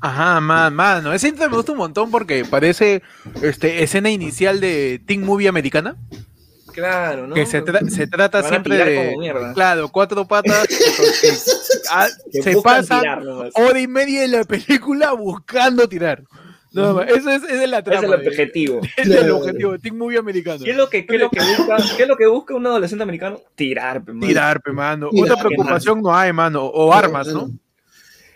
Ajá, man, mano. Ese intro me gusta un montón porque parece este, escena inicial de Teen Movie americana. Claro, ¿no? Que se, tra- se trata Van a siempre tirar de. Claro, cuatro patas. que- ah, Que se pasa hora y media de la película buscando tirar. No, eso es, esa es la trama. Ese es el de- objetivo. ese es el objetivo de Teen Movie americano. ¿Qué es lo que, qué es lo que busca, qué es lo que busca un adolescente americano? Tirar, pe, mano. Tirar, pe, mano. Tirar, Otra preocupación no hay, mano. O armas, ¿no?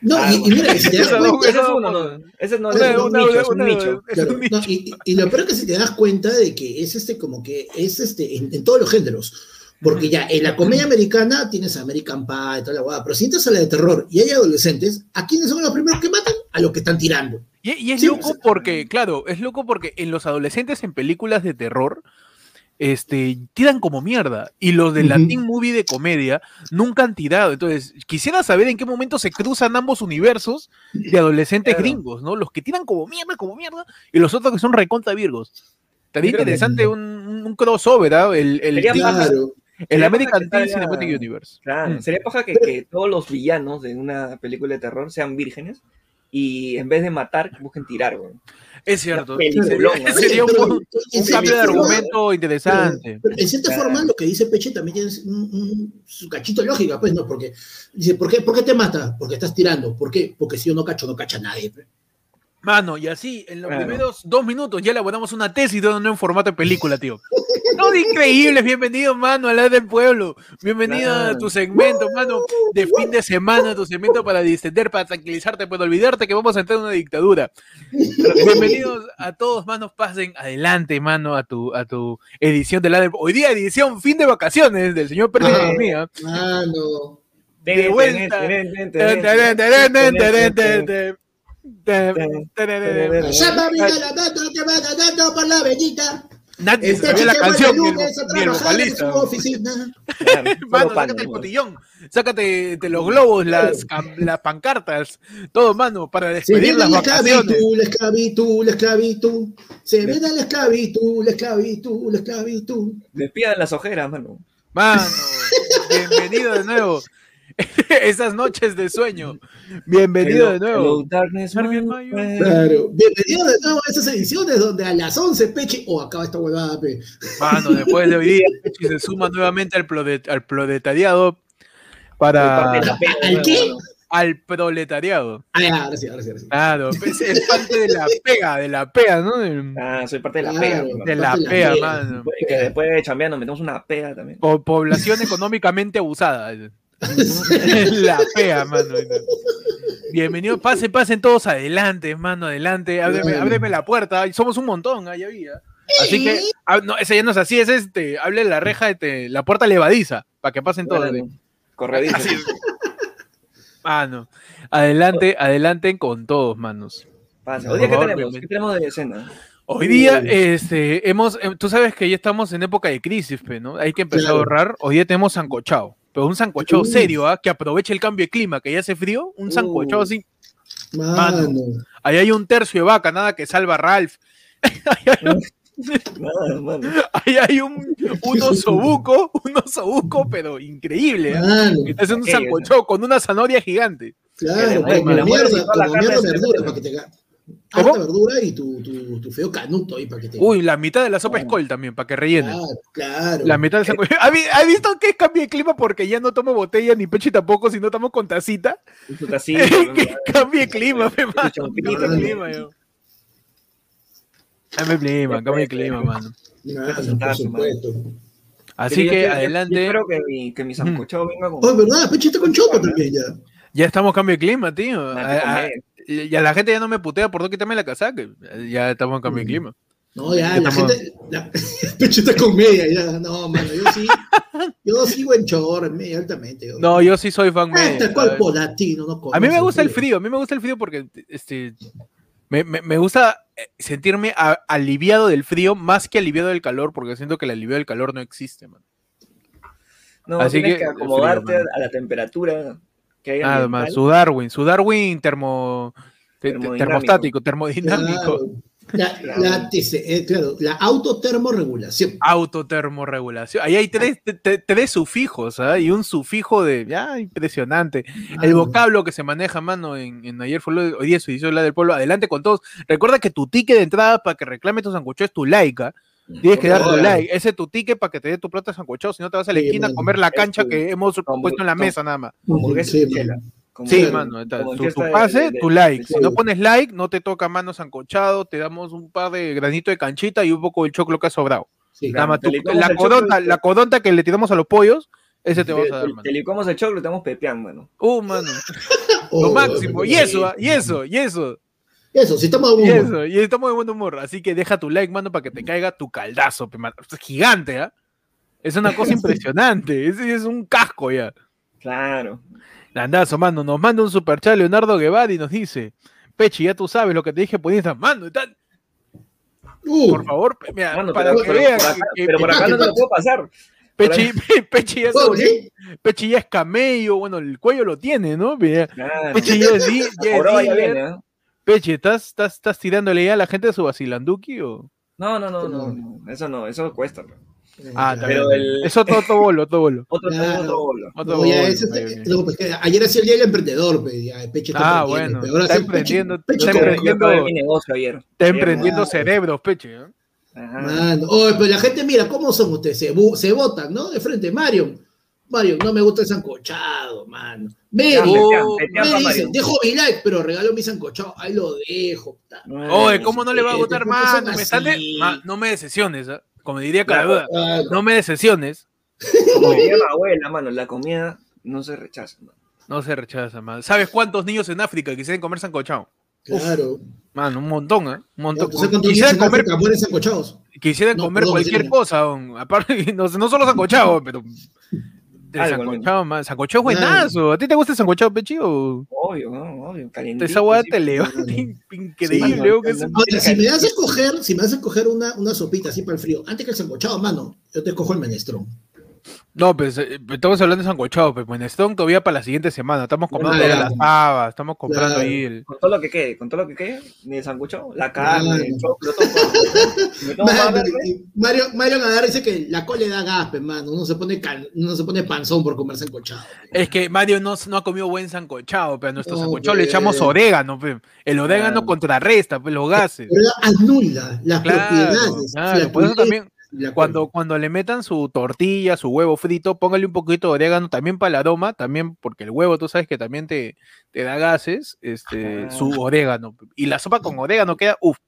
No, Ah, y, y mira, que si te das cuenta, no, Ese es uno, no. Ese no, ese es un nicho, es un nicho. y, y lo peor es que si te das cuenta de que es este como que es este en, en todos los géneros. Porque ya en la comedia americana tienes American Pie y toda la guada, pero si entras a la de terror y hay adolescentes, ¿a quiénes son los primeros que matan? A los que están tirando. Y, y es Sí, loco porque, claro, es loco porque en los adolescentes en películas de terror, este, tiran como mierda. Y los de la Ujú. teen movie de comedia nunca han tirado. Entonces, quisiera saber en qué momento se cruzan ambos universos de adolescentes Claro. gringos, ¿no? Los que tiran como mierda, como mierda, y los otros que son recontra virgos. Estaría creo que- interesante un, un crossover, ¿ah? El, el, Sería paja- el American Teen Cinematic Universe. Claro, Mm. sería paja que, que todos los villanos de una película de terror sean vírgenes y en vez de matar, busquen tirar, güey. Es cierto. Sería, un, Pero, un en cambio de argumento interesante. Pero en cierta Claro. forma, lo que dice Peche también tiene un, un- su cachito de lógica, pues, ¿no? Porque dice, ¿por qué, ¿por qué te mata? Porque estás tirando. ¿Por qué? Porque si yo no cacho, no cacha nadie. Mano, y así, en los Claro. primeros dos minutos ya elaboramos una tesis de en formato de película, tío. No, increíble, bienvenido, mano, a la del pueblo. Bienvenido a tu segmento, mano, de fin de semana, tu segmento para distender, para tranquilizarte, para olvidarte que vamos a entrar en una dictadura. Bienvenidos a todos, manos, pasen adelante, mano, a tu, a tu edición de la del Hoy día edición fin de vacaciones del señor Pérez Ajá. Economía. Mano. De vuelta. Por la bellita. Nadie El se sabía la canción, ni el, el trabajar en su vocalista. oficina. Mano, sácate el cotillón, sácate de los globos, las, cam- las pancartas, todo, mano, para Se despedir viene las la vacaciones. esclavitud, la esclavitud, la esclavitud. Se viene la esclavitud, la esclavitud, la esclavitud. Despidan las ojeras, mano. Mano, bienvenido de nuevo. Esas noches de sueño. Bienvenido de nuevo. Hello, darkness, Darkness, my my friend. Claro. Bienvenido de nuevo a esas ediciones donde a las 11 Peche. Oh, acaba esta huevada, pe. Mano, después de hoy día, Pechi se suma nuevamente al, prolet- al proletariado para ¿Al qué? mano. al proletariado. Ah, ya, ahora sí, ahora sí, ahora sí. Claro, es parte de la pega, de la pega, ¿no? De, Ah, soy parte de la Claro. pega. de la pega, mano. Que después de chambear nos metemos una pega también. Po- población económicamente abusada. la pea, mano. Bienvenido, pasen, pasen todos adelante, mano, adelante. Ábreme, ábreme la puerta. Somos un montón, ahí había. Así que, ah, no, ese ya no es así, es este, hable la reja, este, la puerta levadiza, para que pasen todos. Claro. Corredizo. Así. Mano, adelante, adelante con todos, manos. Pasa. Hoy día, ¿qué tenemos? ¿Qué tenemos de escena? Hoy día, este, hemos, eh, tú sabes que ya estamos en época de crisis, pe, ¿no? Hay que empezar Claro. a ahorrar. Hoy día tenemos sancochado, pero un sancochado Uy. serio, ¿ah? Que aproveche el cambio de clima, que ya hace frío, un sancochado así. Mano. Ahí hay un tercio de vaca, nada que salva a Ralph. ahí, hay un, mano. ahí hay un, un osobuco, pero increíble, ¿ah? Mano. Está haciendo un Ok, sancochado con una zanahoria gigante. Claro, Que como muerte mierda, como mierda verdura para que te Harta verdura y tu, tu, tu feo canuto ahí para que te. Uy, la mitad de la sopa Claro. Skoll también, para que rellene. claro, claro. La mitad del sancocho. ¿Ha, vi- ha visto que cambio de clima porque ya no tomo botella ni pecho y tampoco, sino tomo con tacita? Tu tacita, que cambie de clima, me Cambie de clima, yo. Cambie de clima, cambie de clima, mano. Por supuesto. Así que adelante. Yo espero que mi, que mi sancochado venga con. Oh, es verdad, Peche está con chopa también ya. Ya estamos cambio de clima, tío. Nada A- que a- comer. y a la gente ya no me putea por no quitarme la casaca. Ya estamos en cambio de clima. No, ya, Ya la estamos- gente. La, con media ya. No, mano, yo sí. Yo sigo en chor, en media altamente. yo. No, yo sí soy fan Ah, medio, tal cual ¿sabes? por latino, no A mí me gusta el frío, a mí me gusta el frío porque este me, me- me gusta eh, sentirme a- aliviado del frío más que aliviado del calor, porque siento que el alivio del calor no existe, man. No, Así tienes que, que, acomodarte a la temperatura que hay Nada más, su Darwin, su Darwin termo, Termodinámico. termostático, termodinámico. Claro. La, la, TC, eh, claro, la autotermorregulación. Autotermorregulación. Ahí hay tres, te- te- tres sufijos, ¿ah? Y un sufijo de. Ya, impresionante. El Ah, vocablo que se maneja, mano, en, en ayer fue lo- hoy día su edición la del pueblo. Adelante con todos. Recuerda que tu ticket de entrada para que reclame tu sancocho es tu like, ¿ah? Tienes que dar tu like. Ese es tu ticket para que te dé tu plato de sancochado. Si no te vas a la Sí, esquina a comer la cancha Es tu- que hemos como- puesto en la mesa nada más. Sí, Sí, mano. está- Tu, tu pase, de- tu like. Si no pones like, no te toca mano sancochado. Te damos un par de granitos de canchita y un poco del choclo que ha sobrado. Sí. Nada más, te tú- la codonta, te- la codonta que le tiramos a los pollos, ese te vamos a dar, Te, mano. te licuamos el choclo y estamos pepeando, mano. Uh, mano. Oh, Lo máximo. Y eso, y eso, y eso, Eso, si estamos de y buen humor. eso. Y estamos de buen humor. Así que deja tu like, mano, para que te caiga tu caldazo. Es gigante, ¿ah? Es una cosa impresionante. Es, es un casco ya. Claro. Landazo, mano. Nos manda un superchat Leonardo Guevara y nos dice: Pechi, ya tú sabes lo que te dije por Instagram. Mano, está- Uh, por favor, pe- mira, Mano, para pero, que pero vean que- que- pero por que acá no te lo puedo pasar. Pechi, Pechi ya oh. Pechi ya es camello, bueno, el cuello lo tiene, ¿no? Claro. Pechi ya es, di- ya es ya dealer. Pechi, ¿estás, estás, ¿estás tirándole ya a la gente de su vacilanduki o...? No, no, no, no, no, eso no, eso cuesta. bro. Ah, Ya. también. Pero el- Es otro, otro bolo, otro bolo. Otro, Claro. otro bolo. Otro No, ya bolo, no, pues, ayer hacía el día del emprendedor, pues, ya, el Peche está Ah, bueno, pero ahora está sí, Peche- emprendiendo, Peche está emprendiendo. mi negocio ayer. Está emprendiendo cerebros, Peche. ¿eh? Ajá. Mano, pero la gente, mira, ¿cómo son ustedes? Se, se votan, ¿no? De frente, Mario. Mario, no me gusta el sancochado, mano. Ya, Oh, pepean, pepean Mary pa' dice, Mario. dejo mi like, pero regalo mi sancochado. Ahí lo dejo. Oye, ¿cómo no le va a eh, gustar ¿por qué más? son Me así? Ma- No me decepciones, ¿ah? Como diría Claro. Caraduda. Ah, No me decepciones. Como diría mi abuela, mano, la comida no se rechaza. mano. No se rechaza, man. ¿Sabes cuántos niños en África quisieran comer sancochado? Claro. Man, un montón, ¿eh? Un montón. pues, ¿cuántos niños Quisieran comer, África sancochados? quisieran No, comer perdón, cualquier cosa, don. aparte, no, no solo sancochado, pero. Algo, sancochado, man. Sancochado buenazo. ¿A ti te gusta el sancochado, Pechi? O... Obvio, ¿no? obvio. Calentito. Esa hueá te levanta increíble. si me das a escoger, si me das a escoger una, una sopita así para el frío, antes que el sancochado, mano, yo te cojo el menestrón. No, pues eh, estamos hablando de sancochado, pues Buenestón todavía para la siguiente semana. Estamos comprando las habas, estamos comprando Claro. ahí el. Con todo lo que quede, con todo lo que quede, ni el sancocho, la carne, Claro. el choclo, todo. Mario, Mario agarra dice que la cole da gas, pe, mano. Uno se pone can- uno se pone panzón por comer sancochado. Es que Mario no, no ha comido buen sancochado, pero a nuestro No, sancochado le echamos orégano, pe. El orégano Claro. contrarresta pues, los gases. Pero anula las Claro, propiedades. claro, la por eso también cuando, cuando le metan su tortilla, su huevo frito, póngale un poquito de orégano también para el aroma, también porque el huevo tú sabes que también te, te da gases, este, Ah. su orégano. Y la sopa con orégano queda, uff,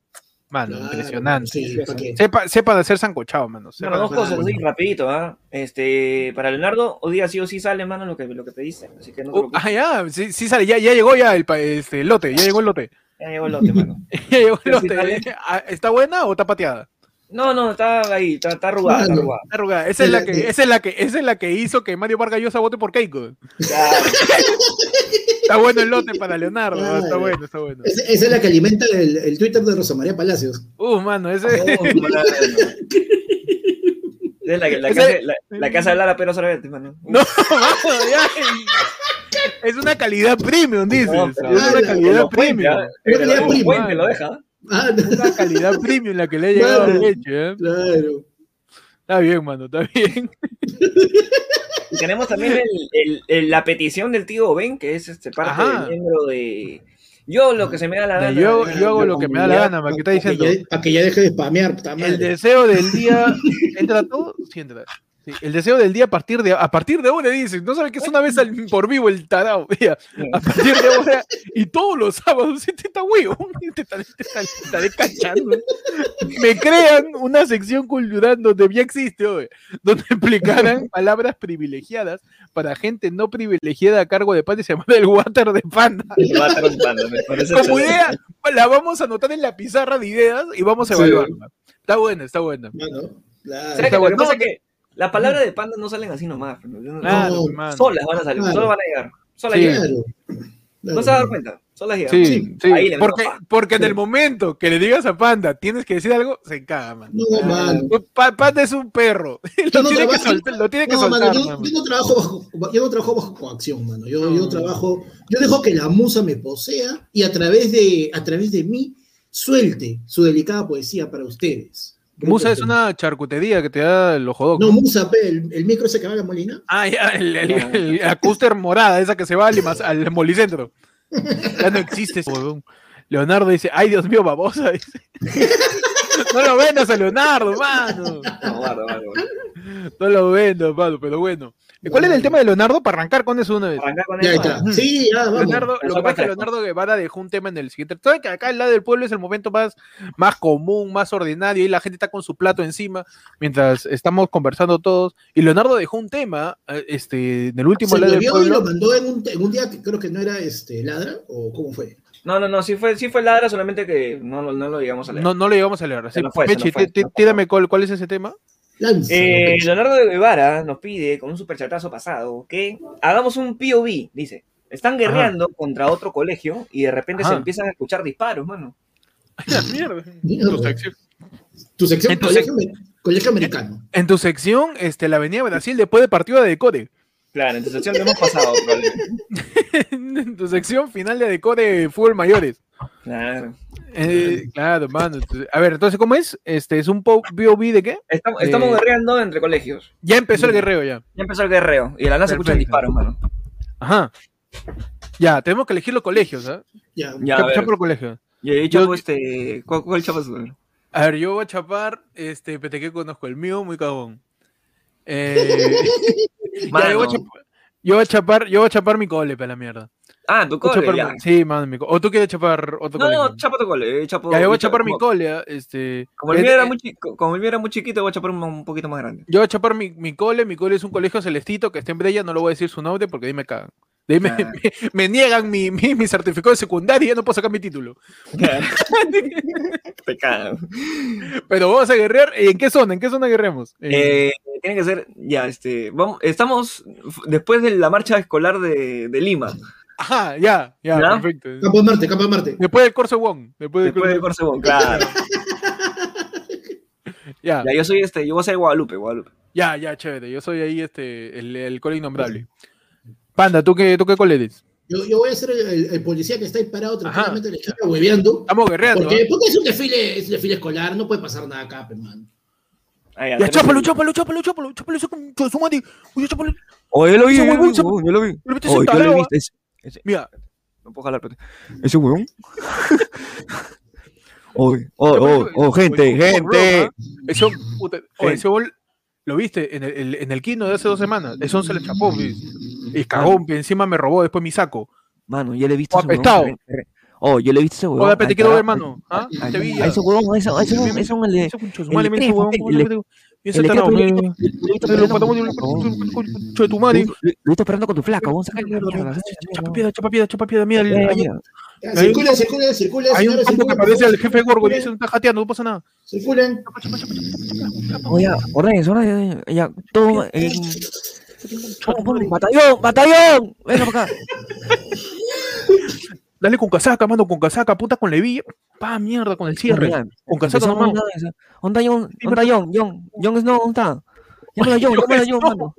mano, Claro, impresionante. Sí. Sepa, sepa de hacer sancochado, mano. sepa Bueno, dos cosas sancochado. rapidito, ¿ah? Este, para Leonardo, hoy día sí o sí sale, mano, lo que, lo que pediste, así que no te Uh, preocupes. ah, ya, sí, sí sale, ya, ya llegó ya el, pa- este, el lote, ya llegó el lote. Ya llegó el lote, mano. Ya llegó el Sí, sí lote. sale. Ah, ¿Está buena o está pateada? No, no, está ahí, está, está arrugada, está arrugada. Está arrugada. Esa es la que, esa es la que, esa es la que hizo que Mario Vargas Llosa vote por Keiko. Claro. Está bueno el lote para Leonardo, Claro. está bueno, está bueno. Esa, esa es la que alimenta el, el Twitter de Rosa María Palacios. Uh, mano, ese. Oh, mano. Es la, que- la, hace, la, la que hace hablar a Pedro Solamente, mano. No, mano, ya. Es una calidad premium, dices. No, pero- es una calidad premium. pero calidad premium. lo deja. Ah, no, Una calidad premium la que le ha llegado a Claro. leche, ¿eh? claro. Está bien, mano, está bien. Y tenemos también el, el- el- la petición del tío Ben, que es este parte Ajá. del miembro de. Yo lo que se me da la gana. yo- yo hago lo que me da la gana, ¿qué está Para que diciendo? ya- Para que ya deje de spamear. El deseo del día. ¿Entra todo? Sí, entra. Sí, el deseo del día a partir de a partir de ahora dice, no sabe que es una vez al- por vivo el tarao, a partir de ahora y todos los sábados este está huevo, te estaré cachando. Me crean una sección cultural donde ya existe, oye, donde explicarán palabras privilegiadas para gente no privilegiada a cargo de pan y se llama el water de panda. Me va a estar rompando, me parece Como idea, la vamos a anotar en la pizarra de ideas y vamos a Sí. evaluarla. Está buena, está buena. Mano, claro. ¿Sabes qué? Está Lo que bueno. pasa No, es que las palabras de panda no salen así nomás. no- Claro, No, solas van a salir, Claro. solo van a llegar. Solas Sí. llegan. Claro. No se va a dar cuenta, solas llegan. Sí, Sí, sí, ahí le porque, porque en Sí. el momento que le digas a Panda, tienes que decir algo, se caga, man. No, mano. Pa- Panda es un perro. Yo lo, no tiene que trabajo- soltar, lo tiene que No, soltar. mano, yo, man. yo no trabajo bajo, yo no trabajo bajo coacción, mano. Yo, yo No. trabajo, yo dejo que la musa me posea y a través de, a través de mí suelte su delicada poesía para ustedes. Musa es una charcutería que te da los hot dogs, No. Musa, pe, el, el micro ese que va a la Molina. Ah, ya, el, el, el- la cúster morada, esa que se va al, al molicentro. Ya no existe ese huevón. Leonardo dice, ay Dios mío, babosa. dice. No lo vendas a Leonardo, mano. No lo vendas, mano, pero bueno. ¿Cuál era el tema de Leonardo para arrancar con eso una vez? Arrancar con Ya eso. está. Sí, ya, vamos. Leonardo, lo que pasa es que Leonardo Guevara dejó un tema en el siguiente. ¿Sabes que acá el lado del pueblo es el momento más, más común, más ordinario? Y la gente está con su plato encima mientras estamos conversando todos. Y Leonardo dejó un tema eh, este, en el último Se lado lo del vio y lo mandó en un, en un día que creo que no era este ladra, o cómo fue. No, no, no, sí fue, sí fue ladra, solamente que no, lo- no lo llegamos a leer. No, no le llegamos a leer. Sí, Pechi, tírame cuál, cuál es ese tema. Lanza. Eh. Leonardo de Guevara nos pide, con un superchatazo pasado, que hagamos un POV, dice. Están guerreando contra otro colegio y de repente Ajá. se empiezan a escuchar disparos, mano. Ay, la mierda. Tu sección- Tu sección, en tu colegio, colegio americano. En tu sección, este, la Avenida Brasil después de partido de Decore. Claro, en tu sección lo hemos pasado, probablemente. en tu sección final de Decore Fútbol Mayores. Claro. Eh, claro, mano. entonces- A ver, entonces, ¿cómo es? Este, ¿Es un po- POV de qué? Estamos, estamos Eh, guerreando entre colegios. Ya empezó el guerrero, ya. Ya empezó el guerreo y de la nada se escuchan disparos, mano. Ajá. Ya, tenemos que elegir los colegios, ¿ah? Ya. Ya, ¿Qué a ver. chapa los colegios? Y ahí Yo- chapo este. ¿Cuál, cuál chapas? A ver, yo voy a chapar, este, pete que conozco el mío, muy cagón. Eh, ya, yo, voy a Mano. chapar, yo voy a chapar, yo voy a chapar mi cole, para la mierda. Ah, tu cole, chapar ya. mi- sí, mano, mi co- O tú quieres chapar otro No, colegio. no, chapa tu cole. eh, chapo, Ya, yo voy a chapar mi cole, ah, este. Como el eh, mío era eh, muy chico, como el mío era muy chiquito, voy a chapar un, un poquito más grande. Yo voy a chapar mi, mi cole, mi cole es un colegio celestito que está en Brella, no lo voy a decir su nombre porque ahí me cagan. De ahí me, Ah. me- me niegan mi, mi, mi certificado de secundaria y ya no puedo sacar mi título. Te cago. Pero vamos a guerrear, ¿en qué zona? ¿En qué zona guerremos? En- Eh, tiene que ser, ya, este, vamos, estamos después de la marcha escolar de, de Lima, Ajá, ya, ya, ¿Ya? perfecto. Campo de Marte, Campo de Marte. Después del Corso Wong. Después del después Corso Corsebón, claro. Ya, Ya, yo soy este, yo voy a ser Guadalupe, Guadalupe. ya, ya, chévere. Yo soy ahí este, el, el cole innombrable. Panda, ¿tú qué, tú qué cole eres? Yo, yo voy a ser el, el- el policía que está ahí parado tranquilamente en la esquina hueveando. Estamos guerreando. Porque, ¿ah? porque es un desfile, es un desfile escolar, no puede pasar nada acá, pe, man. Ah, Ya, tú eres chápalo, el- chápalo, chápalo, chápalo, chápalo, ese concha de su madre. Oye, chápalo. Oh, yo lo vi, Ese huevón huevón, Mira, no puedo jalar. Ese huevón. Oh, oh, oh, oh, gente, gente. Ese, puta, ese gol lo viste en el, el- en el Kino de hace dos semanas. Eso se le chapó. Y cagón, encima me robó después mi saco. Mano, yo le he visto ese huevón. apestado. Oh, yo le he visto ese huevón. Oye, te quiero ver, hermano. ¿Ah? Te vi ya. ese huevón, ese, ese, ese, el el huevón, el el el el de- Lo matamos, de tu madre. Lo esperando con tu flaca, vamos a sacar Mierda, Chapa piedra, chapa piedra, chapa piedra. Mira, el- Ahí- circulen, circulen, circulen, hay un campo que circulen, parece por al favor. jefe Gorgo y dice, está jateando, no pasa nada. Circulen. Oh, ya, todo Batallón, batallón, venga para acá. Dale con casaca, mano, con casaca, puta con levilla. Pa, mierda, con el cierre. Ya, Con casaca esa. ¿Dónde está John? ¿Dónde está John? John, John Snow, ¿dónde está? Llámalo a John, llámalo a John, mano.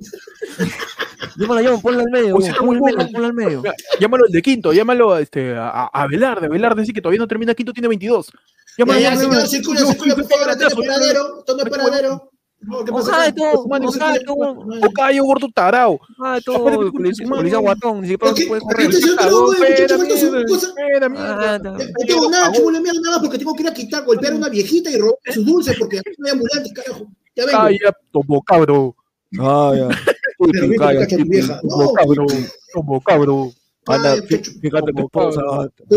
Llámalo a John, ponlo al medio, sí, ponlo al medio, ponlo al medio. Llámalo al de quinto, llámalo a, este, a, a- a Velarde. Velarde dice que todavía no termina quinto, tiene 22. Ya, Llámalo, ya, señor, por favor, no paradero, esto no es paradero. No, ¿qué pasa Ojalá, todo, Mano, ojalá, todo. mano. O callo, gordo tarao. Ah, Aparte, todo, policía, guatón, ni siquiera ¿Por qué- puede por qué correr. te- Yo Cagón, no, güey, espera, muchacho, falta su mierda, cosa. espera, mierda. Ah, no. Tengo nada, chulo, mierda, nada porque tengo que ir a quitar, golpear a una viejita y robar sus dulces porque aquí no hay ambulantes, carajo. Ya vengo. Calla, tomo cabro. Ah, ya. Pero vieja. Tomo cabro. Tomo cabro. Anda, Ay, fíjate tu esposa. Te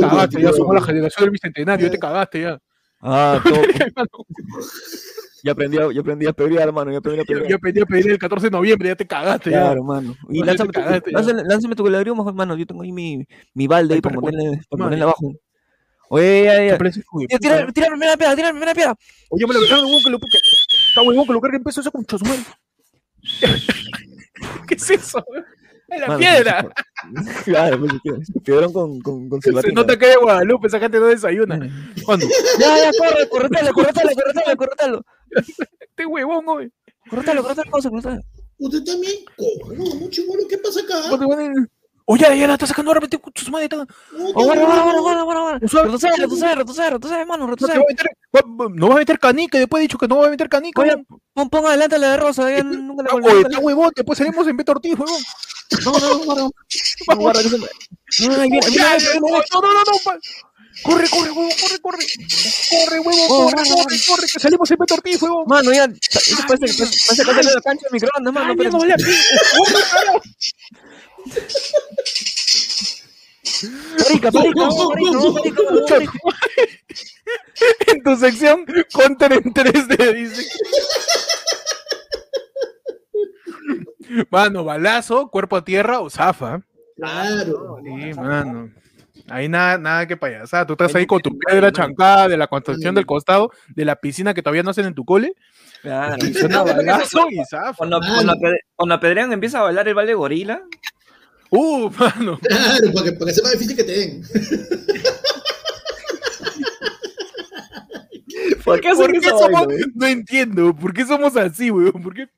cagaste, ya somos la generación del bicentenario, ya te cagaste ya. Ah, todo. Hermano, Ya aprendí, a- ya aprendí a pelear, hermano, ya aprendí a Yo, pelear. yo pedí a pedir el 14 de noviembre, ya te cagaste. Claro, mano. Y Ya lánzame te tu, cagaste, ya. lánzame, lánzame tu ladrillo, hermano. Yo tengo ahí mi, mi balde Ahí para ponerle, para ponerle abajo. Oye, ya, ¿Te ya. Tira, tira, la primera piedra, tira la primera piedra. Oye, me lo dejaron huevón que lo está huevón que lo cargue en peso eso con chosmal. ¿Qué es eso? Es la Mano, piedra. Claro, pues. Piedrón con, con, con Se silbatina. nota que hay Guadalupe, esa gente no desayuna. ¿Cuándo? Ya, ya, corre, corretalo, corretalo, corretalo, corretalo. Este huevón, güey. Corretalo, corretalo, cosa, corretalo. Usted también, cojo, no, mucho bueno, ¿qué pasa acá? ¿Cuándo van a- Oye, ya, la está sacando ahora, vete, su madre. está- Oh, bueno, bueno, bueno, bueno, bueno, bueno. Retroceder, Retroceder, retroceder, retroceder, retroceder, mano, No, te va retroceder. a meter, canica, después he dicho que no va a meter canica. Oye, pon, pon adelante la de Rosa, ya nunca la oye, está huevón, después salimos en Beto Ortiz, huevón. No, no, no. No, guarda, que se me- No, ahí viene, no, no, no, no, no, Corre, corre, huevón, corre, corre. Corre, huevón, Oh, corre, mano, corre, corre, que salimos en Beto Ortiz, huevón. Mano, ya, eso parece, parece, parece que hacerle la cancha de microondas, mano, pero... no, vale, aquí. Marica, marica. En tu sección, Counter en 3D, dice. Mano, balazo, cuerpo a tierra o zafa. Claro. Sí, mano. Ahí nada, nada que payasada. Tú estás ahí con tu piedra chancada de la construcción del costado de la piscina que todavía no hacen en tu cole. Claro. Y suena balazo y zafa. Cuando, cuando, cuando apedrean empieza a bailar el baile gorila. Uh, mano. Claro, para que, para que sea más difícil que te den. ¿Por qué ¿Por qué somos? No entiendo. ¿Por qué somos así, weón? ¿Por qué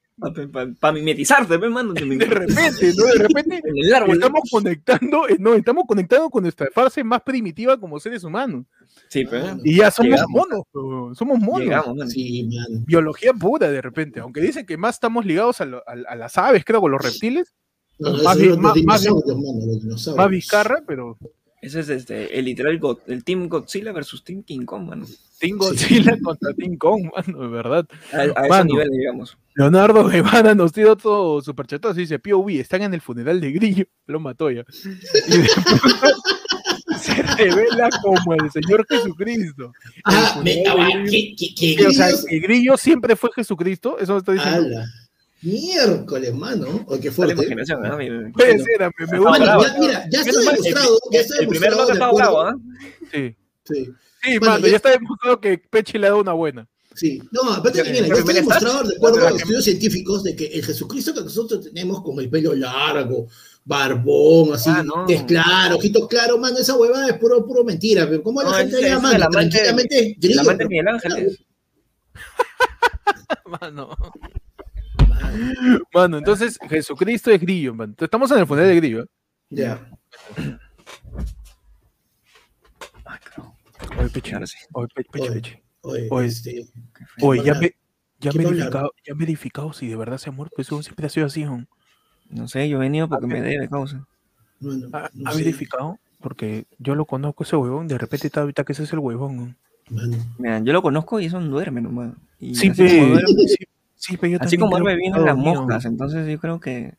Para mimetizarte, pe, mano. de repente, no? De repente En el árbol. estamos conectando, eh, no, estamos conectando con nuestra fase más primitiva como seres humanos. Sí, pero Y ya somos Llegamos. monos, somos monos. llegamos, mano. Sí, man. Biología pura de repente, aunque dicen que más estamos ligados a, lo- a- a las aves, creo, con los reptiles, No, no, Más más- más más bizcarra, pero Ese es este, el literal God- el Team Godzilla versus Team King Kong, mano. Team Godzilla contra Team Kong, mano, de verdad. A, a ese nivel, digamos. Leonardo Guevara nos dio todo superchatazo y dice, POV, están en el funeral de Grillo, lo mató ya. Y de pronto se revela como el Señor Jesucristo. Ah, El me, ah, Grillo. o sea, que Grillo siempre fue Jesucristo, eso me está diciendo. ala. Miércoles, mano. O qué La fuerte. ¿no? Mi- Puede ser, me, me gusta. Ya, mira, ya está demostrado. Ya está El primer de estaba bravo, ¿ah? Sí, Sí, sí Bueno, mano, ya- ya está demostrado que Peche le ha dado una buena. sí. No, aparte, Ya, mira, ya está demostrado de acuerdo a los que- estudios científicos de que el Jesucristo que nosotros tenemos con el pelo largo, barbón, así, Ah, no. ojito claro, mano, esa huevada es puro, puro mentira. pero ¿Cómo la No, gente llama? es el Tranquilamente, La amante Miguel Ángel es. Mano. Mano, entonces Jesucristo es Grillo, mano. Estamos en el funeral de Grillo. ¿eh? Ya. Oye, Peche, oye, Pe- Peche, Oye. Peche. Oye, Oye, este, Oye, ya, me, ya, verificado, ya verificado si de verdad se ha muerto. Eso siempre ha sido así, ¿no? No sé, yo he venido porque me debe, causa. bueno, ¿Ha, no ha verificado? Porque yo lo conozco ese huevón. De repente está ahorita que ese es el huevón. Mira, yo lo conozco y eso no duerme nomás. Y Sí, así, pe, como duerme, sí, sí, pero yo así como que vienen está las moscas, entonces yo creo que,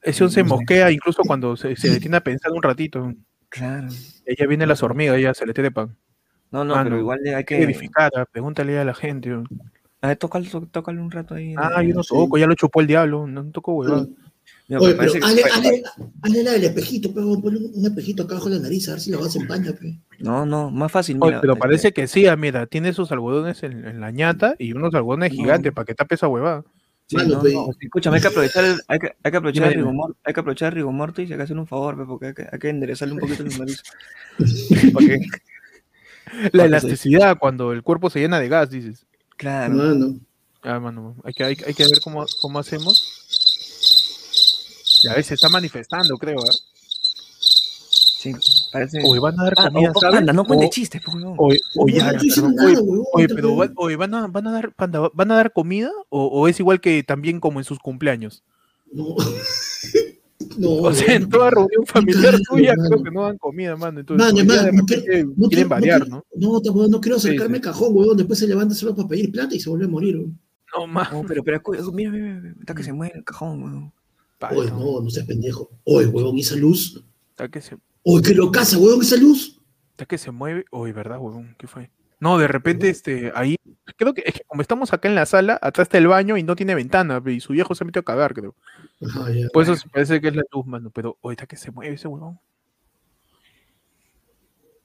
Ese se mosquea incluso cuando se, se detiene a pensar un ratito. claro. Ella viene las hormigas, ya se le trepan. No, no, Mano, pero igual hay que verificar, ah, pregúntale a la gente. A ver, tócalo, tócalo un rato ahí. Ah, yo no sí. toco, ya lo chupó el diablo, no toco huevón. Mira, Oye, pero hazle, hazle, hazle la del espejito, pero ponle un, un espejito acá abajo de la nariz, a ver si la vas a empañar, pe. No, no, más fácil. Oye, mira, pero este, parece que sí, ah, mira, tiene sus algodones en, en la ñata y unos algodones No. gigantes para que tape esa huevada. sí, Mano, no, no, escúchame, hay que aprovechar el, hay que, hay que aprovechar el rigor, hay que aprovechar el rigor mortis y hay que hacerle un favor, pe, porque hay que, hay que enderezarle un poquito la nariz. La Ah, elasticidad cuando el cuerpo se llena de gas, dices. Claro. Mano. Ah, mano, hay que, hay, hay que ver cómo, cómo hacemos. Ya ves, se está manifestando, creo. ¿eh? Sí, parece. Oye, van a dar Ah, comida, oh, ¿sabes? panda, no cuente chistes. Oye, oye, No, pero puedo- va- oye, van a, van a dar panda, van a dar comida o, o es igual que también como en sus cumpleaños. No. no, O sea, en toda reunión familiar tuya creo que no dan comida, mano. Entonces, no quieren variar, no ¿no? No, tampoco, no quiero acercarme sí. al cajón, huevón. Después se levanta solo para pedir plata y se vuelve a morir. huevón. No, más. No, pero, pero, mira, mira, mira, está que se mueve el cajón, huevón. Oye, no, no seas pendejo. Oye, huevón, esa luz. Está que se, Oye, que lo casa, huevón, esa luz. está que se mueve. Oye, ¿verdad, huevón? ¿Qué fue? No, de repente, este, ahí, creo que, es que como estamos acá en la sala, atrás está el baño y no tiene ventana, y su viejo se metió a cagar, creo. Ajá, ya. Por eso parece que es la luz, mano. Pero, oye, está que se mueve ese huevón.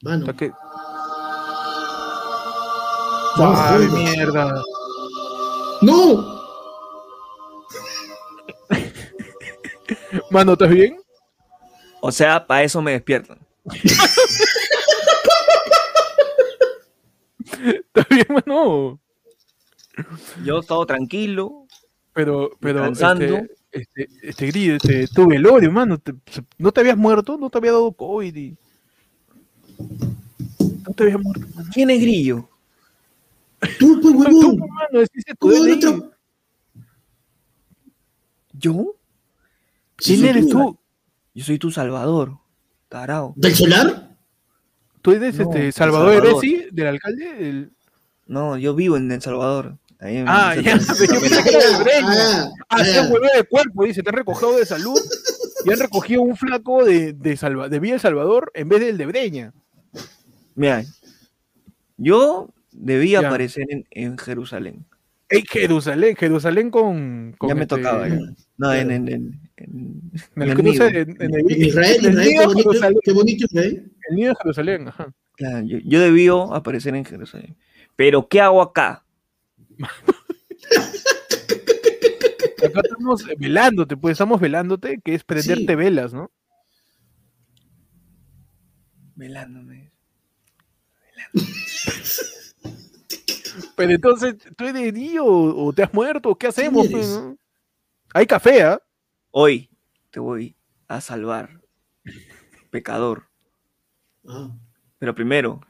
Mano. Está que. ¡Ay, mierda! ¡No! Mano, ¿estás bien? O sea, para eso me despiertan. ¿Estás bien, mano? Yo todo tranquilo, Pero, pero, este, Este, este grillo, este, tu velorio, mano. te- no te habías muerto, no te había dado COVID. y- No te habías muerto. mano. ¿Quién es Grillo? Tú, pues, Tú, huevón. mano, tu ¿Cómo el DNI. otro? ¿Yo? ¿Quién eres tú. tú? Yo soy tu Salvador. Tarao. ¿Del solar? ¿Tú eres No, este, El Salvador Salvador. Eresi, del alcalde? El- No, yo vivo en El Salvador. Ahí en- Ah, ya, yo pensé que era de Breña. Ah, Ah, se ah, han huevo de cuerpo, dice, te han recogido de salud y han recogido un flaco de, de, Salva, de Villa El Salvador en vez del de Breña. Mira, yo debía Ya. aparecer en, en Jerusalén. En Jerusalén, Jerusalén con. con ya me este- tocaba. ya. No, claro. en, en, en, en- En el en cruce, el, Israel, en el Israel, bonito, Jerusalén. qué bonito Israel. El nido de Jerusalén, ajá. Claro, yo, yo debió aparecer en Jerusalén. Pero, ¿qué hago acá? Acá estamos velándote, pues estamos velándote, que es prenderte Sí. velas, ¿no? Velándome. Pero entonces, ¿tú eres Dio o, o te has muerto? ¿Qué hacemos? ¿Quién pues, no? Hay café, ¿ah? Hoy te voy a salvar, pecador. Ah. Pero primero,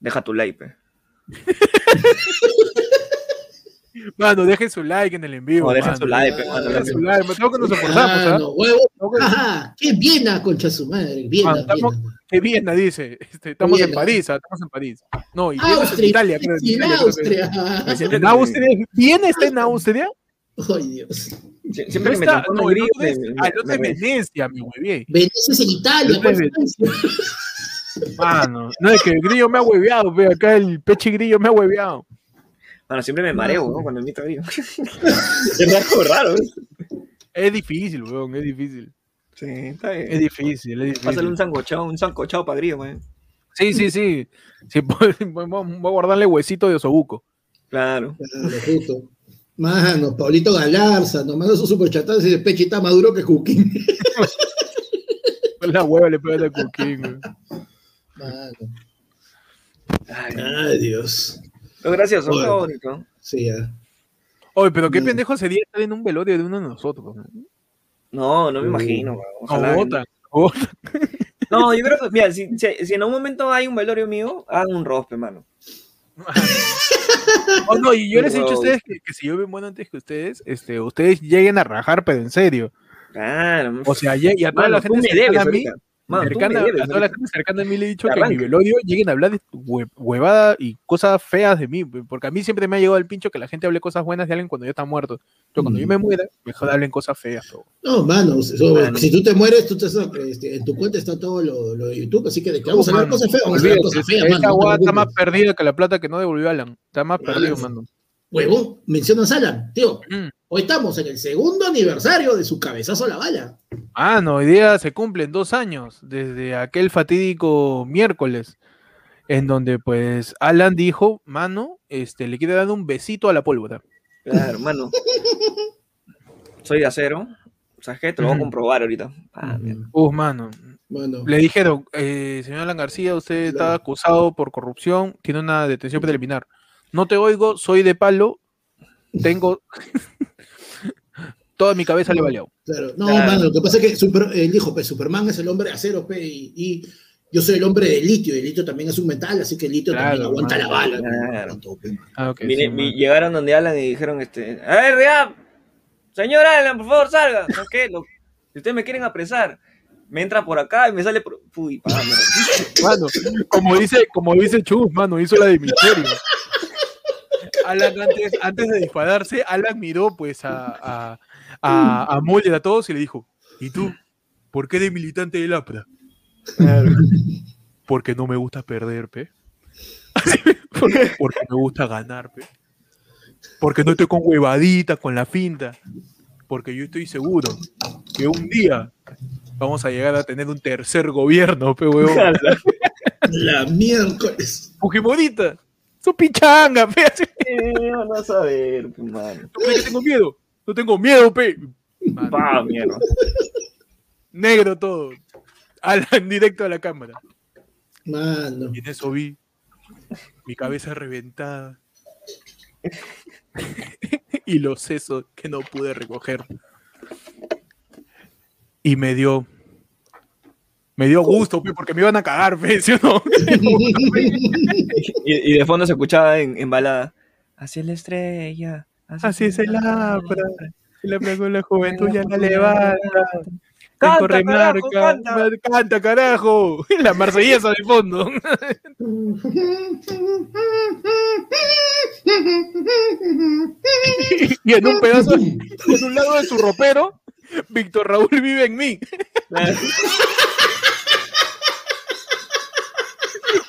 deja tu like. Mano, dejen su like en el envío. No, dejen mano. su like, pe, Ah, mano, Dejen su like, me tengo que nos soportamos, Ah, no, qué Viena, concha su madre. Viena, Ah, estamos- Viena. Que Viena dice, este, estamos en Viena. París, ¿ah? estamos en París. No, y Viena es en Austria, Italia, creo. en sí, Italia, creo que- Austria. Siento ¿En Austria? ¿Viena está en Austria? Ay, Dios. Sie- No Siempre que me está, no, en es, me- ah, otro es Venecia, mi huevé. Venecia es en Italia. Mano, no es que el grillo me ha hueveado, pero acá el peche grillo me ha hueveado. Bueno, siempre me mareo, ¿no? Cuando invito a grillo. es algo raro, ¿eh? Es difícil, weón, es difícil. Sí, está bien. Es difícil, es difícil. Pásale un sancochado, un sancochado para grillo, man. Sí, sí, sí. sí voy, voy- a guardarle huesito de osobuco. Claro. Claro, justo. Mano, Pablito Galarza, nos manda su superchatado y dice, Pechita maduro que Juquín. La hueva le pega el coquín, weón. Mano. Ay, Ay, Dios. Lo gracioso, bonito. Sí, ya. Oye, pero qué No. pendejo sería estar en un velorio de uno de nosotros. ¿no? No, me Uh, imagino. No, yo creo que, mira, si, si, si en un momento hay un velorio mío, hagan un rospe, mano. Oh, no, y yo les he dicho a ustedes que, que si yo bueno antes que ustedes, este, ustedes lleguen a rajar, pero en serio. Claro. O sea, y a toda mano, la gente me debes a mí, ahorita. Mano, me cercana, debes a toda la gente cercana a mí le he dicho que en mi velorio lleguen a hablar de hue- huevada y cosas feas de mí, porque a mí siempre me ha llegado el pincho que la gente hable cosas buenas de alguien cuando ya está muerto. Pero cuando yo Mm. me muera, mejor hablen cosas feas. No, mano, eso- Mano. si tú te mueres, tú te, este, en tu cuenta está todo lo, lo de YouTube, así que de que vamos a hablar cosas feas, vamos a hablar olvídate, cosas feas, esa mano. no está más perdida que la plata que no devolvió Alan. Está más Alan, perdido, mano. Huevón, mencionas a Alan, tío. Mm. Hoy estamos en el segundo aniversario de su cabezazo a la bala. Ah, no, hoy día se cumplen dos años desde aquel fatídico miércoles en donde pues Alan dijo, mano, este, le quiere dar un besito a la pólvora. Claro, mano. Soy de acero. ¿Sabes qué? Te lo voy a Ujú. comprobar ahorita. Ah. Uh, mano. Mano, Le dijeron, eh, señor Alan García, usted está acusado por corrupción, tiene una detención preliminar. No te oigo, soy de palo, tengo... Toda mi cabeza le valió. claro. No, Claro. mano, lo que pasa es que Super- él dijo, pues Superman es el hombre de acero, pe, y, y yo soy el hombre de litio, y el litio también es un metal, así que el litio Claro, también aguanta la bala. Claro. pe. Ah, ok, Vine- sí, vi- mano. llegaron donde Alan y dijeron, este, a ver, Reab, señor Alan, por favor, salga. ¿Sabes qué? Lo- si ustedes me quieren apresar, me entra por acá y me sale por... Uy. Mano, como dice, como dice Chus, mano, hizo la de misterio. Alan antes, antes de dispararse, Alan miró pues a, a, a, a Moller, a todos y le dijo, ¿y tú? ¿Por qué eres militante del APRA? Porque no me gusta perder, pe. porque, porque me gusta ganar, pe. Porque no estoy con huevaditas, con la finta. Porque yo estoy seguro que un día vamos a llegar a tener un tercer gobierno, pe, huevón. La miércoles. Fujimorita, su pichanga, pe. Eh, van a saber, pues, mano. ¿Tú crees que tengo miedo? No tengo miedo, pe. Mano, Pa, mierda. negro todo. Alan directo a la cámara. Mano. Y en eso vi mi cabeza reventada. y los sesos que no pude recoger. Y me dio. Me dio gusto, pe, porque me iban a cagar, pe, ¿sí o no? Y, y de fondo se escuchaba en, en balada. Hacia la estrella. Así es el la abra. Y la plaga la juventud ya la levanta. Canta, Corre carajo, marca, canta. canta, carajo. La marsellesa de fondo. y en un pedazo, en un lado de su ropero, Víctor Raúl vive en mí.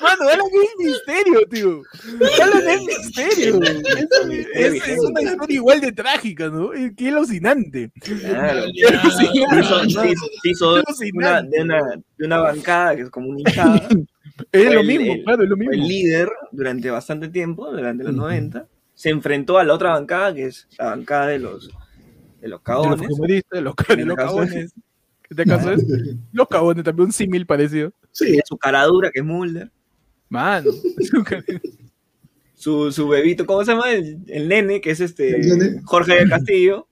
Mano, hablan de misterio, tío. Hablan de misterio. Es, es- es una historia igual de trágica, ¿no? Es- Qué alucinante. Claro. Se hizo- de, una, de una bancada que es como una hinchada. Es lo el- mismo, el- claro, es lo mismo. el líder durante bastante tiempo, durante los Ujú. 90. Se enfrentó a la otra bancada, que es la bancada de los, de los De los cagones. humoristas, los, de los este caso- cagones. ¿Qué te caso es? Los cagones, también un símil parecido. Sí, Su cara dura, que es Mulder. Mano. Su, su bebito, ¿cómo se llama? El, el nene, que es este. Jorge del Castillo.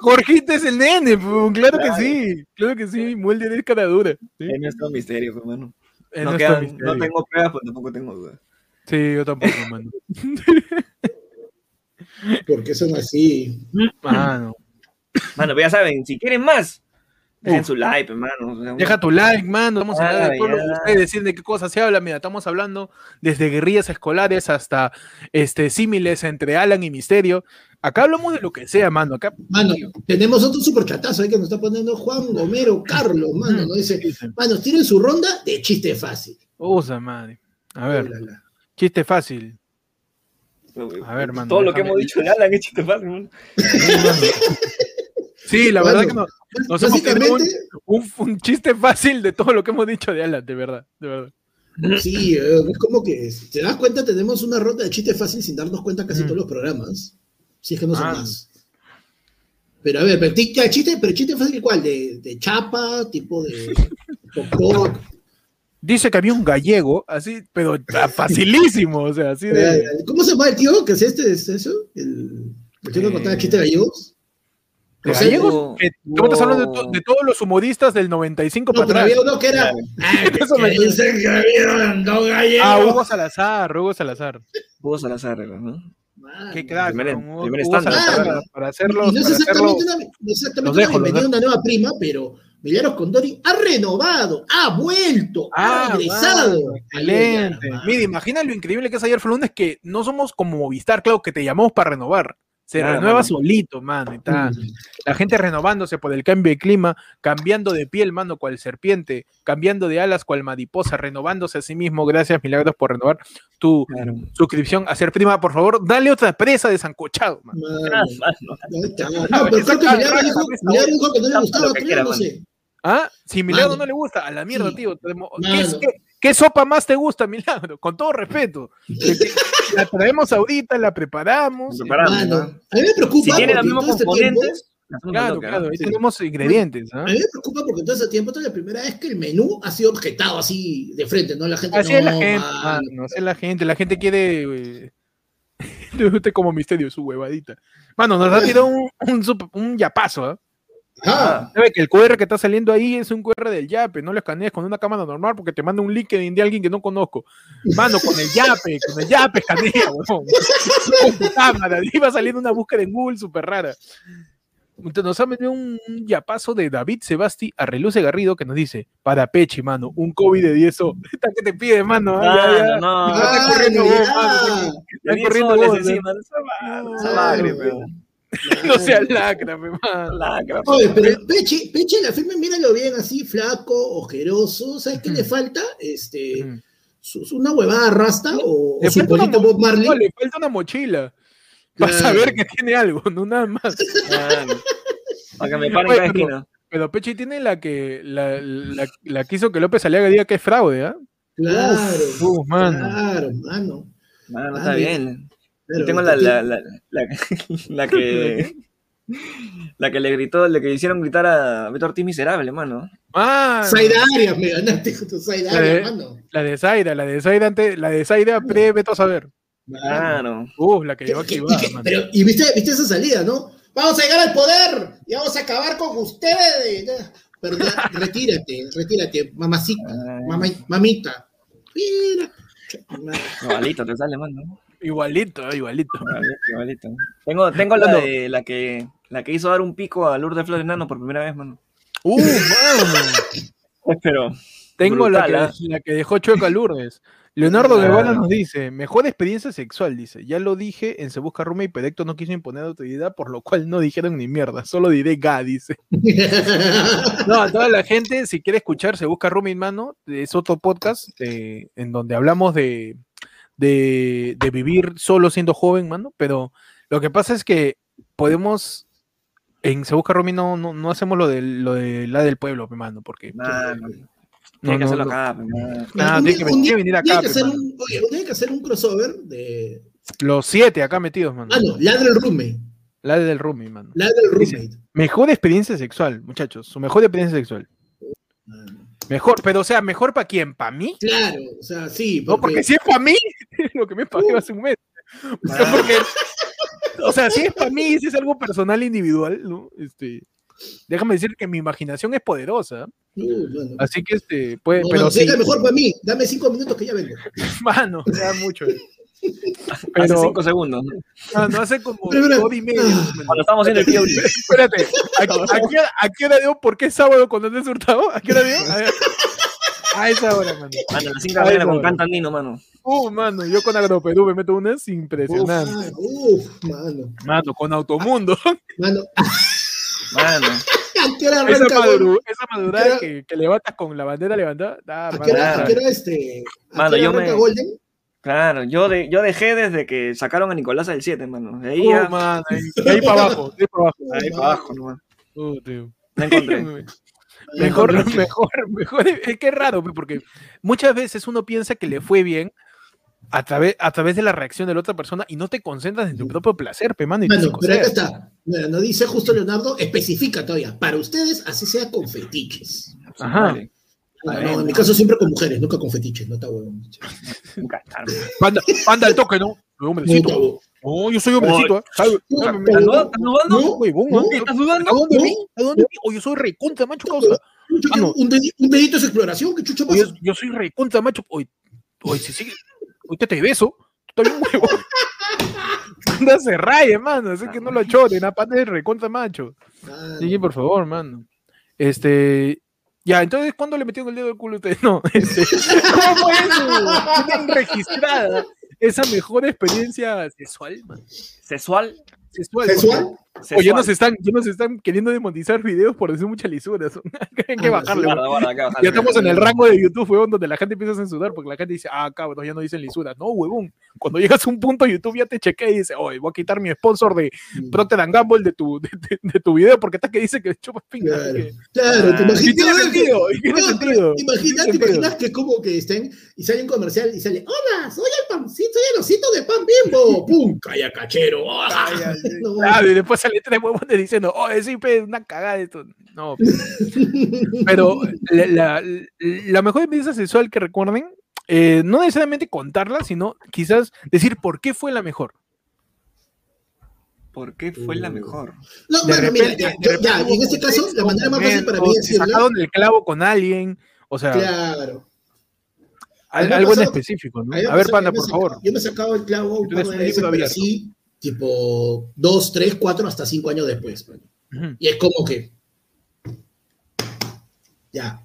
Jorgito es el nene, pu, claro que Claro. sí. Claro que sí. Mulder es cara dura. Sí, Es nuestro misterio, pues, hermano. es No, nuestro quedan- misterio. no tengo pruebas, pues tampoco tengo dudas. Sí, yo tampoco, mano. porque son así. Mano. Mano, pero ya saben, si quieren más, dejen su like, hermano. Deja tu like, mano. Vamos a hablar de Ah, todo lo que ustedes deciden de qué cosas se habla. Mira, estamos hablando desde guerrillas escolares hasta este símiles entre Alan y Misterio. Acá hablamos de lo que sea, mano. Acá Mano, tenemos otro superchatazo ahí que nos está poniendo Juan Gomero Carlos, mano, ¿no? Dice, manos, tienen su ronda de chiste fácil. usa, madre. A ver, Oh, la, la. chiste fácil. A ver, mano, Todo lo que hemos dicho de Alan es chiste fácil, man. Sí, la Bueno, verdad que no, nos hemos un, un- un chiste fácil de todo lo que hemos dicho de Alan, de verdad, de verdad. sí, eh, es como que, te das cuenta, tenemos una ronda de chiste fácil sin darnos cuenta casi Mm. todos los programas. Si es que no son Ah. más. Pero a ver, pero, chiste, pero chiste fácil, ¿cuál? De, de chapa, tipo de popcorn. Dice que había un gallego, así, pero facilísimo, o sea, así de... ¿Cómo se llama el tío que es este? ¿Es eso? El, el tío que Eh, contaba chistes gallegos. Me estás hablando de, to- de todos los humoristas del 95 No, para pero atrás. había uno que era. Claro. Ah, que, Eso me- que dicen que había dos gallegos. Ah, Hugo Salazar, Hugo Salazar. Hugo Salazar, ¿no? Qué crack, primer- con Hugo- primer Hugo estándar. Salazar, para Y hacerlo, no es para hacerlo... exactamente una, no es exactamente Los una los nueva prima, pero Milagros Condori ha renovado, ha vuelto, ha Ah, regresado. excelente. Mira, Mira, imagina lo increíble que es ayer fue lunes que no somos como Movistar, claro, que te llamamos para renovar. Se Claro, renueva mano. solito, mano. y está. La gente renovándose por el cambio de clima, cambiando de piel, mano, cual serpiente, cambiando de alas, cual mariposa, renovándose a sí mismo. Gracias, Milagros, por renovar tu Claro. suscripción a ser prima. Por favor, dale otra presa de sancochado, mano. Mano, mano. ahí está. No, pero creo que Milagros dijo, Milagros dijo que no le gustaba, que creo, no sé. ¿Ah? Si Milagro no le gusta, a la mierda, Sí. tío. Tenemos- ¿Qué, Mano. es- qué- qué sopa más te gusta, Milagro? Con todo respeto. La traemos ahorita, la preparamos. Preparamos, Mano, ¿no? a mí me preocupa. Si tiene los porque mismos este tiempo- componentes, Claro, claro, ahí Sí. tenemos ingredientes. A mí me preocupa porque todo ese tiempo, esta es la primera vez que el menú ha sido objetado así de frente, ¿no? La gente Así no, es la gente, así es la gente. La gente quiere. eh, Usted como misterio, su huevadita. Mano, nos ha tirado un, un, un yapazo, ¿ah? Ajá. Sabe que el QR que está saliendo ahí es un QR del Yape, no lo escanees con una cámara normal porque te manda un LinkedIn de alguien que no conozco. Mano, con el Yape, con el Yape escanea. Con tu cámara, y va saliendo una búsqueda en Google súper rara. Entonces, Nos ha metido un yapazo de David Sebasti a Reluce Garrido que nos dice, para Pechi, mano, un COVID de 10 o. Esta que te pide, mano. ah, ya, ya. Mano, no. Ah, está Ah, corriendo mira. vos, mano, está- De están 10 corriendo vos, encima, No, no. sea lacra, mano. Lacra, Oye, pero- Peche, Peche la firme, míralo bien así, flaco, ojeroso. ¿Sabes qué le falta? Este, su- su- una huevada rasta o, Le o su falta una polito mo- Bob Marley. No, le falta una mochila. Para Claro. saber que tiene algo, no nada más. Para que me paren cada pero- esquina. Pero Pechi tiene la que la, la, la que hizo que López Aliaga diga que es fraude, ¿ah? Claro, Uf, mano. claro, mano. Mano, está bien. Tengo la, la, la, la, la que. La que le gritó, la que le hicieron gritar a Beto Ortiz miserable, mano. Mano. Zaida Arias, me ganaste con tu Zaida Eh. Arias, mano. La de Zaira, la de Zaira antes, la de Zaira pre Beto Saber. Claro. Uh, la que ¿Qué- llevó activada, y, qué- mano. pero, y viste, viste esa salida, ¿no? Vamos a llegar al poder y vamos a acabar con ustedes. Pero ya, retírate, retírate, mamacita, Ay. mama- mamita. Mira. Te sale, mano. Igualito, eh, igualito. Igualito, igualito. Tengo, tengo la de la que la que hizo dar un pico a Lourdes Flores Nano por primera vez, mano. Uh, mano. Pero Tengo la, Brutal, que, la que dejó chueca a Lourdes. Leonardo Ah. Guevara nos dice, mejor experiencia sexual, dice. Ya lo dije en Se Busca Rumi y Pedecto no quiso imponer autoridad, por lo cual no dijeron ni mierda. Solo diré ga, dice. No, a toda la gente, si quiere escuchar Se Busca Rumi, mano, es otro podcast eh, en donde hablamos de, de, de vivir solo siendo joven, mano. Pero lo que pasa es que podemos... En Se Busca Rumi no, no, no hacemos lo de, lo de la del pueblo, mano, porque... mano, no, tiene que hacerlo acá, pues, tiene que- tiene venir acá, tiene que pe, hacer un, oye, hay que hacer un crossover de. Los siete acá metidos, mano. Ah, no, ladra el roommate. La del Rumi, mano. Ladra el Dice, roommate. Mejor experiencia sexual, muchachos. Su mejor experiencia sexual. Ah, Mejor, pero o sea, ¿mejor para quién? ¿Para mí? Claro, o sea, sí. No, porque si es para mí, lo que me pagué Uh. hace un mes. Ah. Porque, o sea, si es para mí, si es algo personal individual, ¿no? Este, déjame decir que mi imaginación es poderosa. Uh. Así que, este, puede, No, pero mano, sí, mejor para mí. Dame cinco minutos que ya vengo. mano, ya mucho. Eh. Hace Pero, cinco segundos. ¿no? no, no hace como Pero, pero- hora y media. Cuando estamos haciendo el tío Espérate, ¿a, a qué hora, a qué hora dio? ¿Por qué sábado cuando te hurtado? ¿A qué hora dio? A. A esa hora, mano. Mano, a las 5 de la mañana con no. Cantandino, mano. Uh, mano, yo con Agroperú me meto unas Uf, impresionantes. uf, mano. Mano, con Automundo. Mano, Mano. ¿a qué hora esa, weón? esa que, que levantas con la bandera levantada. Ah, ¿A qué hora, a qué hora este? ¿A Mano, qué hora yo me- Golden? Claro, yo, de, yo dejé desde que sacaron a Nicolás del 7, mano. De ahí, Uh, ya- mano, ahí, ahí para abajo, de ahí para abajo. ahí para abajo. Uh, tío. No encontré. Mejor, mejor, mejor. Es que es raro, pe, porque muchas veces uno piensa que le fue bien a través, a través de la reacción de la otra persona y no te concentras en tu propio placer, pe, mano. Y te Mano, pero acá está. Nos dice justo Leonardo, especifica todavía. Para ustedes, así sea con fetiches. Ajá. Vale. No, Ah, no, en mi caso siempre con mujeres, nunca con fetiches, no está huevón. Nunca tarde. Anda, anda al toque, ¿no? Hombrecito. está. No, yo soy hombrecito. ¿eh? ¿Estás dudando? ¿Estás dudando? ¿ah? ¿A dónde vi? ¿A dónde vi? O yo soy recontra, macho, causa. Ah, no. un, dedi- un dedito es exploración, ¿qué chucha pasa? Yo, yo soy recontra, macho. Hoy, hoy, si sigue. Hoy te, te beso. Tú también, huevo. Anda, se raya, mano. Así que no lo choren. Aparte de recontra, macho. Ah, Sí, por favor, mano. Este. Ya, entonces, ¿cuándo le metieron el dedo al culo a ustedes? No, este. ¿Cómo fue eso? Tienen registrada esa mejor experiencia sexual, man. ¿Sexual? Sexual. ¿Sexual? Oye, ya Sexual. nos están, ya nos están queriendo demonetizar videos por decir muchas lisuras. Hay que Ah, bajarle. sí, weón. Guarda, guarda, acá, Ya estamos en el rango de YouTube, weón, donde la gente empieza a censurar porque la gente dice, ah, cabrón, ya no dicen lisuras. No, huevón. Cuando llegas a un punto, YouTube ya te chequea y dice, oye, voy a quitar mi sponsor de Mm, Procter and Gamble de tu, de, de- de tu video porque está que dice que chupas pinga. Claro, que- claro, te Ah, Y tiene imaginas. sentido, y tiene No, sentido. Te imaginas que es como que estén y sale un comercial y sale, hola, soy el pancito, soy el osito de pan bimbo. ¡Pum! Calla cachero. ¡Ah! No, Claro, y después sale tres huevones diciendo, oh, sí, pe, una cagada esto. No, pe. pero la, la- la mejor experiencia sexual que recuerden, eh, no necesariamente contarla, sino quizás decir por qué fue la mejor. ¿Por qué fue la mejor? No, De bueno, mira, ya, de ya, en este caso, la manera más fácil para mí si decirlo, sacaron el clavo con alguien, o sea, claro. algo en específico, ¿no? A, ver, panda, yo me por saca- favor. Yo me he sacado el clavo un par de veces, pero abierto. Tipo dos, tres, cuatro, hasta cinco años después. Ujú. Y es como que. Ya.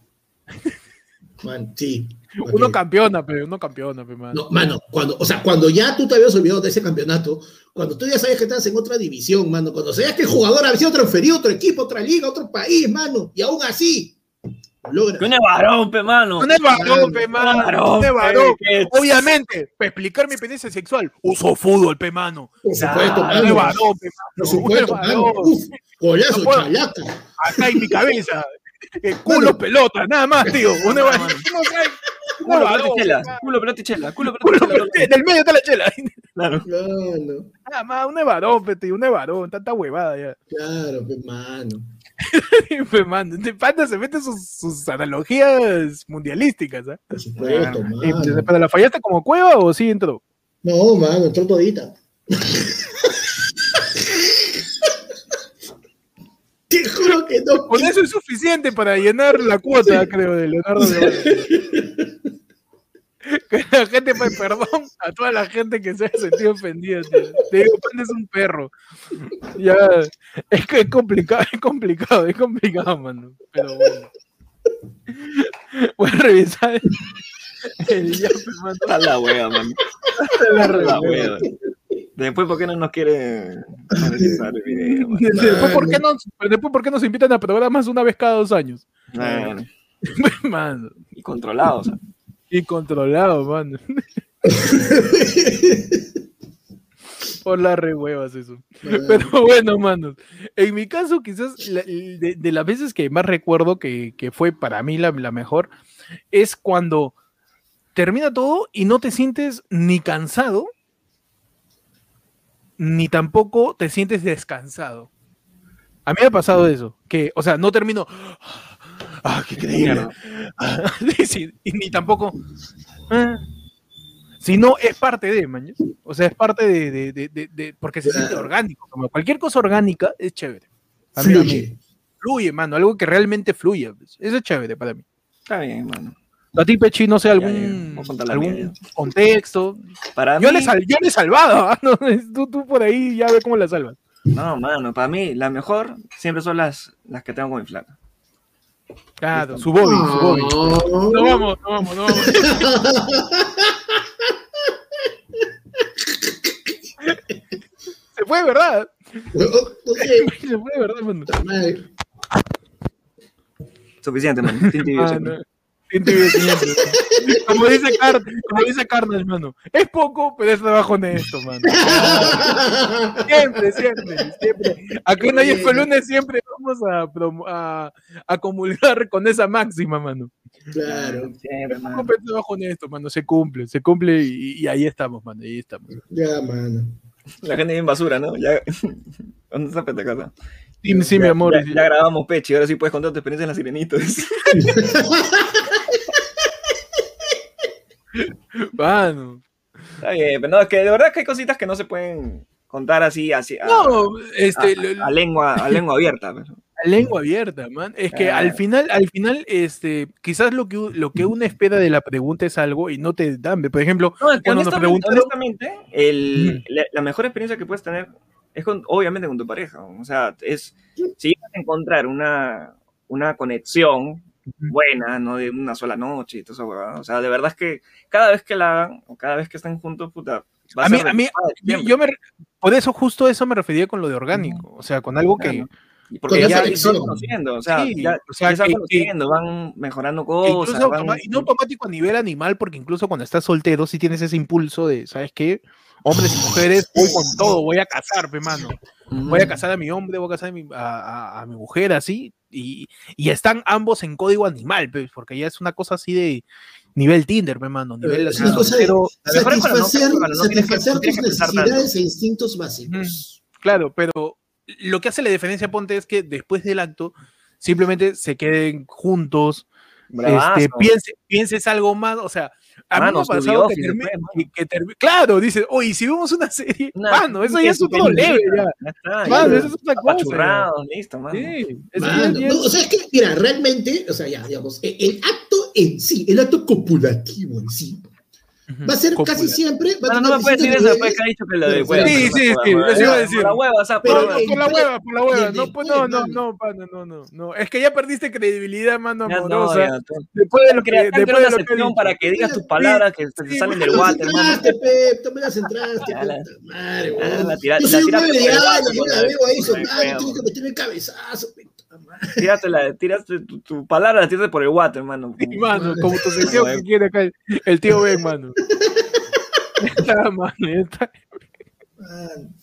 Man, sí. Uno campeona, pero uno campeona, pe, man. No, mano, cuando, o sea, cuando ya tú te habías olvidado de ese campeonato, cuando tú ya sabes que estás en otra división, mano, cuando sabías que el jugador había sido transferido a otro equipo, otra liga, otro país, mano, y aún así, logra. ¡Que un varón, pe, mano! Un varón, pe, mano. Varón. que- Obviamente, para explicar mi experiencia sexual, uso fútbol, pe, mano. Por supuesto, mano. varón, pe, Por mano. supuesto, Un mano. Uf, golazo, No chalaca. Acá en mi cabeza. Eh, culo, pelota, nada más, tío. Un varón. Culo, pelota y chela. Culo, pelota y chela. Culo, pelota y chela. pelota, Del medio está la chela. Claro. Claro, Nada más, un varón, pe, tío. Un varón. Tanta huevada ya. claro. Pe, mano. Este panda se mete sus, sus analogías mundialísticas, ¿ah? Por supuesto, mano. ¿Pero la fallaste como cueva o sí entró? No, mano, entró todita. Te juro que no. Con eso es suficiente para llenar la cuota, creo, de Leonardo Guevara. Que la gente, pues, perdón a toda la gente que se haya sentido ofendida. tío. Te digo, Panda es un perro. Ya, es que es complicado, es complicado, es complicado, mano. Pero bueno. Voy a revisar el, yape, mano. A la wea, man. La A la wea. Después, ¿por qué no nos quiere monetizar el video? Después, ¿por qué nos, después, ¿por qué nos invitan a programas una vez cada dos años? Bueno, Mano, y controlado, o sea. Y controlado, mano. Por las re huevas eso. Pero bueno, manos. En mi caso, quizás de las veces que más recuerdo que, que fue para mí la, la mejor, es cuando termina todo y no te sientes ni cansado, ni tampoco te sientes descansado. A mí me ha pasado eso, que, o sea, no termino, ah, qué increíble, Mierda. Sí, y ni tampoco. ah, sino es parte de, maño. O sea, es parte de, de- de- de- de- porque se siente orgánico. Como cualquier cosa orgánica es chévere. A mí- a mí. Fluye. Fluye, mano, algo que realmente fluye. pues. Eso es chévere para mí. Está bien, mano. A ti, Pechi, no sé, ya, algún, voy a contar la algún mía, contexto. Para Yo mí, le, sal- yo le he salvado. ¿ah? No, tú, tú por ahí ya ves cómo la salvas. no, mano, para mí, la mejor siempre son las, las que tengo con mi flaca. Claro, su Bobby, su Bobby. Oh. No vamos, no vamos, no vamos. Se fue, ¿verdad? Se fue, ¿verdad, mano? Suficiente, View Ah, no. Como dice, Car como dice mano. Es poco, pero es trabajo honesto, mano. Siempre, siempre, siempre. Aquí en Ayes Columnes siempre vamos a, a, a comulgar con esa máxima, mano. Claro, Siempre, Es mano. poco, pero es trabajo honesto, mano. Se cumple, se cumple y, y ahí estamos, mano. Ahí estamos. ya, mano. La gente bien basura, ¿no? Ya. ¿Dónde está Petacasa? Sí, sí, mi amor. Ya, ya grabamos Pechi, ahora sí puedes contar tu experiencia en la sirenita. Mano. Está bien, pero no, es que de verdad que hay cositas que no se pueden contar así, así a, No, este, a- lo- a lengua, a lengua abierta. pero. La lengua abierta, man. Es que Ah. al final, al final, este, quizás lo que, lo que uno espera de la pregunta es algo y no te dan. Por ejemplo, No, es Cuando nos preguntaron- honestamente, el- la, la mejor experiencia que puedes tener es con, obviamente con tu pareja. O sea, es si llegas a encontrar una, una conexión buena, no de una sola noche y todo eso. O sea, de verdad es que cada vez que la hagan o cada vez que estén juntos, puta, va a mí, ser a mí, yo, me, re- por eso, justo eso me refería con lo de orgánico. O sea, con algo que. Y Porque la ya se conociendo, o sea, Sí, ya, o sea, ya se van que- conociendo, van mejorando cosas. incluso van- y no automático a nivel animal, porque incluso cuando estás soltero, sí tienes ese impulso de, ¿sabes qué? Hombres y mujeres, voy con todo, voy a casarme, mano. voy a casar a mi hombre, voy a casar a mi, a, a- a mi mujer, así, y, y están ambos en código animal, pues, porque ya es una cosa así de nivel Tinder, pe, mano, nivel así, es una cosa de no- satisfacer, que- tus necesidades e instintos básicos. claro, pero lo que hace la diferencia, ponte, es que después del acto, simplemente se queden juntos, este, piense- pienses algo más, o sea, a mí me ha pasado que, que- claro, dices, oye, si vemos una serie, Una- mano, eso ya es súper otro level, ya. Ya está, Mano, ya. eso es otra cosa. listo, mano. Sí, no, o sea, es que, mira, realmente, o sea, ya, digamos, e- el acto en sí, el acto copulativo en sí, va a ser Cópula. casi siempre. Va no tener me puedes decir eso después que ha dicho que lo de hueva. sí, no sí, sí, eso iba a Por decir. la hueva, o sea, Por, por Pero la por la hueva, por la hueva. No, pues, después, no, no, mano. no, pana, no, no, no. Es que ya perdiste credibilidad, mano, Ya no, amorosa. ya, después de lo que, después de una lo que sección dicho. para que digas tus palabras que te salen Tú del me las water, mano. entraste, Pep, tú me las entraste, madre, Yo soy un nueve de por water yo la veo ahí el tengo que meter el cabezazo, Tiraste, la, tiraste tu, tu palabra, la tiraste por el water, mano. Sí, mano, como tu sección que quiere acá el, el tío Ben, mano. Ya está, mano, ya está. Man,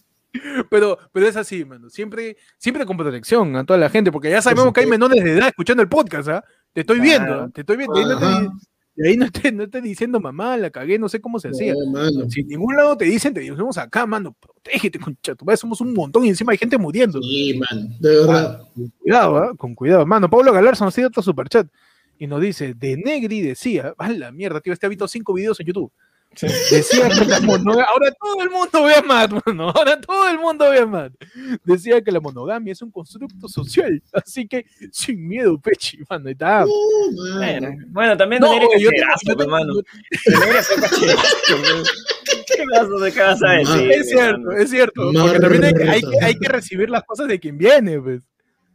Pero, pero es así, mano. Siempre, siempre con protección a toda la gente, porque ya sabemos que hay menores de edad escuchando el podcast, ¿ah? Te estoy viendo, Claro. te estoy viendo. De ahí no te, no te diciendo mamá, la cagué, no sé cómo se hacía. No, mano. Si en ningún lado te dicen, te decimos acá, mano, protégete, concha, tu madre, somos un montón y encima hay gente muriendo. Sí, man, de verdad. Con cuidado, ¿ah? con cuidado. Mano, Pablo Galarza nos tiene otro superchat y nos dice, de Negri decía, a la mierda, tío, este ha visto cinco videos en YouTube. Decía que la monogamia, ahora todo el mundo ve a Matt, mano, ahora todo el mundo ve a Matt. Decía que la monogamia es un constructo social, así que sin miedo, Pechi, mano, está. No, Bueno, bueno, también No, no, yo que ser ser. ¿Qué vas a- qué vas a decir? Es cierto, es cierto. Porque también hay, que- hay hay que recibir las cosas de quien viene, pues.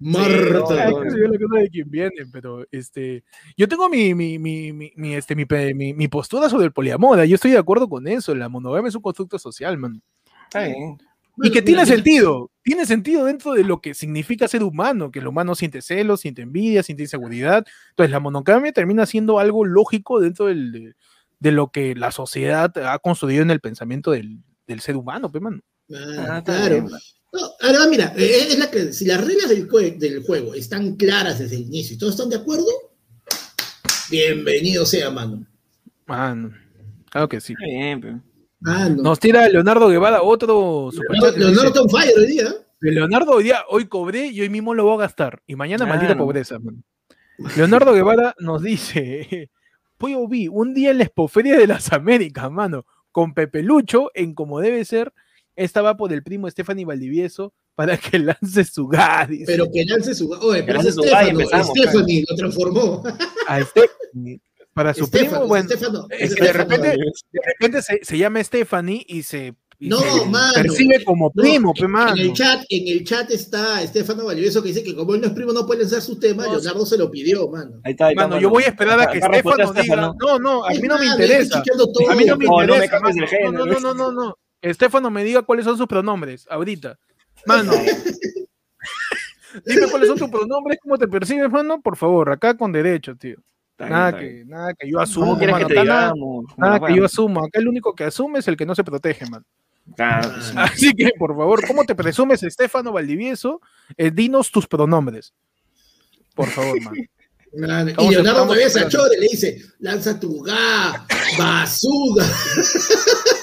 Marta. Que recibir las cosas de quien viene, pero este. Yo tengo mi, mi, mi, mi, este, mi, pe- mi- mi postura sobre el poliamor. ¿eh? Yo estoy de acuerdo con eso. La monogamia es un constructo social, man. Está bien. Y que tiene sentido, tiene sentido dentro de lo que significa ser humano, que el humano siente celos, siente envidia, siente inseguridad. Entonces la monogamia termina siendo algo lógico dentro del- de, de lo que la sociedad ha construido en el pensamiento del, del ser humano, pues, mano. Ah, Ah, claro. No, ahora mira, eh, es la que si las reglas del, jue- del juego están claras desde el inicio y todos están de acuerdo, bienvenido sea, mano. Mano, claro que sí. Está bien, pero- Mano. Nos tira Leonardo Guevara otro Leonardo, Leonardo dice, está on fire hoy día. Leonardo hoy día, hoy cobré y hoy mismo lo voy a gastar. Y mañana maldita pobreza. man. Leonardo Guevara nos dice, Pollo vi un día en la expoferia de las Américas, mano, con Pepe Lucho en como debe ser, estaba por el primo Stephanie Valdivieso para que lance su gadis. Pero que lance su. Oye, pero lance es su empezamos, Stephanie lo transformó. a Stephanie. Para su Stefano, primo, bueno, Stefano, es que de repente, de repente se, se llama Stephanie y se, y No, se mano. percibe como No, primo, pe, En mano. el chat, en el chat está Estefano Valdivieso que dice que como él no es primo no puede lanzar sus temas, No, Leonardo se lo pidió, mano. Ahí está, ahí está, Mano, yo voy a esperar a que Estefano diga. No, no, a mí no me Mano, interesa. A mí no me No, no interesa. mano. no, no, no, no, no. Estefano me diga cuáles son sus pronombres ahorita. Mano. Dime cuáles son tus pronombres, cómo te percibes, mano, por favor, acá con derecho, tío. Nada que, bien. nada que yo asumo, ¿Cómo quieres mano, que te acá nada, que yo weá? asumo. Acá el único que asume es el que no se protege, man. Claro que sí. Así que, por favor, ¿cómo te presumes, Estefano Valdivieso? Eh, dinos tus pronombres. Por favor, man. Mano, Y Leonardo todavía se achore, le dice, lanza tu ga, basuga.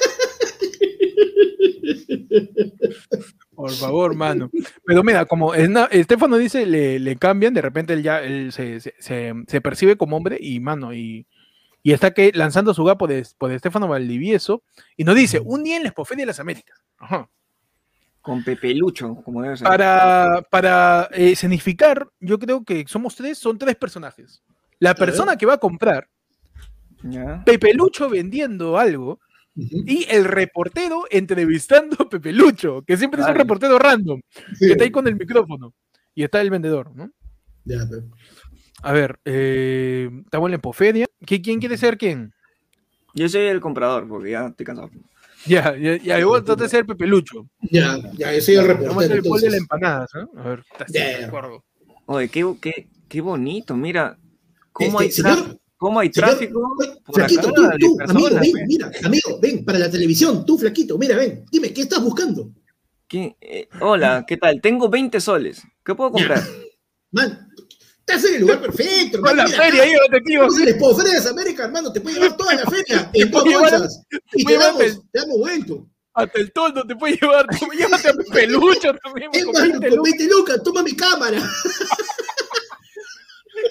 Por favor, mano. Pero mira, como Estefano dice, le, le cambian, de repente él ya él se, se- se- se percibe como hombre y mano, y, y está que lanzando su gapo de, por Estefano Valdivieso, y nos dice, un día en la Expoferia de las Américas. Ajá. Con Pepe Lucho, como debe ser. Para, para eh, escenificar, yo creo que somos tres, son tres personajes. La persona que va a comprar, Ya. Pepe Lucho y el reportero entrevistando a Pepe Lucho, que siempre es un Claro. reportero random. Sí. que está ahí con el micrófono. Y está el vendedor, ¿no? Ya, pero- A ver, eh, estamos en la Empoferia. ¿Qui- ¿Quién quiere ser quién? Yo soy el comprador, porque ya estoy cansado. Ya, ya, ya, vos trata de ser Pepe Lucho. ya, ya, yo soy el Vamos a hacer reportero. el gol de la Entonces. empanada, ¿no? A ver, está acuerdo. Oye, qué, qué, qué bonito, mira. ¿Cómo, Este, hay, señor, cómo hay tráfico? por Flaquito, acá tú, amigo, ven, pues? mira, amigo, ven, para la televisión, tú, Flaquito, mira, ven, dime, ¿qué estás buscando? ¿Qué? Eh, hola, ¿qué tal? Tengo 20 soles. ¿Qué puedo comprar? Man, estás en el lugar perfecto, hermano, la mira, feria, acá, llévate, tío. el Expoferia de las Américas, hermano, te puede llevar toda la feria en dos bolsas. Y te damos, te damos vuelto. Hasta el toldo te puede llevar. Llévate a Pepe Lucho también. Eh, Con mano, 20 con lucas. 20 lucas, toma mi cámara.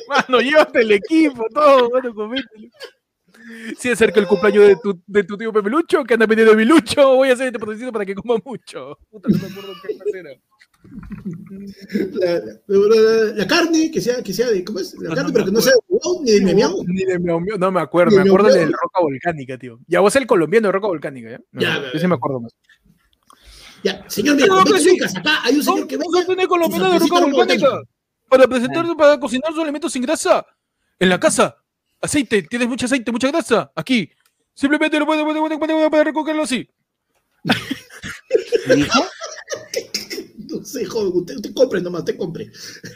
Mano, llévate el equipo, todo, mano, con 20 lucas. Si es cerca el cumpleaños de tu, de tu tío Pepe Lucho, que anda vendiendo mi Lucho, voy a hacer este protecito para que coma mucho. Puta, no me acuerdo qué era. La, la- la- la carne, que sea, que sea de, ¿cómo es? La No, carne, no pero que no sea de huevón ni de miau. Ni de no me acuerdo, me de acuerdo del miau. Roca Volcánica, tío. Ya vos el colombiano de Roca Volcánica, ¿ya? No, Ya, yo sí me acuerdo más. Ya, señor, mira, No, con pero 20 sí. lucas, acá hay un señor que vende a tener colombiano de Roca volcánica. Para presentar, para cocinar sus alimentos sin grasa. En la casa. Aceite, tienes mucho aceite, mucha grasa. Aquí. Simplemente lo puedes para recogerlo así. No sé, joven, usted, usted compre nomás, usted compre.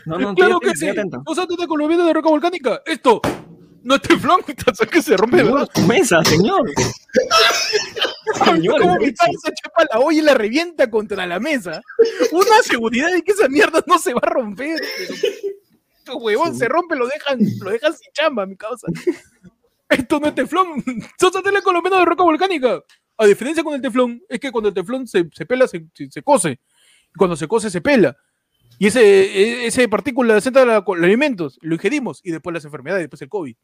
No, no, claro que sí. atento, estoy atento. ¿Vos antes de colombiano de Roca Volcánica? Esto. No es teflón, que se rompe, tu mesa, señor. Señor, Como mi causa chapa la olla y la revienta contra la mesa. Una seguridad de que esa mierda no se va a romper. Tu huevón se rompe, lo dejan, lo dejan sin chamba, mi causa. Esto no es teflón. Sos tele colombiano de roca volcánica. A diferencia con el teflón, es que cuando el teflón se, se pela, se, se, se cose. Y cuando se cose, se pela. Y ese, e- ese partícula la- los alimentos, lo ingerimos y después las enfermedades, después el COVID.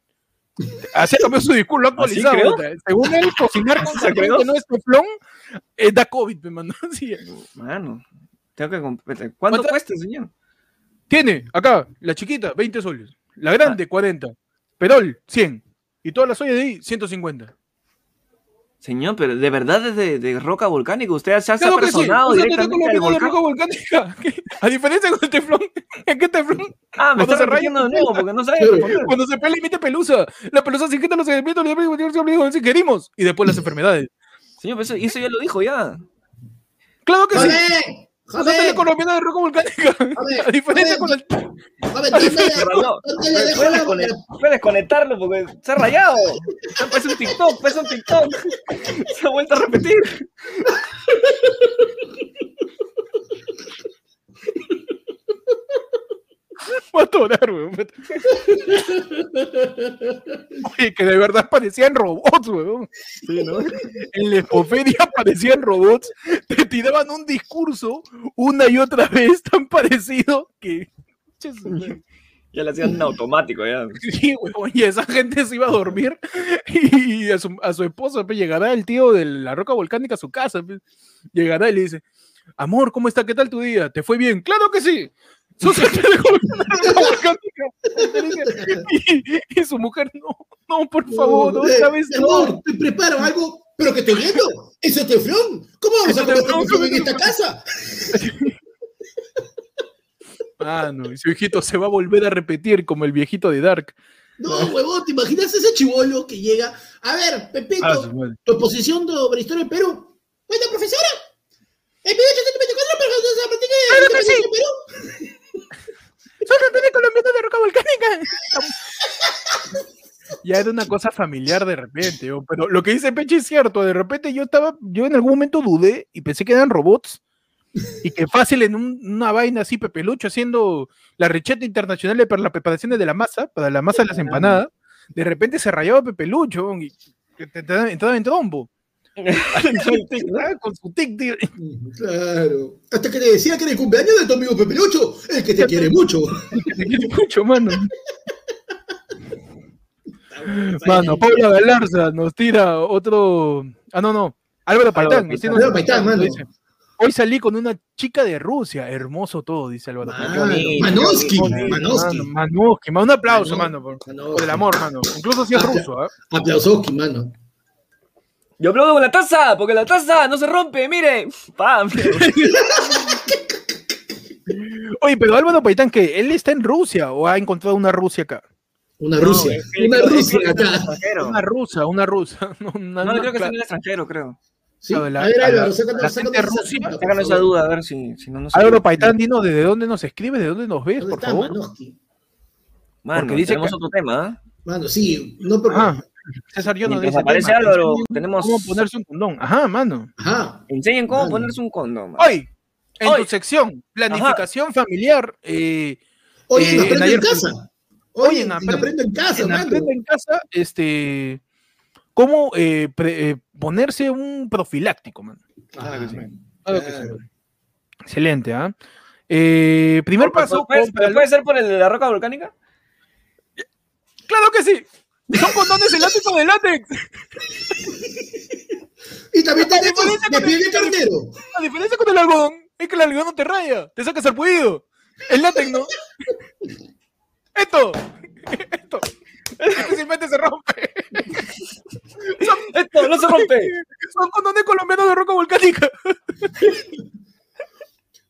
Así cambió su discurso, lo ha ¿Así actualizado. Según él, cocinar con que no es teflón eh, da COVID, me mandó. Sí. Mano, tengo que comp- ¿Cuánto ¿Cuánto? cuesta, señor? Tiene acá, la chiquita, 20 soles. La grande, 40. Perol, 100. Y todas las ollas de ahí, 150. Señor, pero de verdad es de, roca volcánica. Usted se ha Claro sí, personado o sea, te directamente al volcán. roca volcánica. ¿Qué? A diferencia con el teflón. ¿En qué teflón? Ah, me está se raya, repitiendo de nuevo porque no sabe responder. Cuando se pelea, emite pelusa. La pelusa se quita los elementos, los elementos que querimos. Y después las enfermedades. Señor, pero eso, eso ya lo dijo ya. Claro que sí. ¡Joder! Usaste la economía de roca volcánica. A diferencia con el. Joder, ¿dónde le Se rayó. dejo- dónde le dejo Puedes, desconectarlo porque se ha rayado. Parece un TikTok, parece un TikTok. Se ha vuelto a repetir. Voy a atorar, weón. Oye, que de verdad parecían robots, weón. En la expoferia parecían robots. Te tiraban un discurso una y otra vez tan parecido que. Ya lo hacían automático ya. Sí, weón, y esa gente se iba a dormir y a su, a su esposa pues, llegará el tío de la roca volcánica a su casa, pues, llegará y le dice, amor, ¿cómo está? ¿Qué tal tu día? ¿Te fue bien? ¡Claro que sí! De. Y, y su mujer, no, no, por favor, no, sabes, mi no. amor, te preparo algo, pero que te viendo. Eso es teflón. ¿Cómo vamos a comer teflón, teflón en esta casa? Ah, no, y su hijito se va a volver a repetir como el viejito de Dark. No, huevón, ¿te imaginas ese chivolo que llega? A ver, Pepito, Ah, su madre. tu posición sobre historia del Perú. Bueno, profesora, en 1824 pero se practica Claro la que sí. independencia del Perú. ¡Soy campeón colombiano de roca volcánica! ya era una cosa familiar de repente, ¿no? pero lo que dice Peche es cierto, de repente yo estaba, yo en algún momento dudé y pensé que eran robots y que fácil en un- una vaina así Pepelucho haciendo la receta internacional para las preparaciones de la masa, para la masa de las empanadas, de repente se rayaba Pepelucho y te- en trombo. Ah, Con su tic, tío. Claro. Hasta que le decía que era el cumpleaños de tu amigo Pepelucho, el que te quiere mucho. Te quiere mucho, mano. Mano, Paula Galarza nos tira otro. Ah, no, no. Álvaro Paitán. Álvaro Paitán, mano. dice, Hoy salí con una chica de Rusia. Hermoso todo, dice Álvaro Paitán. Manoski. Manoski. Mano, Manuski, mano, un aplauso, Mano- por, Manoski. por el amor, mano. Incluso si es ruso, ¿ah? Aplausoski, mano. Yo aplaudo con la taza, porque la taza no se rompe, mire. ¡Pam! Oye, pero Álvaro Paitán, que él está en Rusia o ha encontrado una Rusia acá. Una Rusia. es que Una Rusia acá. Una rusa, una rusa. No, una- No, una- creo que claro. en el extranjero, creo. Sí. A ver, Álvaro, sácanos, la sácanos gente esa duda, a ver si, si no nos. Álvaro Paitán, dinos desde dónde nos escribes, de dónde nos ves, ¿Dónde por está favor. Manoski? Mano, porque dice que- otro tema, ¿ah? Mano, sí, no pero Ah, César yo no dice. aparece tema, Álvaro, enseñen tenemos- ¿Cómo ponerse un condón? Ajá, mano. Ajá. Enseñen cómo Mano. ponerse un condón. mano. Hoy, en Hoy. tu sección, planificación familiar, eh, Oye, Eh, en en Aprendo en ayer- casa. Oye, Oye, en en Aprendo- Aprendo en casa, en mano. Aprende en casa, este, cómo eh, pre- eh, ponerse un profiláctico, mano. Claro que sí. Claro que sí. Excelente, ¿ah? Eh, primer paso, ¿Puede, cómpralo. ¿Puede ser por el de la roca volcánica? Claro que sí. Son condones elásticos de látex. Y también tenemos diferencia de con piel de el- carnero. La diferencia con el algodón es que el algodón no te raya, te sacas el puido. El látex no. Esto, esto, difícilmente se rompe. Esto no se rompe. Son condones colombianos de roca volcánica.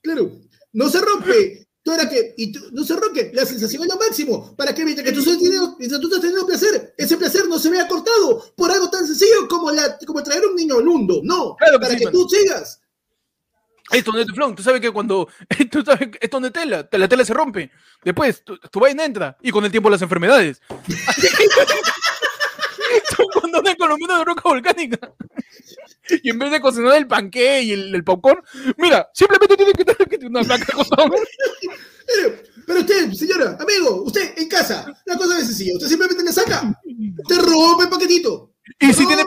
Claro. No se rompe. Tú era que, y tú- no se rompe, la sensación es lo máximo. ¿Para que Mientras que tú estás teniendo, tú estás teniendo placer, ese placer no se vea cortado por algo tan sencillo como, la, como traer un niño al mundo. No, Claro que para sí, que tú sigas. Esto no es teflón. Tú sabes que cuando. Tú sabes es tela. La tela se rompe. Después, tu, tu vaina entra. Y con el tiempo las enfermedades. Son condones colombianos de roca volcánica. Y en vez de cocinar el panqué y el, el popcorn, mira, simplemente tiene que tener una placa de condón. Pero, pero usted, señora, amigo, usted en casa, la cosa es sencilla. Usted simplemente le saca, te rompe el paquetito. Y si, tiene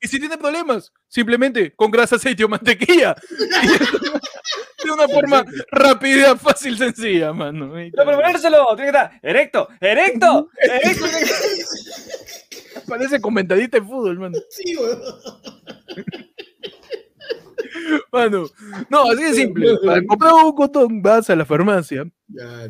y si tiene problemas, simplemente con grasa, aceite o mantequilla. de una forma rápida, fácil, sencilla, mano. Pero ponérselo, tiene que estar erecto, erecto, erecto. Parece comentarista de fútbol, mano. Sí, weón. Mano, no, así de simple. Para comprar un condón, vas a la farmacia. Ya.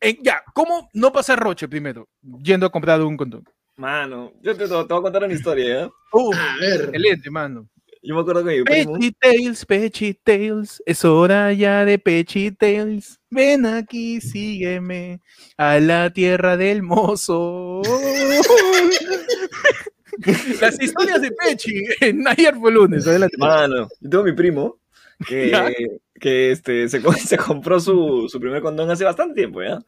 Eh, ya, ¿cómo no pasar roche primero? Yendo a comprar un condón. Mano, yo te, te voy a contar una historia, ¿eh? Uf, A ver. excelente, mano. Yo me acuerdo que mi primo... Pechi Tales, Pechi Tales, es hora ya de Pechi Tales. Ven aquí, sígueme a la tierra del mozo. Las historias de Pechi en ayer fue lunes, adelante. Mano, yo tengo mi primo que, que este, se, se compró su, su primer condón hace bastante tiempo, ¿ya?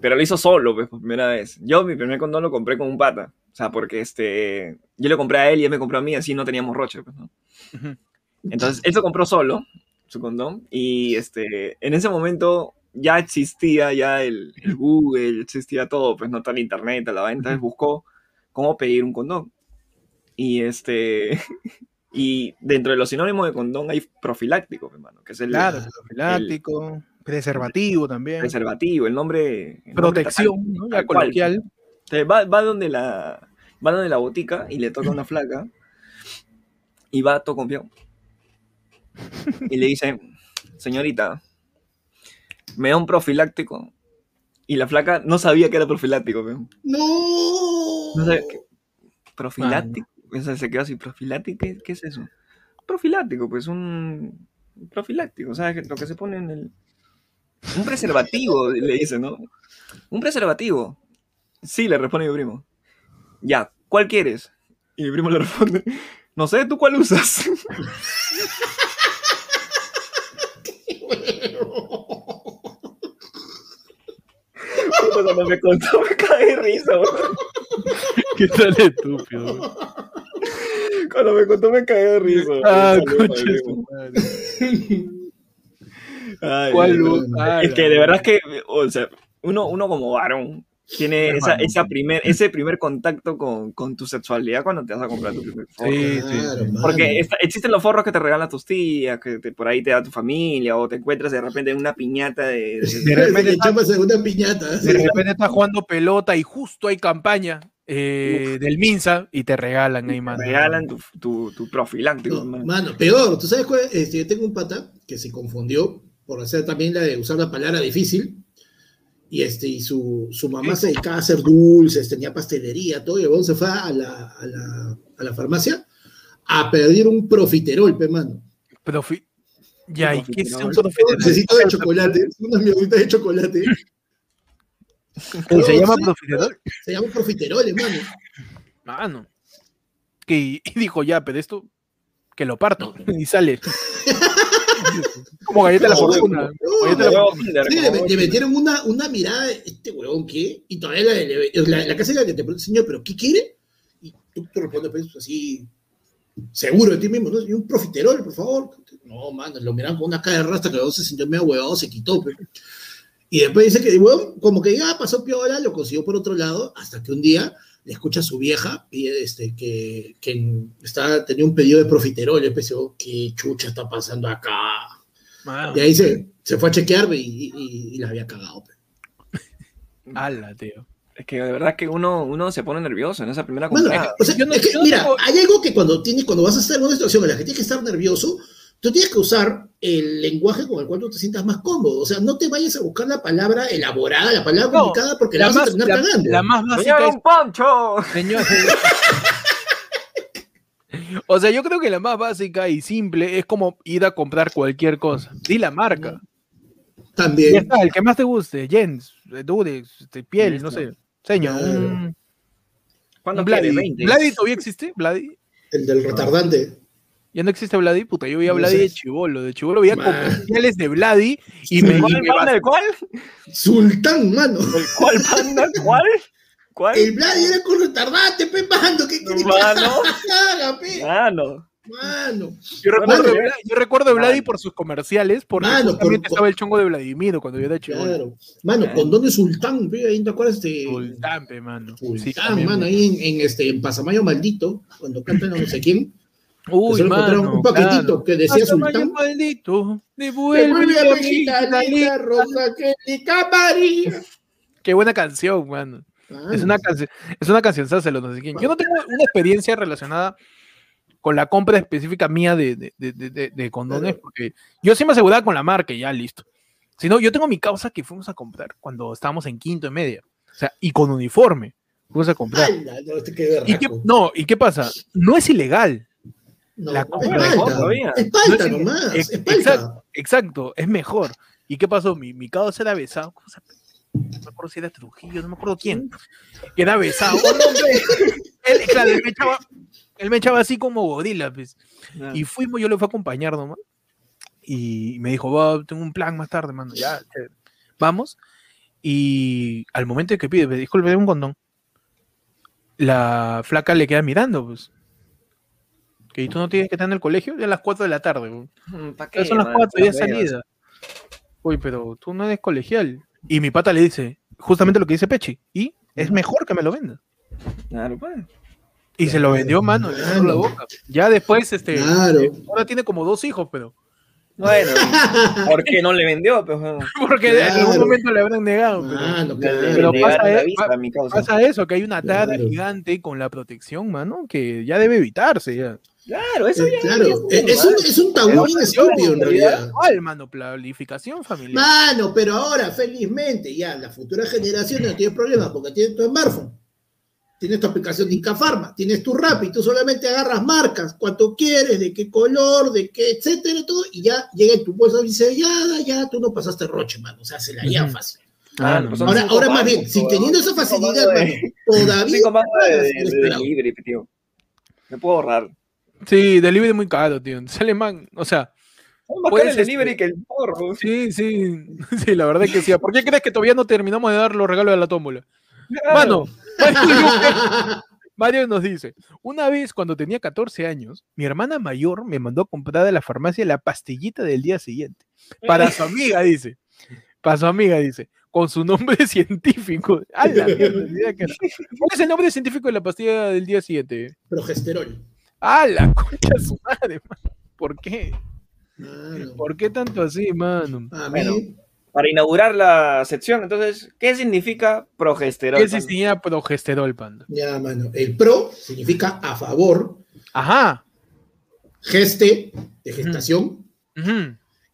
Pero lo hizo solo, pues, por primera vez. Yo mi primer condón lo compré con un pata. O sea, porque este, yo le compré a él y él me compró a mí, así no teníamos roche, pues, ¿no? Entonces, él se compró solo su condón y este, en ese momento ya existía ya el, el Google, existía todo, pues no tal internet, la vaina, entonces buscó cómo pedir un condón. Y este, y dentro de los sinónimos de condón hay profiláctico, hermano, que es el Claro, profiláctico, preservativo también, preservativo, el nombre... el nombre protección, ¿no? Cual. coloquial. Entonces, va, va donde la va donde la botica y le toca a una flaca y va todo confiado. Y le dice, señorita, me da un profiláctico. Y la flaca no sabía que era profiláctico. pe. No. No sabía que- ¿Profiláctico? O sea, se quedó así, ¿profiláctico? ¿Qué, qué es eso? Profiláctico, pues un un profiláctico, ¿sabes? Lo que se pone en el... Un preservativo, le dice, ¿no? Un preservativo. Sí, le responde mi primo. Ya, ¿cuál quieres? Y mi primo le responde, no sé, ¿tú cuál usas? Cuando me contó me caí de risa, weón. ¿Qué tal estúpido? Cuando me contó me caí de risa. Ah, coche ¿Cuál luz? Ah, Es que de verdad es que, o sea, uno, uno como varón tiene esa, Hermano. esa primer, ese primer contacto con, con tu sexualidad cuando te vas a comprar tu primer forro. Sí, mano. Porque está- existen los forros que te regalan tus tías, que te- por ahí te da tu familia, o te encuentras de repente en una piñata de... de- De repente echamos segunda piñata. De repente estás jugando pelota y justo hay campaña eh, del Minsa y te regalan ahí, te mano. regalan tu, tu, tu profiláctico. No, mano, peor. ¿Tú sabes cuál? Este, yo tengo un pata que se confundió por hacer también la de usar la palabra difícil. Y, este, y su, su mamá se dedicaba a hacer dulces, tenía pastelería, todo. Y el se fue a la, a, la, a la farmacia a pedir un profiterol, pe, mano. Profi- Ya, ¿y qué es un profiterol? dulcecito de chocolate, unas mierdecitas de chocolate. ¿Cómo se No, llama sí, profiterol? Se llama profiterol, hermano. Mano. Que y dijo, ya, pero esto, que lo parto. Y sale. Como galleta de la fortuna. de le, metieron una, una mirada, este huevón, ¿qué? Y todavía la, la, la casa es la que te pregunta, señor, ¿pero qué quiere? Y tú te respondes, pues, así, seguro de ti mismo, ¿no? Y un profiterol, por favor. No, mano, lo miran con una cara de rasta que luego se sintió medio huevado, se quitó, pues. Y después dice que, huevón, como que ya pasó piola, lo consiguió por otro lado, hasta que un día le escucha a su vieja pide, este, que, que está, tenía un pedido de profiterol, y oh, ¿qué chucha está pasando acá? Y ahí se, se fue a chequear y, y- y la había cagado. pe. Ala, tío. Es que de verdad que uno, uno se pone nervioso en esa primera Mano, comprada. o sea, Yo no- es que, mira, tengo- hay algo que cuando, tienes, cuando vas a estar en una situación en la que tienes que estar nervioso, tú tienes que usar el lenguaje con el cual tú te sientas más cómodo. O sea, no te vayas a buscar la palabra elaborada, la palabra No, complicada, porque la, La vas a más, terminar la, cagando. la más básica ¡Señor, es un poncho! Señor. O sea, yo creo que la más básica y simple es como ir a comprar cualquier cosa. Di la marca. Ya También. está, el que más te guste. Jens, Durex, este, piel, no sé. Señor, Claro. un, ¿Cuándo un quiere? Vladi. 20. ¿Vladi todavía existe? ¿Vladi? El del retardante. ¿Ya no existe Vladi? Puta, yo veía No Vladi de chivolo. De chivolo veía comerciales de Vladi y me, ¿Cuál panda? ¿El cuál? Sultán, mano. ¿El cuál panda? ¿Cuál? ¿Cuál? El Vladi era con retardante, pe, mano. ¿Qué quieres que Mano. Mano. Mano. Yo recuerdo, Mano. yo recuerdo de Vladi por sus comerciales, porque Mano, por- estaba el chongo de Vladimiro cuando yo era chivolo. Claro. Mano, Claro. condones Sultán, pe, ahí te acuerdas de. Sultán, pe, mano. Sí, Sultán, también, mano, ahí en, en, este, en Pasamayo Maldito, cuando cantan a no sé quién. Uy, mano, un paquetito claro. que decía Sultán. maldito, Devuelve devuelve a mi linda, rosa, María. Qué buena canción, mano. Es una canción, es una canción, no sé quién. Yo no tengo una experiencia relacionada con la compra específica mía de, de, de, de condones, porque yo sí me aseguraba con la marca y ya listo. Si no, yo tengo mi causa que fuimos a comprar cuando estábamos en quinto y media. O sea, y con uniforme. Fuimos a comprar. ¿Y qué, no, ¿y qué pasa? No es ilegal. No, la compra es todavía. Es falta nomás. Es, exacto, exacto, es mejor. ¿Y qué pasó? Mi, mi causa era besado. ¿Cómo se no me acuerdo si era Trujillo, no me acuerdo quién, que era besado. él, claro, él me, echaba, él me echaba así como gorila, pues. Y fuimos, yo le fui a acompañar nomás. Y me dijo, tengo un plan más tarde, mano. Ya, vamos. Y al momento que pide, me dijo, le un condón. La flaca le queda mirando, pues. Que tú no tienes que estar en el colegio, ya a las 4 de la tarde. Mm, ¿Para qué, son las 4, ya salida. Uy, pero tú no eres colegial. Y mi pata le dice, justamente lo que dice Pechi, y es mejor que me lo venda. Claro, pues. Y se lo vendió, mano, le la boca. Ya después, este, ahora tiene como dos hijos, pero. Bueno, ¿por qué no le vendió? Porque en algún momento le habrán negado. Pero, pasa, eso, que hay una tara gigante con la protección, mano, que ya debe evitarse. Ya. Claro, eso ya, claro. Es, un, es un tabú bien estúpido en realidad. ¿Cuál, mano? Planificación familiar. Mano, pero ahora, felizmente, ya la futura generación no tiene problemas porque tiene tu smartphone. Tienes tu aplicación de Incafarma, tienes tu Rappi, tú solamente agarras marcas, cuánto quieres, de qué color, de qué, etcétera, todo, y ya llega en tu bolsa sellada, ya tú no pasaste roche, mano, o sea, se la lleva fácil. Ah, pues ahora, ahora más bien, si teniendo esa facilidad, mano, todavía. de, libre, tío. Me puedo ahorrar. Sí, delivery muy caro, tío. Sale man, o sea. Más el delivery que el porro. Sí, sí, sí, la verdad que sí. ¿Por qué crees que todavía no terminamos de dar los regalos de la tómbola? Mano, Mario nos dice, una vez cuando tenía 14 años, mi hermana mayor me mandó a comprar de la farmacia la pastillita del día siguiente. Para su amiga, dice. Para su amiga, dice. Con su nombre científico. ¿Cuál es el nombre científico de la pastilla del día siguiente? Progesterol. ¡Ah, la concha de su madre! ¿Por qué? ¿Por qué tanto así, mano? bueno, para inaugurar la sección, entonces, ¿qué significa progesterol? ¿Qué significa progesterol, panda? Ya, mano. El pro significa a favor. Ajá. Geste, de gestación.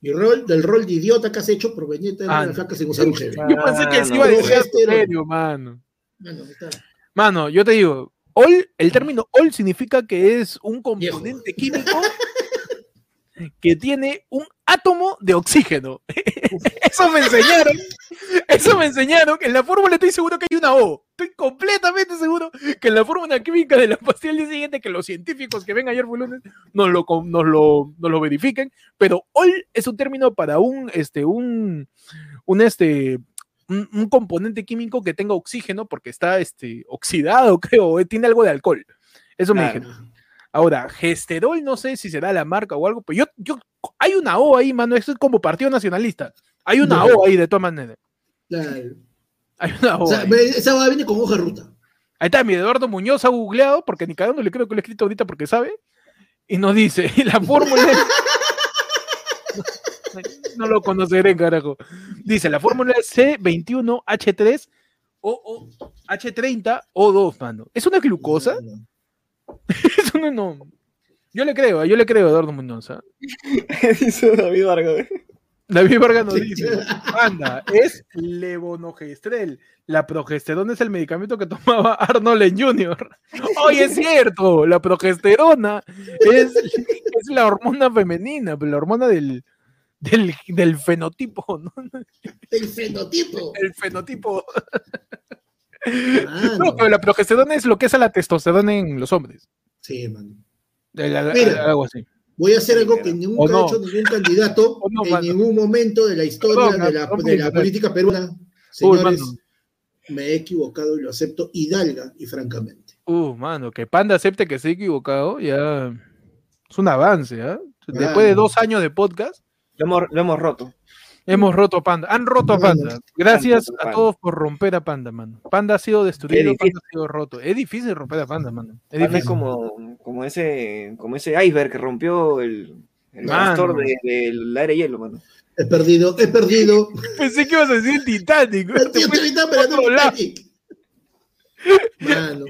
Y rol, del rol de idiota que has hecho proveniente de ah, la flaca sin usar un Yo pensé que sí iba a decir serio, mano. Mano, mano, yo te digo, Ol, el término ol significa que es un componente químico que tiene un átomo de oxígeno. Eso me enseñaron. Eso me enseñaron. En la fórmula estoy seguro que hay una O. Estoy completamente seguro que en la fórmula química de la pastilla del día siguiente, que los científicos que ven ayer fue lunes nos lo, nos lo, nos lo verifiquen. Pero ol es un término para un, este, un, un, este, un, componente químico que tenga oxígeno porque está este, oxidado, creo, tiene algo de alcohol. Eso me dijeron. Ahora, gesterol, no sé si será la marca o algo, pero yo, yo, hay una O ahí, mano, esto es como Partido Nacionalista. Hay una O ahí de todas maneras. Hay una O. O sea, esa O viene con hoja ruta. Ahí está, mi Eduardo Muñoz ha googleado, porque ni cada uno le creo que lo he escrito ahorita porque sabe, y nos dice, la fórmula no lo conoceré, carajo. Dice, la fórmula C21H3 o, H30 O2, mano. ¿Es una glucosa? Eso no, no. Yo le creo, yo le creo a Eduardo Muñoz. ¿ah? dice David Vargas. David Vargas nos dice, anda, es levonorgestrel. La progesterona es el medicamento que tomaba Arnold Jr. Oye, es cierto, la progesterona es, es la hormona femenina, la hormona del, del, del fenotipo, ¿no? Del fenotipo. El fenotipo. No, pero la progesterona es lo que es a la testosterona en los hombres. Sí, man. Mira, algo así. Voy a hacer algo que nunca ha hecho ningún candidato en ningún momento de la historia de la, de la política peruana. Señores, me he equivocado y lo acepto hidalga y francamente. Uh, mano, que Panda acepte que se ha equivocado, ya es un avance, ¿ah? Después de dos años de podcast, lo hemos, roto. Hemos roto a Panda. Han roto a Panda. Gracias a todos por romper a Panda, mano. Panda ha sido destruido, Panda ha sido roto. Es difícil romper a Panda, mano. Es difícil. como, como, ese, como ese iceberg que rompió el, el del aire hielo, mano. He perdido, he perdido. Pensé que ibas a decir el Titanic. Titanic. Mano.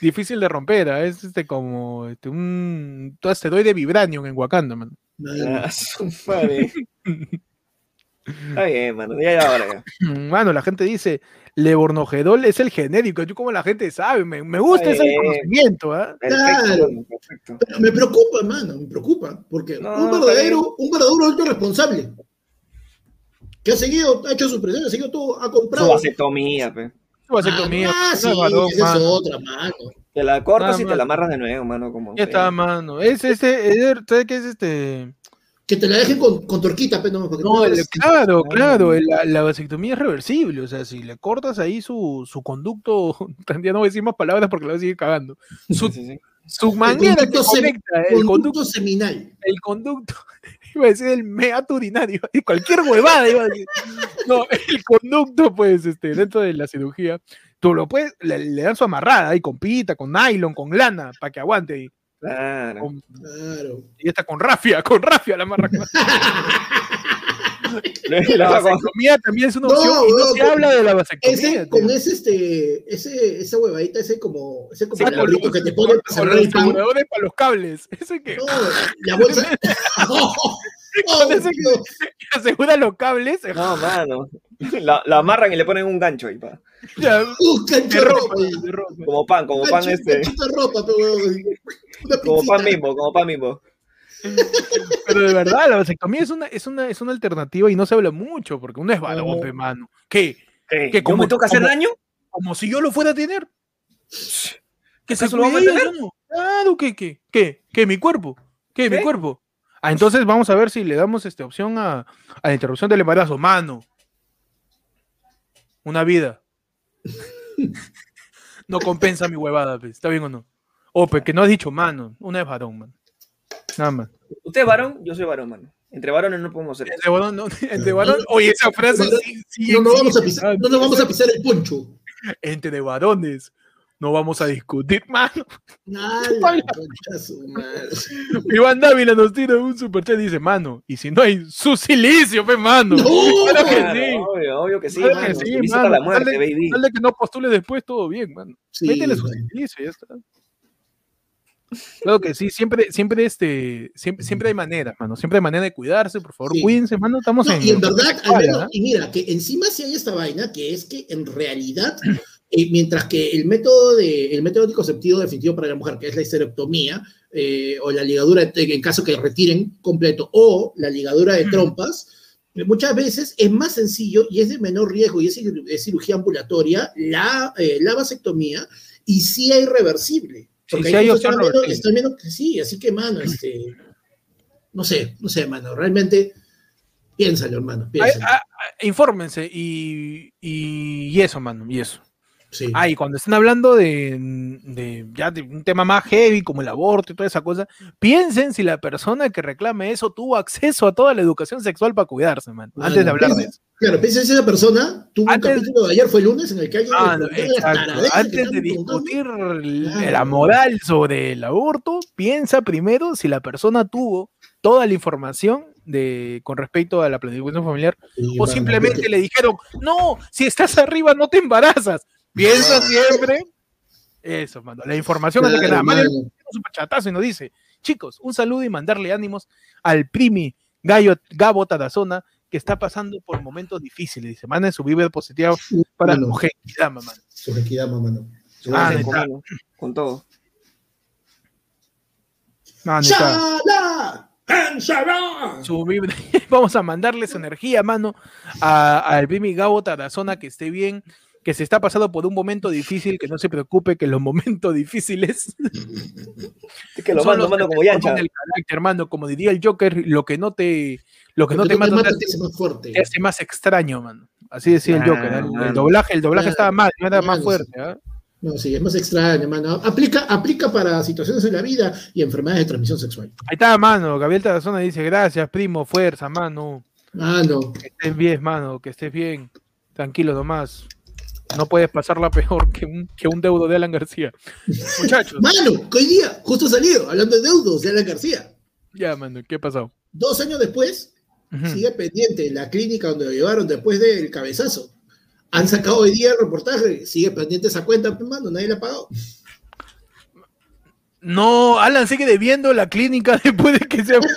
Difícil de romper, ¿ah? es este como este, un asteroide vibranium en Wakanda, man. Mano. Ah, su madre. Está bien, mano. Ya ya. Mano, la gente dice, Lebornogedol es el genérico. Yo como la gente sabe, me, me gusta ese conocimiento, ¿ah? Perfecto, perfecto. Pero me preocupa, mano, me preocupa, porque No, un verdadero, un verdadero alto responsable que ha seguido, ha hecho su presión, ha seguido todo, ha Su comprado. vasectomía, pe. Su vasectomía, Ah, sí, esa es otra, mano. Te la cortas y te la amarras de nuevo, mano. Como Ya está, mano. Es ese, es- ¿sabes qué es este? Que te la dejen con, con torquita, pero no, porque No, el- eres- claro, claro, la, la vasectomía es reversible, o sea, si le cortas ahí su, su conducto, ya no voy a decir más palabras porque la voy a seguir cagando. Su, Sí, sí, sí. su manera que conecta el conducto conducto, seminal. el conducto, iba a decir el meato urinario, y cualquier huevada iba a decir. No, el conducto, pues, este, dentro de la cirugía, tú lo puedes, le, le dan su amarrada ahí con pita, con nylon, con lana, para que aguante ahí. Claro. Con- Claro. y está con rafia, con rafia la amarra. La vasectomía también es una No, opción y no no, se habla de la vasectomía. Ese, con ese, este, ese, esa huevadita, ese como, ese como Sí, los- que te ponen los para los cables. Ese que No, la bolsa. Con ese que- asegura los cables. No, mano. La, la amarran y le ponen un gancho ahí, pa. ya, Un gancho de ropa, ropa. de ropa. Como pan, como pan este. de ropa, pero Como pan mismo, como pan mismo. Pero de verdad, la vasectomía es una, es, una, es una alternativa y no se habla mucho porque uno es varón, No. mano. ¿Qué? ¿Qué? ¿Qué, ¿Yo cómo- me toca hacer daño? Como si yo lo fuera a tener. ¿Que se ¿Acaso lo vamos a cuide tener? ella, yo no? Claro, ¿qué, qué? ¿Qué? ¿Qué? ¿Mi cuerpo? ¿Qué? ¿Mi ¿Qué? cuerpo? Ah, entonces vamos a ver si le damos esta opción a, a la interrupción del embarazo. Mano. Una vida. No compensa mi huevada, pe. ¿está bien o no? O, pe, que no has dicho mano. Una es varón, man. Nada más. Usted es varón, yo soy varón, mano. Entre varones no podemos ser. Entre varón, no, entre varón. Oye, esa frase sí, sí No nos vamos a pisar, mano. no nos vamos a pisar el poncho. Entre varones. No vamos a discutir, mano. Iván Dávila nos tira un superchat y dice, mano, y si no hay su silicio, pe, mano. No. Claro que Claro, sí. Obvio, obvio que sí, Claro mano. que sí, mano. la muerte, Dale- baby. De que no postule después, todo bien, mano. Sí, Métele su silicio, ya está. Claro que sí, siempre, siempre, este, siempre, siempre hay maneras, mano. Siempre hay manera de cuidarse, por favor, Sí. cuídense, mano. Estamos No, en. y en verdad, al Vale, menos- ¿eh? y mira, que encima sí hay esta vaina, que es que en realidad, eh, mientras que el método, de, el método anticonceptivo definitivo para la mujer, que es la histerectomía, eh, o la ligadura, en caso que retiren completo, o la ligadura de trompas, eh, muchas veces es más sencillo y es de menor riesgo y es, es cirugía ambulatoria, la, eh, la vasectomía, y sí hay reversible. Sí, Porque sí hay están viendo, están viendo que sí, así que, mano, este, no sé, no sé, mano, realmente, piénsalo, hermano, piénsalo. ah, ah, infórmense y, y, y eso, mano, y eso. Sí. Ah, y cuando estén hablando de, de ya de un tema más heavy como el aborto y toda esa cosa, piensen si la persona que reclame eso tuvo acceso a toda la educación sexual para cuidarse, man. Antes de hablar de eso. Claro, piensa si esa persona tuvo Antes- un capítulo de ayer, fue el lunes, en el que alguien Ah, no, exacto. Antes de discutir Claro. la moral sobre el aborto, piensa primero si la persona tuvo toda la información de con respecto a la planificación familiar Sí, o simplemente le dijeron, no, si estás arriba no te embarazas. Piensa siempre eso, mano. La información antes que Claro, nada. Mario mano. un superchatazo y nos dice, chicos, un saludo y mandarle ánimos al primi Gallo, Gabo Tarazona, que está pasando por momentos difíciles. Dice, manden su vibra positiva para Mano, su Genkidama, mano. su Genkidama, mano. Ah, Con- con, todo. No, su Vamos a mandarle su energía, mano, a- al primi Gabo Tarazona, que esté bien, que se está pasando por un momento difícil, que no se preocupe, que los momentos difíciles Es que lo mando, los mando que como yancha. el carácter, mano, como diría el Joker, lo que no te, lo que no te mata, te te hace más fuerte. te hace más extraño, mano. Así decía el Ah, Joker. ¿eh? El, mano. doblaje, el doblaje Claro, estaba mal, no era más fuerte. ¿ah? No, sí, es más extraño, mano. Aplica, aplica para situaciones en la vida y enfermedades de transmisión sexual. Ahí está, mano. Gabriel Tarazona dice, gracias, primo, fuerza, mano. Mano, Que estés bien, mano, que estés bien. Tranquilo nomás. No puedes pasarla peor que un, que un deudo de Alan García. Muchachos, mano, hoy día, justo ha salido, hablando de deudos de Alan García. ya, mano, ¿qué pasó? Dos años después, sigue pendiente la clínica donde lo llevaron después del cabezazo. Han sacado hoy día el reportaje, sigue pendiente esa cuenta, pues, mano, nadie la ha pagado. No, Alan sigue debiendo la clínica después de que se.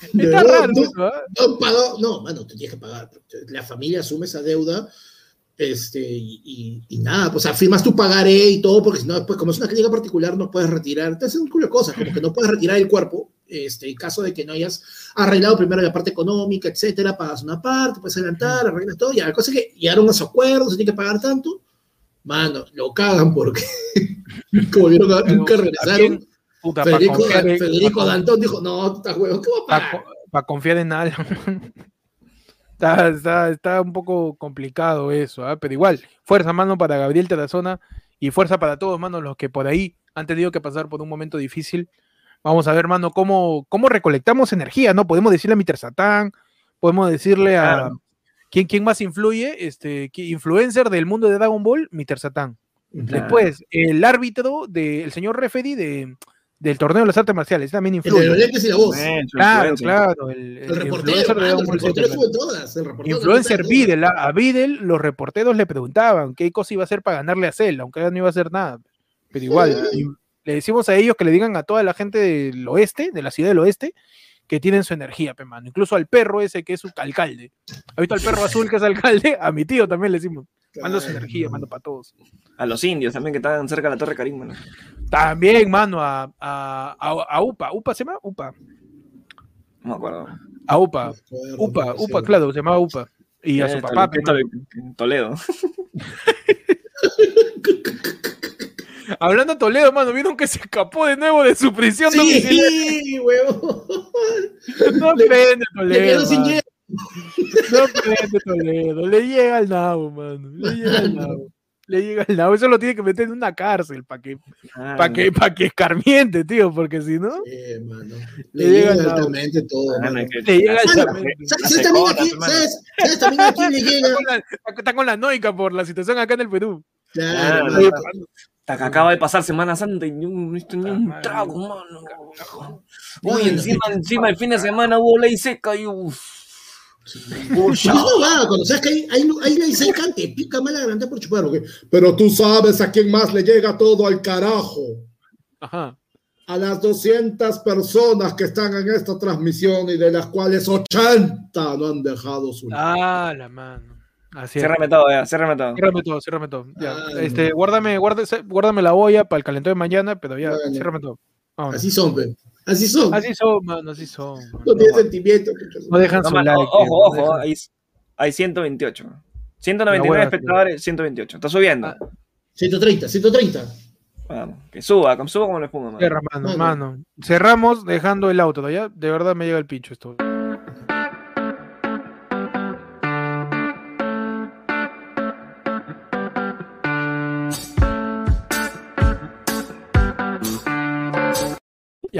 Está verdad, raro no, ¿ah? no han pagado, no, mano, te tienes que pagar. La familia asume esa deuda, este, y, y- y nada, pues afirmas tu pagaré y todo, porque si no, después, como es una clínica particular, no puedes retirar. Te hacen un culo de cosas, como que no puedes retirar el cuerpo, este, en caso de que no hayas arreglado primero la parte económica, etcétera, pagas una parte, puedes adelantar, arreglas todo, ya, la cosa es que llegaron a su acuerdo, se tiene que pagar tanto, mano, lo cagan porque como vieron, Pero, nunca ¿a regresaron. Puta, para Federico, Federico Dantón dijo, no, estás huevo, ¿qué va a pa- pagar? pa confiar en Alan. está, está, está un poco complicado eso, ¿ah? pero igual, fuerza, mano, para Gabriel Tarazona y fuerza para todos, mano, los que por ahí han tenido que pasar por un momento difícil. Vamos a ver, mano, cómo, cómo recolectamos energía, ¿no? Podemos decirle a Mr. Satán, podemos decirle a... ¿Quién, ¿Quién más influye? Este, influencer del mundo de Dragon Ball, Mr. Satán. Claro. Después, el árbitro del señor referee de, del torneo de las artes marciales también El de influye. los lentes y la voz. Su Claro, claro. El, el El reportero, influencer de mano, el reportero sube todas. El reportero Influencer. Videl, a Videl los reporteros le preguntaban qué cosa iba a hacer para ganarle a Cell, aunque no iba a hacer nada. Pero igual, le decimos a ellos que le digan a toda la gente del oeste, de la ciudad del oeste, que tienen su energía, pe, mano. Incluso al perro ese que es su alcalde. ¿Ha visto al perro azul que es alcalde? A mi tío también le decimos. Manda su energía, mando para todos. A los indios también que estaban cerca de la Torre Karim, mano. También, mano, a, a, a- a UPA. ¿UPA se llama? UPA. No me acuerdo. A UPA. No UPA, no. UPA, claro, se llamaba UPA. Y a su Eh, papá, Tole- mano. Toledo. Hablando de Toledo, mano, vieron que se escapó de nuevo de su prisión domiciliaria. Sí, huevo. No Le- prende Le Toledo. quedó sin. No prende Toledo. Le llega al nabo, mano. Le llega al nabo. Le llega al nabo. Eso lo tiene que meter en una cárcel para que, Ah, pa que, pa que escarmiente, tío, porque si no, Eh, mano. Le Le llega llega al altamente todo. ah, mano. no, que- le llega al Mano, chamento. ¿Sabes, Hace sabes también horas, aquí, hermano. ¿sabes, sabes también a quién le Está con, la, está con la noica por la situación acá en el Perú. Claro, Ah, mano. Que acaba de pasar Semana Santa y ni un, ni Ah, un trago, mano. Mano. Uy, encima, encima el fin de semana hubo ley seca y uff. No va, cuando sabes que hay, hay, hay ley seca, te pica mal la garganta por chupar. porque- Pero tú sabes a quién más le llega todo al carajo. Ajá. A las 200 personas que están en esta transmisión y de las cuales 80 no han dejado su. Ah, la mano. Así es. Ciérrame todo, ya, ciérrame todo. Ciérrame todo, ciérrame todo. Ya. Ah, este, guárdame, guárdese- guárdame la olla para el calentón de mañana, pero ya, Bueno. ciérrame todo. Vámonos. Así son, pe. Así son. Así son, mano, así son. no tienen sentimiento. No dejan No, su like. ojo, no ojo, hay, hay 128. La 199 hueva, espectadores, 128. Está subiendo. Ah. 130, 130. Vamos, que suba, que suba como la espuma, mano. Cierra, mano, Mano. mano. Cerramos dejando el auto, ¿no? ¿ya? De verdad me llega el pincho esto.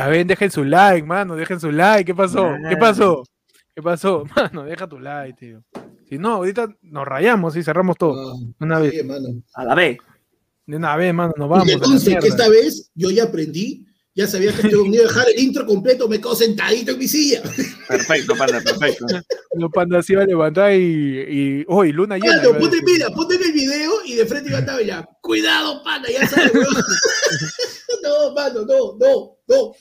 Ya ven, dejen su like, mano, dejen su like. ¿Qué pasó? ¿Qué pasó? ¿Qué pasó? Mano, deja tu like, tío. Si no, ahorita nos rayamos y cerramos todo. Ah, Una vez. mano. A la B. De una vez, mano, nos vamos. conste que esta vez yo ya aprendí, ya sabía que tengo que dejar el intro completo, me quedo sentadito en mi silla. Perfecto, panda, perfecto. Los pandas se iban a levantar y. y oh, y luna llena. A ponte, mira, ponte en el video y de frente iba a estar ya. Cuidado, pana, ya sabes. No, mano, no, no, no.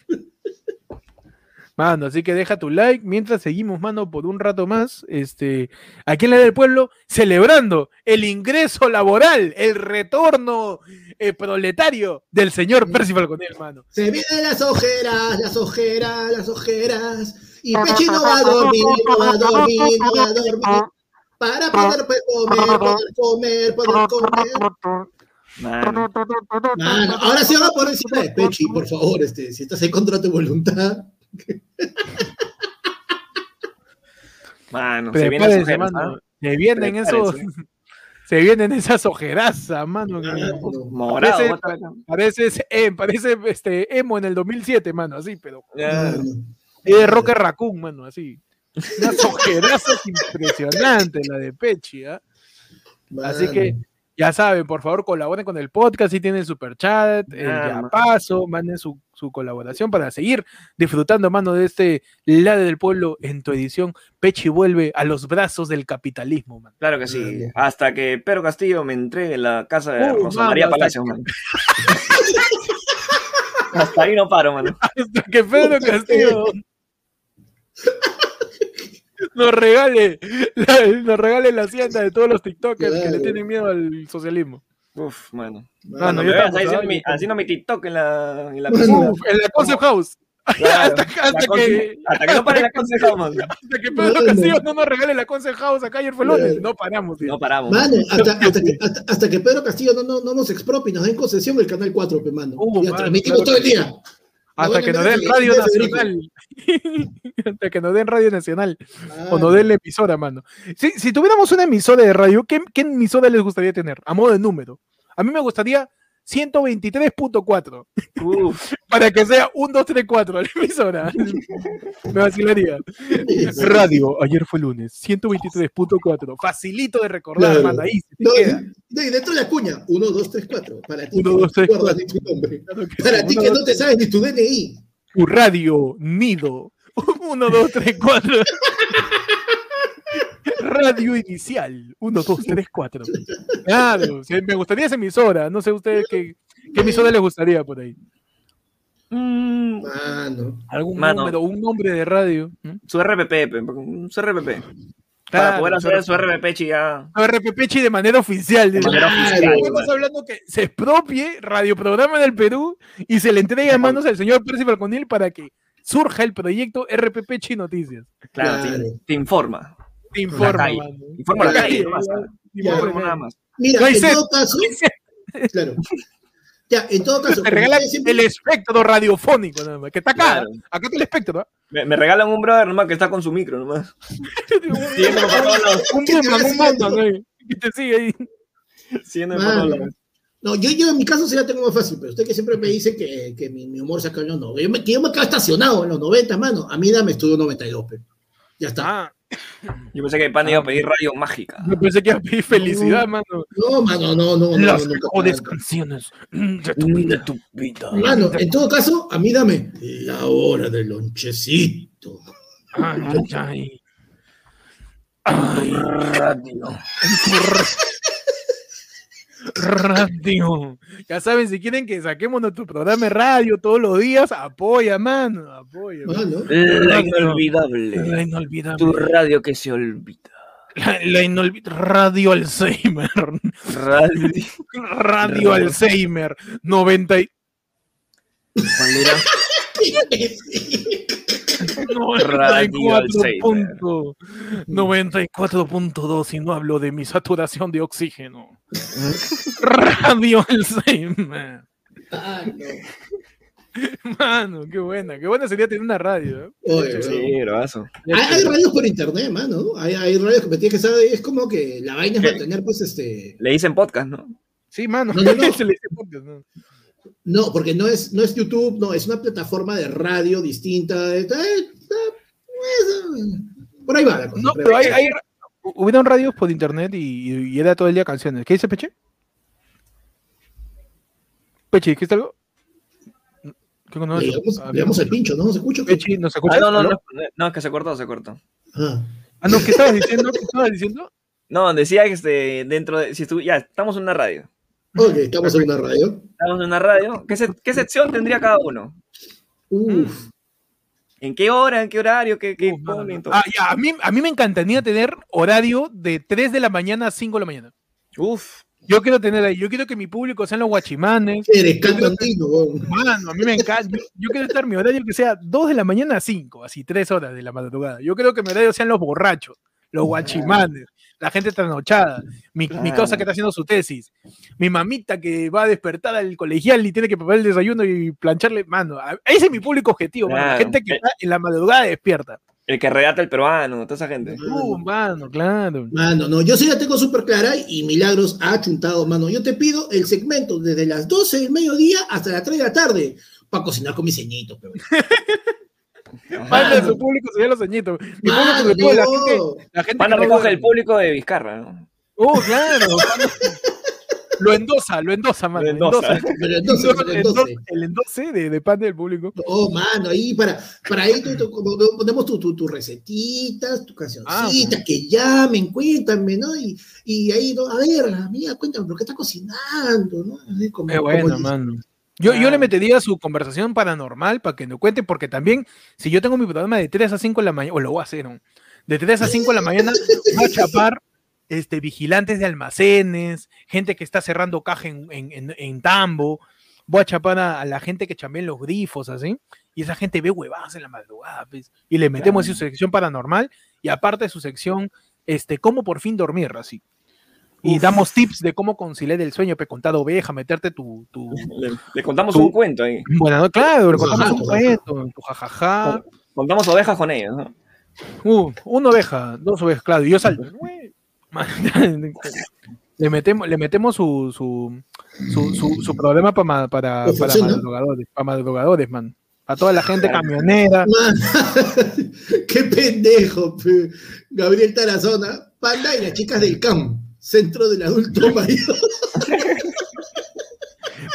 Mano, así que deja tu like mientras seguimos, mano, por un rato más. Este, aquí en la del pueblo, celebrando el ingreso laboral, el retorno eh, proletario del señor Percival Conel, mano. Se vienen las ojeras, las ojeras, las ojeras. Y Pechi no va a dormir, no va a dormir, no va a dormir. Para poder pues, comer, poder comer, poder comer. Mano, Mano, ahora sí van a poner encima de Pechi, por favor, este, si estás en contra de tu voluntad. mano, se viene Prepárense, su gente, mano. ¿ah? Se vienen esos. Prepárense. Se vienen esas ojerazas, mano. Morado, Parece-. Parece, eh, parece este emo en el 2007, mano, así, pero es de Rocker Raccoon, mano, así. Unas ojerazas impresionantes, la de Pechi, ¿ah? Así Mano. que ya saben, por favor, colaboren con el podcast si tienen super chat, el Ah, ya paso, manden su, su colaboración para seguir disfrutando, mano, de este lado del pueblo en tu edición. Pechi vuelve a los brazos del capitalismo, man. Claro que sí. Hasta que Pedro Castillo me entregue en la casa de Uh, Rosa mano, María Palacio, man. Hasta ahí no paro, mano. Hasta que Pedro Castillo nos regale, la, nos regale la hacienda de todos los TikTokers que le tienen miedo al socialismo. Uf, mano. Mano, Cuando yo tampoco, haciendo, mi, haciendo mi TikTok en la, en la Mano. Uf, en la Concept House. Hasta que, hasta que no pare la conseja, mano. hasta que Pedro Mano. Castillo no nos regale la Concept House acá ayer fue lunes. No paramos, tío. No paramos. Mano, hasta, hasta que, hasta, que Pedro Castillo no, no, no nos expropie y nos den concesión el canal 4, pe, mano. Uh, mano, transmitimos claro todo el que día. Hasta que nos den Radio. Nacional. Hasta que nos den Radio Nacional. Ah, O nos den la emisora, mano. Si, si tuviéramos una emisora de radio, ¿qué, ¿qué emisora les gustaría tener? A modo de número. A mí me gustaría 123.4. Uf, Para que sea 1, 2, 3, 4 la emisora. Me vacilaría. Radio, ayer fue lunes. 123.4. Facilito de recordar, Claro. mano. Ahí No, no, y dentro de la cuña, 1, 2, 3, 4. Para ti, Uno, que no dos, tres, te acuerdas cuatro. ni tu nombre. Claro que Para ti que no te sabes ni tu DNI. Tu radio, nido. 1, 2, 3, 4. Radio inicial. 1, 2, 3, 4. Claro, me gustaría esa emisora. No sé ustedes qué, qué emisora les gustaría por ahí. mm, Mano. Algún Mano. número, un nombre de radio. ¿Mm? su RPP, su RPP. Para poder hacer su RPP, ya. A ver, RPPchi de manera oficial. De manera Claro. oficial. Estamos hablando que se expropie radioprograma del Perú y se le entregue en manos al señor Percy Falconil para que surja el proyecto RPPchi Noticias. Claro, Claro. Te, te informa. Te mano. Informa la calle, nada más. Mira, en todo caso, claro. Ya, en todo caso, Te como regalan siempre- el espectro radiofónico, nada más, que está acá. Claro. Acá está el espectro. Me, me regalan un brother nomás que está con su micro nomás. Un ¿Qué te Bumman, va un ¿no? que te sigue ahí. Siguiéndome por. No, yo, yo en mi caso sí la tengo más fácil, pero usted que siempre me dice que, que mi, mi humor se acaba en los 90. Yo me, que yo me quedo estacionado en los 90, mano. A mí dame estudio 92, pero ya está. Ah, Yo pensé que Pan iba a pedir radio mágica. yo pensé que iba a pedir felicidad, mano. No, mano, no, no. Las no, mejores canciones de tu vida. tu vida. Mano, en todo caso, a mí dame la hora del lonchecito. Ay, ay, ay. Ay, Radio. radio. Ya saben, si quieren que saquemos nuestro programa de radio todos los días, apoya, mano. Apoya. Mano, La La inolvidable. inolvidable. Tu radio que se olvida. La, la inolvi- Radio Alzheimer. Radio. Radio Radio. Alzheimer. 90 y- ¿Cuál era? Radio 94 punto- 94.2 y no hablo de mi saturación de oxígeno. Radio Alzheimer. no. Mano, qué buena. Qué buena sería tener una radio. ¿eh? Oye, Sí, brazo. Hay, hay radios por internet, mano. ¿no? Hay, hay radios que me tienes que saber. Es como que la vaina es mantener, pues, este. Le dicen podcast, ¿no? Sí, mano. No, no, no. Se le dice podcast, ¿no? No, porque no es, no es YouTube, no, es una plataforma de radio distinta. eh, eh, eh, Por ahí va la cosa. No, pero hay, hay, hubieron radios por internet y, y era todo el día canciones. ¿Qué dice Peche? Peche, ¿dijiste algo? ¿Qué conoces? Le damos, Ah, le damos el pincho, ¿no? ¿No se escucha? Peche, ¿nos escuchas? Ah, no, no, no, no, es que se cortó, se cortó. Ah, Ah, no, ¿qué estabas diciendo? ¿Qué estabas diciendo? No, decía que este, dentro de, si estu- ya, estamos en una radio. Ok, estamos en una radio. Estamos en una radio. ¿Qué, se- qué sección tendría cada uno? Uf, ¿En qué hora? ¿En qué horario? ¿Qué, qué Uf? Ah, ya, a mí, a mí me encantaría tener horario de 3 de la mañana a 5 de la mañana. Uf. Yo quiero tener ahí, yo quiero que mi público sean los guachimanes. eres cantantino. Mano, a mí me encanta. Yo, yo quiero estar mi horario que sea 2 de la mañana a 5, así 3 horas de la madrugada. Yo creo que mi horario sean los borrachos, los guachimanes, la gente trasnochada, mi, mi Claro. causa que está haciendo su tesis, mi mamita que va a despertar al colegial y tiene que preparar el desayuno y plancharle. Mano, ese es mi público objetivo, mano, la gente que está en la madrugada despierta. El que redata el peruano, toda esa gente. Uh, mano, claro. Mano, no, yo sí la tengo súper clara y Milagros ha achuntado, mano. Yo te pido el segmento desde las 12 del mediodía hasta las 3 de la tarde para cocinar con mis ceñitos, pero. De Mano. su público sería los añitos. Mi público, todo, la no. gente, la gente Van a que no recoger duerme. el público de Vizcarra, ¿no? Oh, claro. lo endosa, lo endosa, mano. Lo endosa. endosa. Pero entonces, El pero endose, entonces. el endose de, de pan del público. Oh, mano, ahí para, para ahí tú- tú- como ponemos tus tu, tus recetitas, tu cancioncita, que llamen, cuéntame, ¿no? Y, y ahí, ¿no? a ver, amiga, cuéntame, ¿por qué está cocinando? ¿no? Así como- Qué como bueno, dice. mano. Yo, yo le metería su conversación paranormal para que nos cuente, porque también, si yo tengo mi programa de 3 a 5 de la mañana, o lo voy a hacer, ¿no? de 3 a 5 de la mañana, voy a chapar este, vigilantes de almacenes, gente que está cerrando caja en, en- en- en tambo, voy a chapar a, a la gente que chambea en los grifos, así, y esa gente ve huevadas en la madrugada, pues, y le metemos su sección paranormal, y aparte de su sección, este, cómo por fin dormir, así. Y Uf. damos tips de cómo conciliar el sueño, pe contar oveja, meterte tu, tu, Le, le contamos un cuento ahí. bueno, no, claro, le contamos un cuento, tu jajaja. Contamos ovejas con ellos, ¿no? Uh, una oveja, dos ovejas, claro, y yo salto. Le metemos, le metemos su, su, su, su, su problema pa ma- para, Pues para funciona. madrugadores, para madrugadores, man. A toda la gente camionera. Man, qué pendejo, pe. Gabriel Tarazona, Panda y las chicas del CAM, Centro del Adulto Mayor.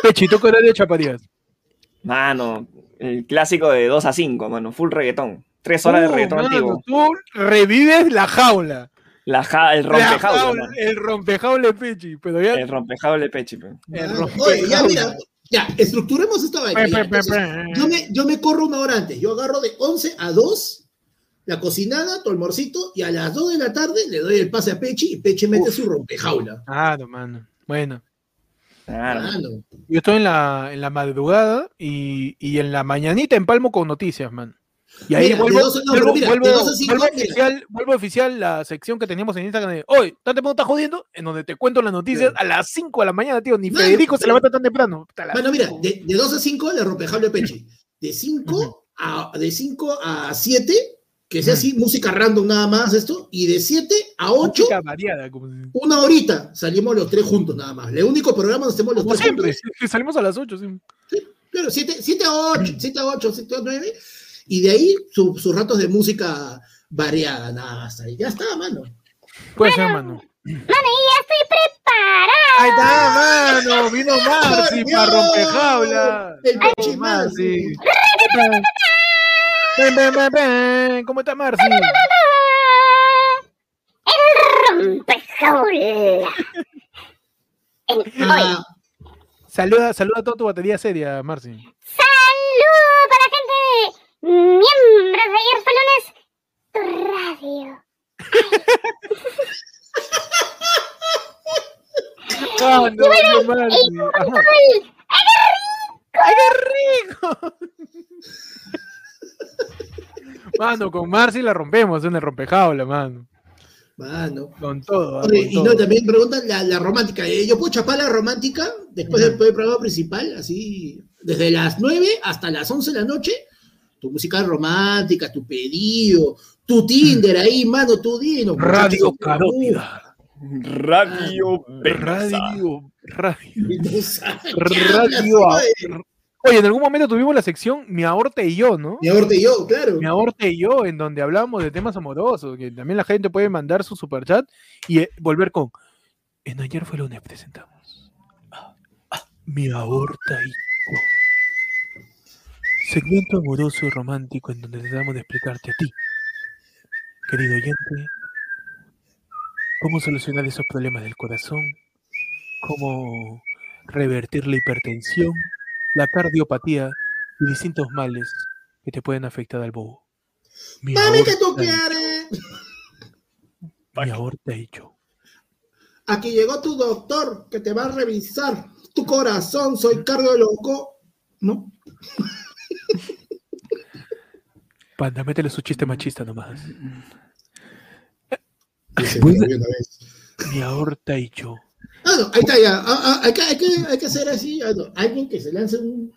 Pechi, ¿tú qué horario chaparías? Mano, el clásico de 2 a 5, mano, full reggaetón. Tres horas de Uh, reggaetón mano, antiguo. Tú revives la jaula. La ja- el La rompejaula, jaula, el rompejaula de Pechi, pero ya. El rompejaula pechi, pe. el Man, rompejaula. Oye, ya mira, ya, estructuremos esta vaina. Pe, ya. pe, pe, Entonces, pe. yo, me, yo me corro una hora antes. Yo agarro de 11 a 2 la cocinada, tu almorcito, y a las 2 de la tarde le doy el pase a Pechi y Pechi mete Uf. su rompejaula. Claro, mano. Bueno. Claro. Mano. Yo estoy en la, en la madrugada y, y en la mañanita empalmo con noticias, man. Y ahí Mira, vuelvo, dos a- no, vuelvo, mira, vuelvo- cinco, vuelvo oficial, vuelvo oficial la sección que teníamos en Instagram de hoy, tan temprano está jodiendo, en donde te cuento las noticias Claro. a las 5 de la mañana, tío. Ni Mano, Federico se levanta tan temprano. Bueno, mira, cinco. de, de 2 a 5 le rompejaula a Pechi. De 5 a, de 5 a 7, que sea así, música random nada más esto, y de 7 a 8, Música variada, como, si- una horita, salimos los tres juntos nada más. El único programa donde estemos los como tres siempre. juntos. Salimos a las 8, sí. Claro, 7 a 8, 7 a 8, 7 a 9, y de ahí su- sus ratos de música variada, nada más. Ahí ya está, mano. Puede ser, mano. Mano, y ya estoy preparada. Ahí está, mano. Vino Marci ¡Ay, para rompejaula. El Pechi Marci. Ven, ven, ven, ven. ¿Cómo está Marci? El rompejaula. Hoy, Ah, Saluda, saluda a toda tu batería seria, Marci. saludo para la gente de miembros de ayer tu radio. No, no. ¡Ay, qué rico! Mano, con Marci la rompemos en el rompejaula, mano. mano. Con todo. ah, Oye, con y todo. no, también preguntan la, la romántica. eh, Yo puedo chapar la romántica después del, del programa principal, así, desde las 9 hasta las 11 de la noche. Tu música romántica, tu pedido, tu Tinder ahí, mano, tu dino. Radio Carótida. Radio Benza. Radio, radio, radio. Oye, en algún momento tuvimos la sección Mi aorta y yo, ¿no? Mi aborte yo, claro. Mi aorta y yo, en donde hablábamos de temas amorosos, que también la gente puede mandar su superchat y eh, volver con. En ayer fue lunes presentamos. mi aorta y yo. Segmento amoroso y romántico en donde tratamos de explicarte a ti, querido oyente, cómo solucionar esos problemas del corazón, cómo revertir la hipertensión, la cardiopatía y distintos males que te pueden afectar al bobo. Mi Mami, que tú aorta y- quieres. Mi aorta y yo. Aquí llegó tu doctor que te va a revisar tu corazón. Soy cardiólogo. ¿No? Panda, métele su chiste machista nomás. Pues-. Mi aorta y yo. Ah, ahí está ya. Ah, ah, hay, que, hay, que, hay que hacer así. ah, no, Alguien que se lance un.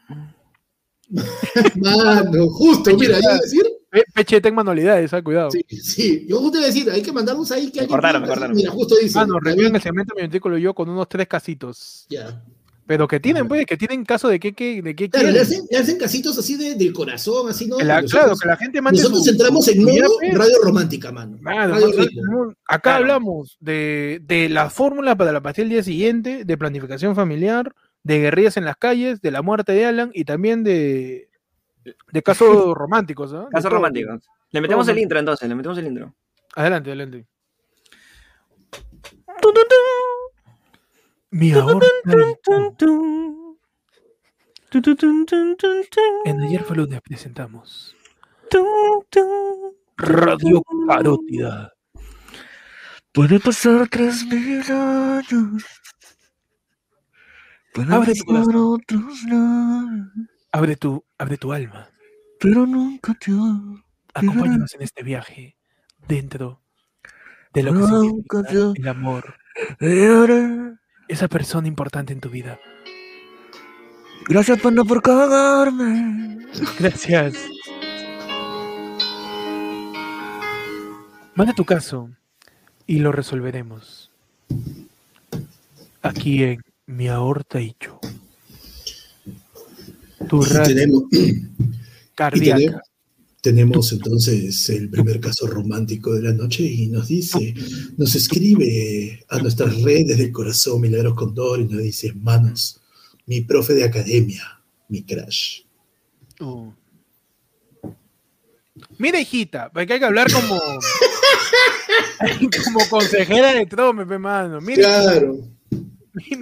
Mano, justo, mira, iba a decir. Pe- Peche, ten manualidades, ah, cuidado. Sí, sí, yo justo iba a decir, hay que mandarnos ahí que Me alguien. cortaron, me. Mira, justo dice. Mano, David- review en el segmento mi artículo yo con unos tres casitos. Ya. Pero que tienen, pues, que tienen caso de qué, qué, de qué Claro, le hacen, le hacen casitos así de, del corazón, así, ¿no? Que la- Nosotros- claro, que la gente mande Nosotros su- entramos su- en modo yape. radio romántica, mano. Claro, Radio mano, Acá Claro. hablamos de, de la fórmula para la pastilla del día siguiente, de planificación familiar, de guerrillas en las calles, de la muerte de Alan y también de, de casos románticos. ¿ah? De Casos románticos. Le metemos Todo, el intro entonces, le metemos el intro. Adelante, adelante. Mi aorta En ayer fue lunes presentamos Radio Carótida. Puede pasar tres mil años. Puede Abre tu corazón. otros Abre tu, abre tu alma. pero nunca te Acompáñanos en este viaje dentro de lo que Nunca significa el amor. Esa persona importante en tu vida. Gracias, panda, por cagarme. Gracias. Manda tu caso y lo resolveremos. Aquí en Mi Aorta y yo. Tu Y radio tenemos, y cardíaca. Tenemos, entonces el primer caso romántico de la noche y nos dice, nos escribe a nuestras redes del corazón Milagros Condor y nos dice, manos, mi profe de academia, mi crash. Uh. Mira, hijita, porque hay que hablar como. como consejera de Trome, mano. Mira, Claro.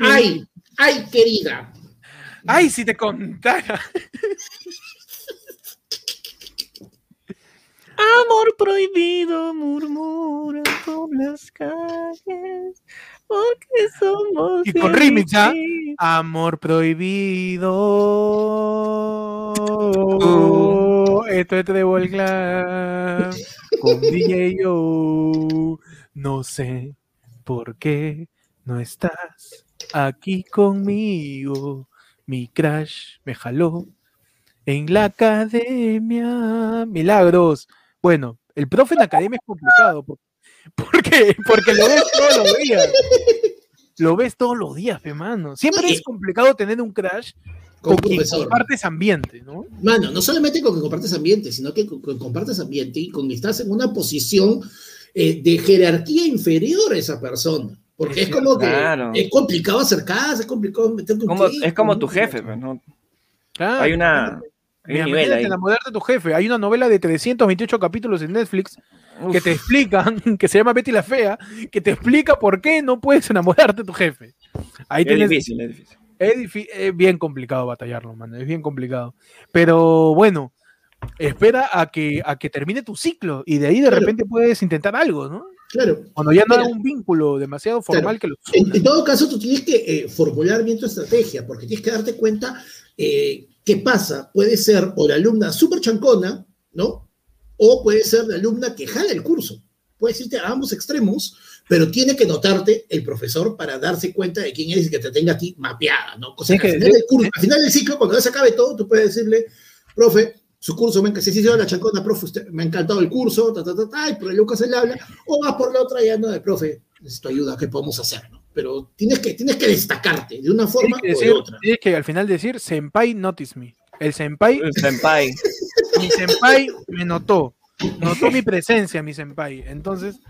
Ay, ay, querida. ay, si te contara. Amor prohibido murmura por las calles, porque somos Y con remix, ¿ah? Amor prohibido. Esto es Trébol Clan. Con DJ Yo. No sé por qué no estás aquí conmigo. Mi crash me jaló en la academia. Milagros. Bueno, el profe en la academia es complicado. por- Porque, porque lo ves todos los días. Lo ves todos los días, hermano. Siempre es complicado tener un crash Con con quien profesor. compartes ambiente, ¿no? Mano, no solamente con que compartes ambiente, sino que con que compartes ambiente y con que estás en una posición eh, de jerarquía inferior a esa persona. Porque es como que Claro. es complicado acercarse, es complicado meterte un Como- clic, es como tu jefe, ¿no? Claro. Hay una. Mira, imagínate ahí. enamorarte de tu jefe. Hay una novela de 328 capítulos en Netflix que Uf, te explican, que se llama Betty la Fea, que te explica por qué no puedes enamorarte de tu jefe. Ahí es tienes, difícil, es difícil. es, difi- es bien complicado batallarlo, mano. Es bien complicado. Pero bueno, espera a que, a que termine tu ciclo y de ahí de Claro. repente puedes intentar algo, ¿no? Claro. Cuando ya no Mira. hay un vínculo demasiado formal que lo En, en todo caso, tú tienes que eh, formular bien tu estrategia, porque tienes que darte cuenta eh, qué pasa. Puede ser o la alumna súper chancona, ¿no? O puede ser la alumna que jala el curso. Puedes irte a ambos extremos, pero tiene que notarte el profesor para darse cuenta de quién eres y que te tenga a ti mapeada, ¿no? Que, que- al, final del curso, al final del ciclo, cuando ya se acabe todo, tú puedes decirle, profe, su curso, me, enca- sí, sí, sí, la chancona, profe, usted, me ha encantado el curso, ta, ta, ta, ta, y por el Lucas él habla, o vas por la otra ya, no, de profe, necesito ayuda, ¿qué podemos hacer? Pero tienes que, tienes que destacarte de una forma o de otra. tienes que al final decir, Senpai notice me. El Senpai, El Senpai. mi Senpai me notó. Notó mi presencia, mi Senpai. Entonces,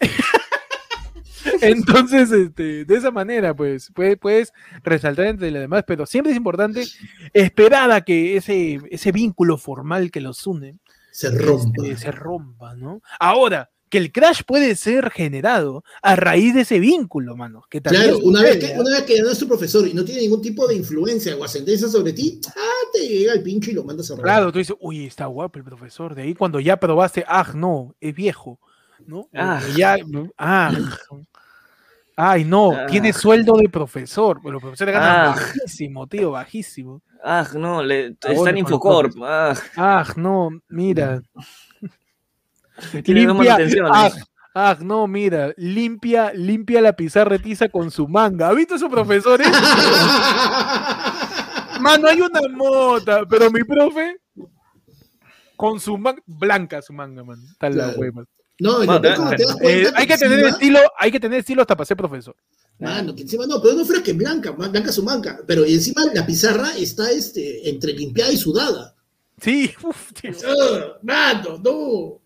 entonces, este, de esa manera, pues, puedes, puedes resaltar entre los demás, pero siempre es importante esperar a que ese, ese vínculo formal que los une Se rompa. este, se rompa, ¿no? Ahora, que el crash puede ser generado a raíz de ese vínculo, mano. Que Claro, una vez, que, ¿ah? una vez que ya no es tu profesor y no tiene ningún tipo de influencia o ascendencia sobre ti, ah, te llega el pincho y lo mandas a robar. Claro, tú dices, uy, está guapo el profesor. De ahí cuando ya probaste, ah, no, es viejo, ¿no? Ah. Ya, ah, ay, no, Ah. tiene sueldo de profesor. Pero los profesores ganan Ah. bajísimo, tío, bajísimo. Ah, no, le, está Ahora en con los Infocorp. Ah, Ah, no, mira. Limpia, ah, ¿eh? ah, no, mira, limpia, limpia la pizarra tiza con su manga. ¿Has visto a esos profesores? Mano, hay una mota, pero mi profe con su manga, blanca su manga, man. Está la Claro. hueva. No, lo peor te- das Eh, cuenta hay que tener encima- estilo, hay que tener estilo hasta para ser profesor. Mano, que encima no, pero no fuera que blanca, blanca su manca, pero y encima la pizarra está este, entre limpiada y sudada. Sí, uf, tío. ¡Ah, mano, no!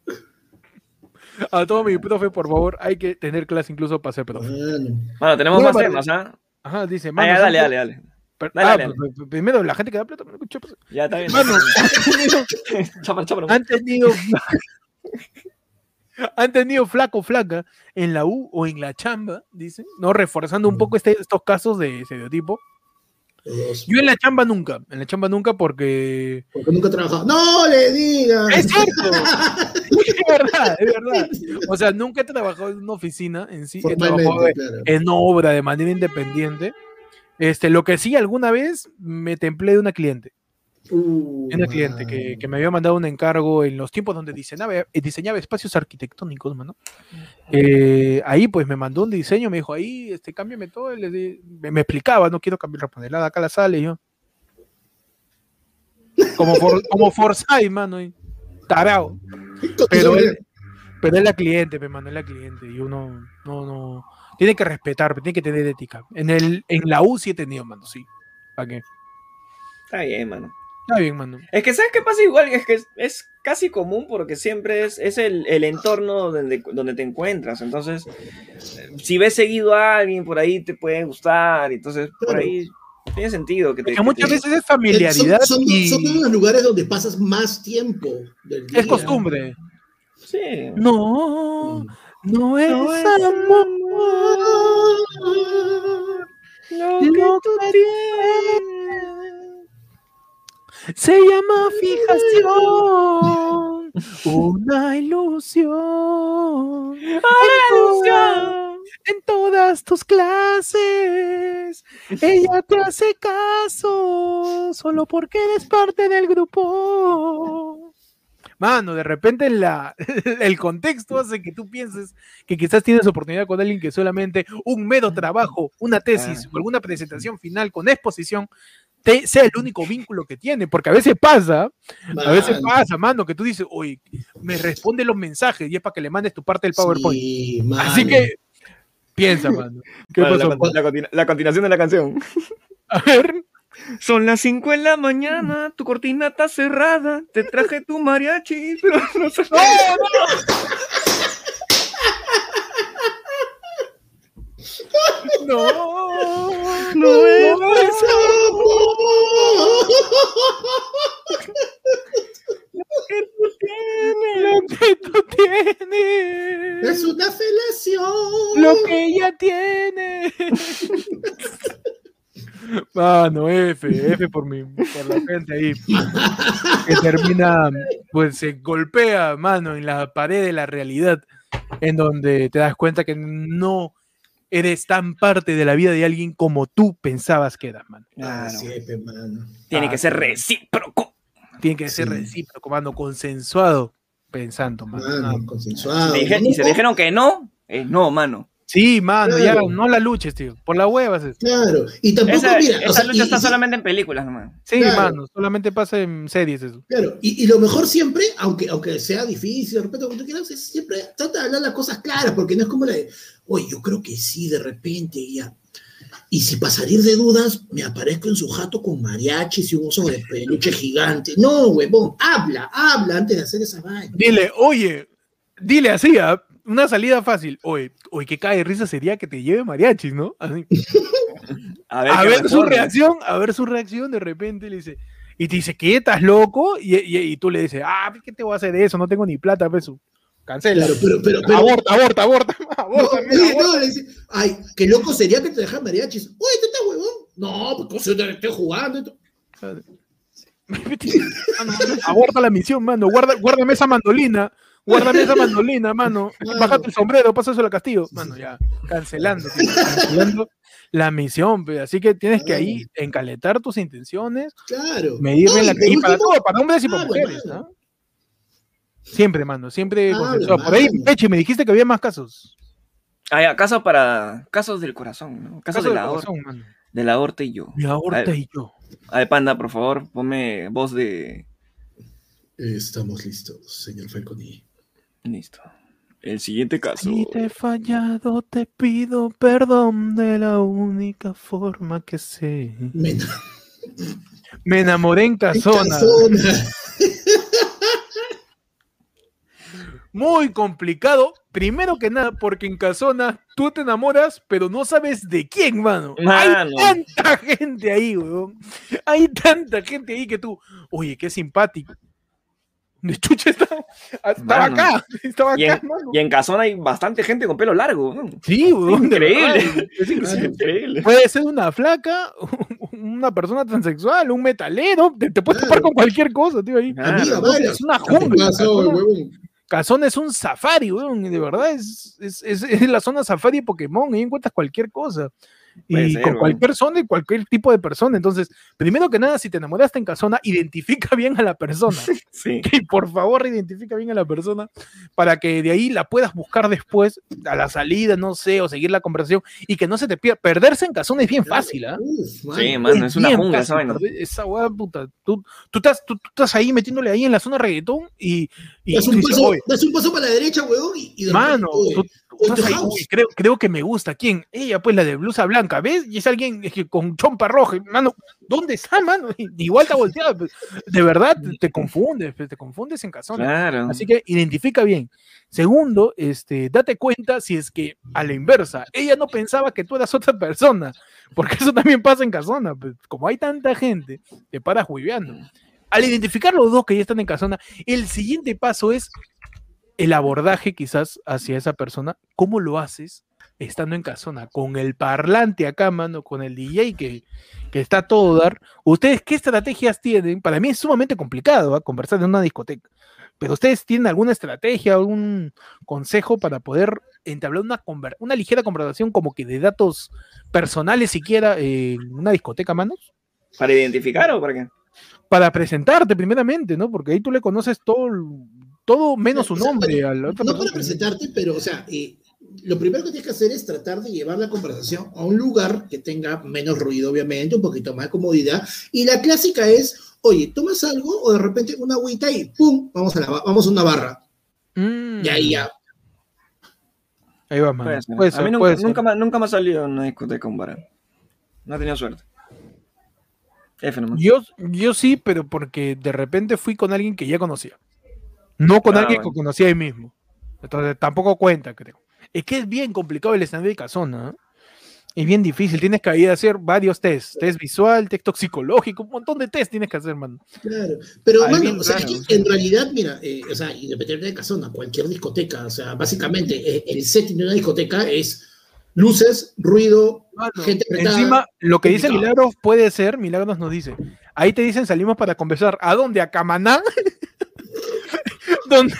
A todo mi profe, por favor, hay que tener clase incluso para ser profe. Bueno, tenemos Bueno, más temas, ¿ah? Ajá, dice, Ah, mano, dale, dale, dale. pero- dale, ah, dale. pues, pues, primero, la gente que da plata, pues, Ya está bien. Mano, han tenido, Chápalo, chápalo. han tenido, han tenido flaco o flaca en la U o en la chamba, dice, ¿no? Reforzando un poco este- estos casos de estereotipo. Yo en la chamba nunca, en la chamba nunca porque... Porque nunca he trabajado. ¡No le digas! Es cierto, es verdad, es verdad. O sea, nunca he trabajado en una oficina en sí, he trabajado Formalmente, de- claro. en obra de manera independiente. Este, lo que sí, alguna vez me templé de una cliente. Uh, Una cliente que, que me había mandado un encargo en los tiempos donde diseñaba, eh, diseñaba espacios arquitectónicos, mano. Eh, ahí pues me mandó un diseño, me dijo, ahí, este, cámbiame todo, y le di- me, me explicaba, no quiero cambiar la panelada, acá la sale, y yo. Como, for, como Forsyth, mano, y tarao. Pero él, pero es la cliente, me mandó es la cliente, y uno, no, no, tiene que respetar, tiene que tener ética. En, el, en la U sí he tenido, mano, sí. ¿Para qué? Está bien, mano. Está bien, mano. Es que, ¿sabes qué pasa igual? Es que es, es casi común porque siempre es, es el, el entorno donde, donde te encuentras. Entonces, si ves seguido a alguien por ahí, te puede gustar. Entonces, por ahí tiene sentido que te. Que muchas te- veces es familiaridad son, son, y son uno de los lugares donde pasas más tiempo del día. es costumbre. Sí. No, no es No es amor. Lo Lo que tú que Se llama fijación, una ilusión. En todas- En todas tus clases, ella te hace caso solo porque eres parte del grupo. Mano, de repente la, el contexto hace que tú pienses que quizás tienes oportunidad con alguien que solamente un mero trabajo, una tesis o alguna presentación final con exposición te- sea el único vínculo que tiene, porque a veces pasa, a veces pasa, mano, que tú dices, oye, me responde los mensajes y es para que le mandes tu parte del PowerPoint. Sí, Así que piensa, mano. ¿Qué Bueno, pasó? la, la continu- la continuación de la canción. A ver, Son las 5 en la mañana, tu cortina está cerrada, te traje tu mariachi, pero no sé. no, No es que tú tienes. lo que tú tienes, Es una felación. lo que ella tiene. Mano, F, F por mi, por la gente ahí. Que termina, pues se golpea, mano, en la pared de la realidad, en donde te das cuenta que no eres tan parte de la vida de alguien como tú pensabas que eras, mano. Ah, Claro. sí, pe, mano. Tiene Ah, que ser sí. recíproco. Tiene que ser recíproco, mano, consensuado, pensando, mano. Mano, Ah, consensuado. Si dije- y se dijeron que no, es no, mano. Sí, mano, Claro. ya no la luches, tío. Por la huevas. es. Claro. Y tampoco, Esa, mira, o esa sea, lucha y- está y- solamente en películas nomás. Sí, Claro. mano, solamente pasa en series eso. Claro, y, y lo mejor siempre, aunque, aunque sea difícil, de repente, como tú quieras, es siempre trata de hablar las cosas claras, porque no es como la de, oye, yo creo que sí, de repente, ya. Y si para salir de dudas, me aparezco en su jato con mariachis y un oso de peluche gigante. No, huevón, habla, habla antes de hacer esa vaina. Dile, oye, dile así, ¿ah? Una salida fácil. Oye, oye, qué cae de risa sería que te lleve mariachis, ¿no? Así. A ver, A qué ver su reacción, a ver su reacción, de repente le dice, y te dice, ¿qué? ¿Estás loco? Y, y- y tú le dices, ah, ¿qué te voy a hacer de eso? No tengo ni plata, peso. Cancela. Claro, pero, pero, pero aborta, aborta, aborta, aborta. no, le dice, ay, qué loco sería que te dejan mariachis. Oye, ¿tú estás huevón? No, pues yo te estoy jugando. y todo. Mano, aborta la misión, mano. Guarda, guárdame esa mandolina. Guárdame esa mandolina, mano. Bájate el sombrero, pásaselo a Castillo. Mano, ya. Cancelando, tío, cancelando la misión, pe. Así que tienes que ahí encaletar tus intenciones, Claro. medir bien la. Y para todo, para hombres y para habla, mujeres, mano. ¿no? Siempre, mano, siempre Habla, consensuado. Por ahí. Pechi, me dijiste que había más casos. Ah, ya, casos para. Casos del corazón, ¿no? Casos Casos de del la, aorta, corazón, mano. de la aorta y yo. Mi aborta A y yo. A ver, panda, por favor, ponme voz de. Estamos listos, señor Falconi. Listo. El siguiente caso. Si te he fallado, te pido perdón de la única forma que sé. Me- Me enamoré en Casona. Casona. Muy complicado. Primero que nada, porque en Casona tú te enamoras, pero no sabes de quién, mano. Mano. Hay tanta gente ahí, weón. Hay tanta gente ahí que tú, oye, qué simpático. De chucha estaba, acá, estaba Y acá, en, mano. y en Casona hay bastante gente con pelo largo. ¿no? Sí, weón, Increíble. es increíble. Puede ser una flaca, una persona transexual, un metalero, te, te puedes Claro. topar con cualquier cosa, tío, ahí. Claro. Amiga, vaya. Es una ¿Qué jungla. pasó? Casona es un safari, weón, y de verdad es, es, es- es la zona safari de Pokémon, ahí encuentras cualquier cosa. Puede Y ser, con cualquier zona y cualquier tipo de persona. Entonces, primero que nada, si te enamoraste en Casona, identifica bien a la persona. Sí. Y por favor, identifica bien a la persona para que de ahí la puedas buscar después, a la salida, no sé, o seguir la conversación, y que no se te pierda. Perderse en Casona es bien fácil, ¿ah? Mano. Sí, mano, es una bien jungla fácil esa vaina. Esa weá, puta. Tú, tú, estás, tú, tú estás ahí metiéndole ahí en la zona reggaetón y, y Das un, paso, "Oye, das un paso para la derecha, huevón, y, y de Mano, repente, tú, uy, creo, creo que me gusta. ¿Quién? Ella, pues la de blusa blanca, ¿ves? Y es alguien es que con chompa roja. Mano, ¿dónde está, mano? Igual está volteada. pues, De verdad, te, confundes, pues, te confundes en casona. Claro. Así que identifica bien. Segundo, este, date cuenta si es que a la inversa, ella no pensaba que tú eras otra persona, porque eso también pasa en casona. pues, como hay tanta gente, te paras hueveando. Al identificar los dos que ya están en casona, el siguiente paso es el abordaje quizás hacia esa persona. ¿Cómo lo haces estando en casona? Con el parlante acá, mano, con el DJ que, que está a todo dar. ¿Ustedes qué estrategias tienen? Para mí es sumamente complicado ¿ah? conversar en una discoteca. Pero ustedes tienen alguna estrategia, algún consejo para poder entablar una, una ligera conversación como que de datos personales siquiera en una discoteca, manos? ¿Para identificar o para qué? Para presentarte primeramente, ¿no? Porque ahí tú le conoces todo, el- todo menos su O sea, nombre pero a la otra No para presentarte, pero, o sea, eh, lo primero que tienes que hacer es tratar de llevar la conversación a un lugar que tenga menos ruido, obviamente, un poquito más de comodidad. Y la clásica es, oye, ¿tomas algo? O de repente una agüita y ¡pum! Vamos a, la, vamos a una barra. Mm, Y ahí ya. Ahí va, mano. Puede ser. Puede a mí nunca, nunca, me, nunca me ha salido en una discoteca un bar. No he tenido suerte. F. Yo, yo sí, pero porque de repente fui con alguien que ya conocía. No con Ah, alguien bueno. que conocía ahí mismo. Entonces tampoco cuenta, creo. Es que es bien complicado el escenario de casona. ¿eh? Es bien difícil. Tienes que ahí hacer varios tests. Test visual, test toxicológico, un montón de test tienes que hacer, mano. Claro. Pero, Ahí bueno, o sea, es que en realidad, mira, eh, o sea, independientemente de casona, cualquier discoteca, o sea, básicamente eh, el setting de una discoteca es luces, ruido, gente apretada. Encima, lo que dice. Milagros puede ser, Milagros nos dice, ahí te dicen salimos para conversar. ¿A dónde? ¿A Camaná? donde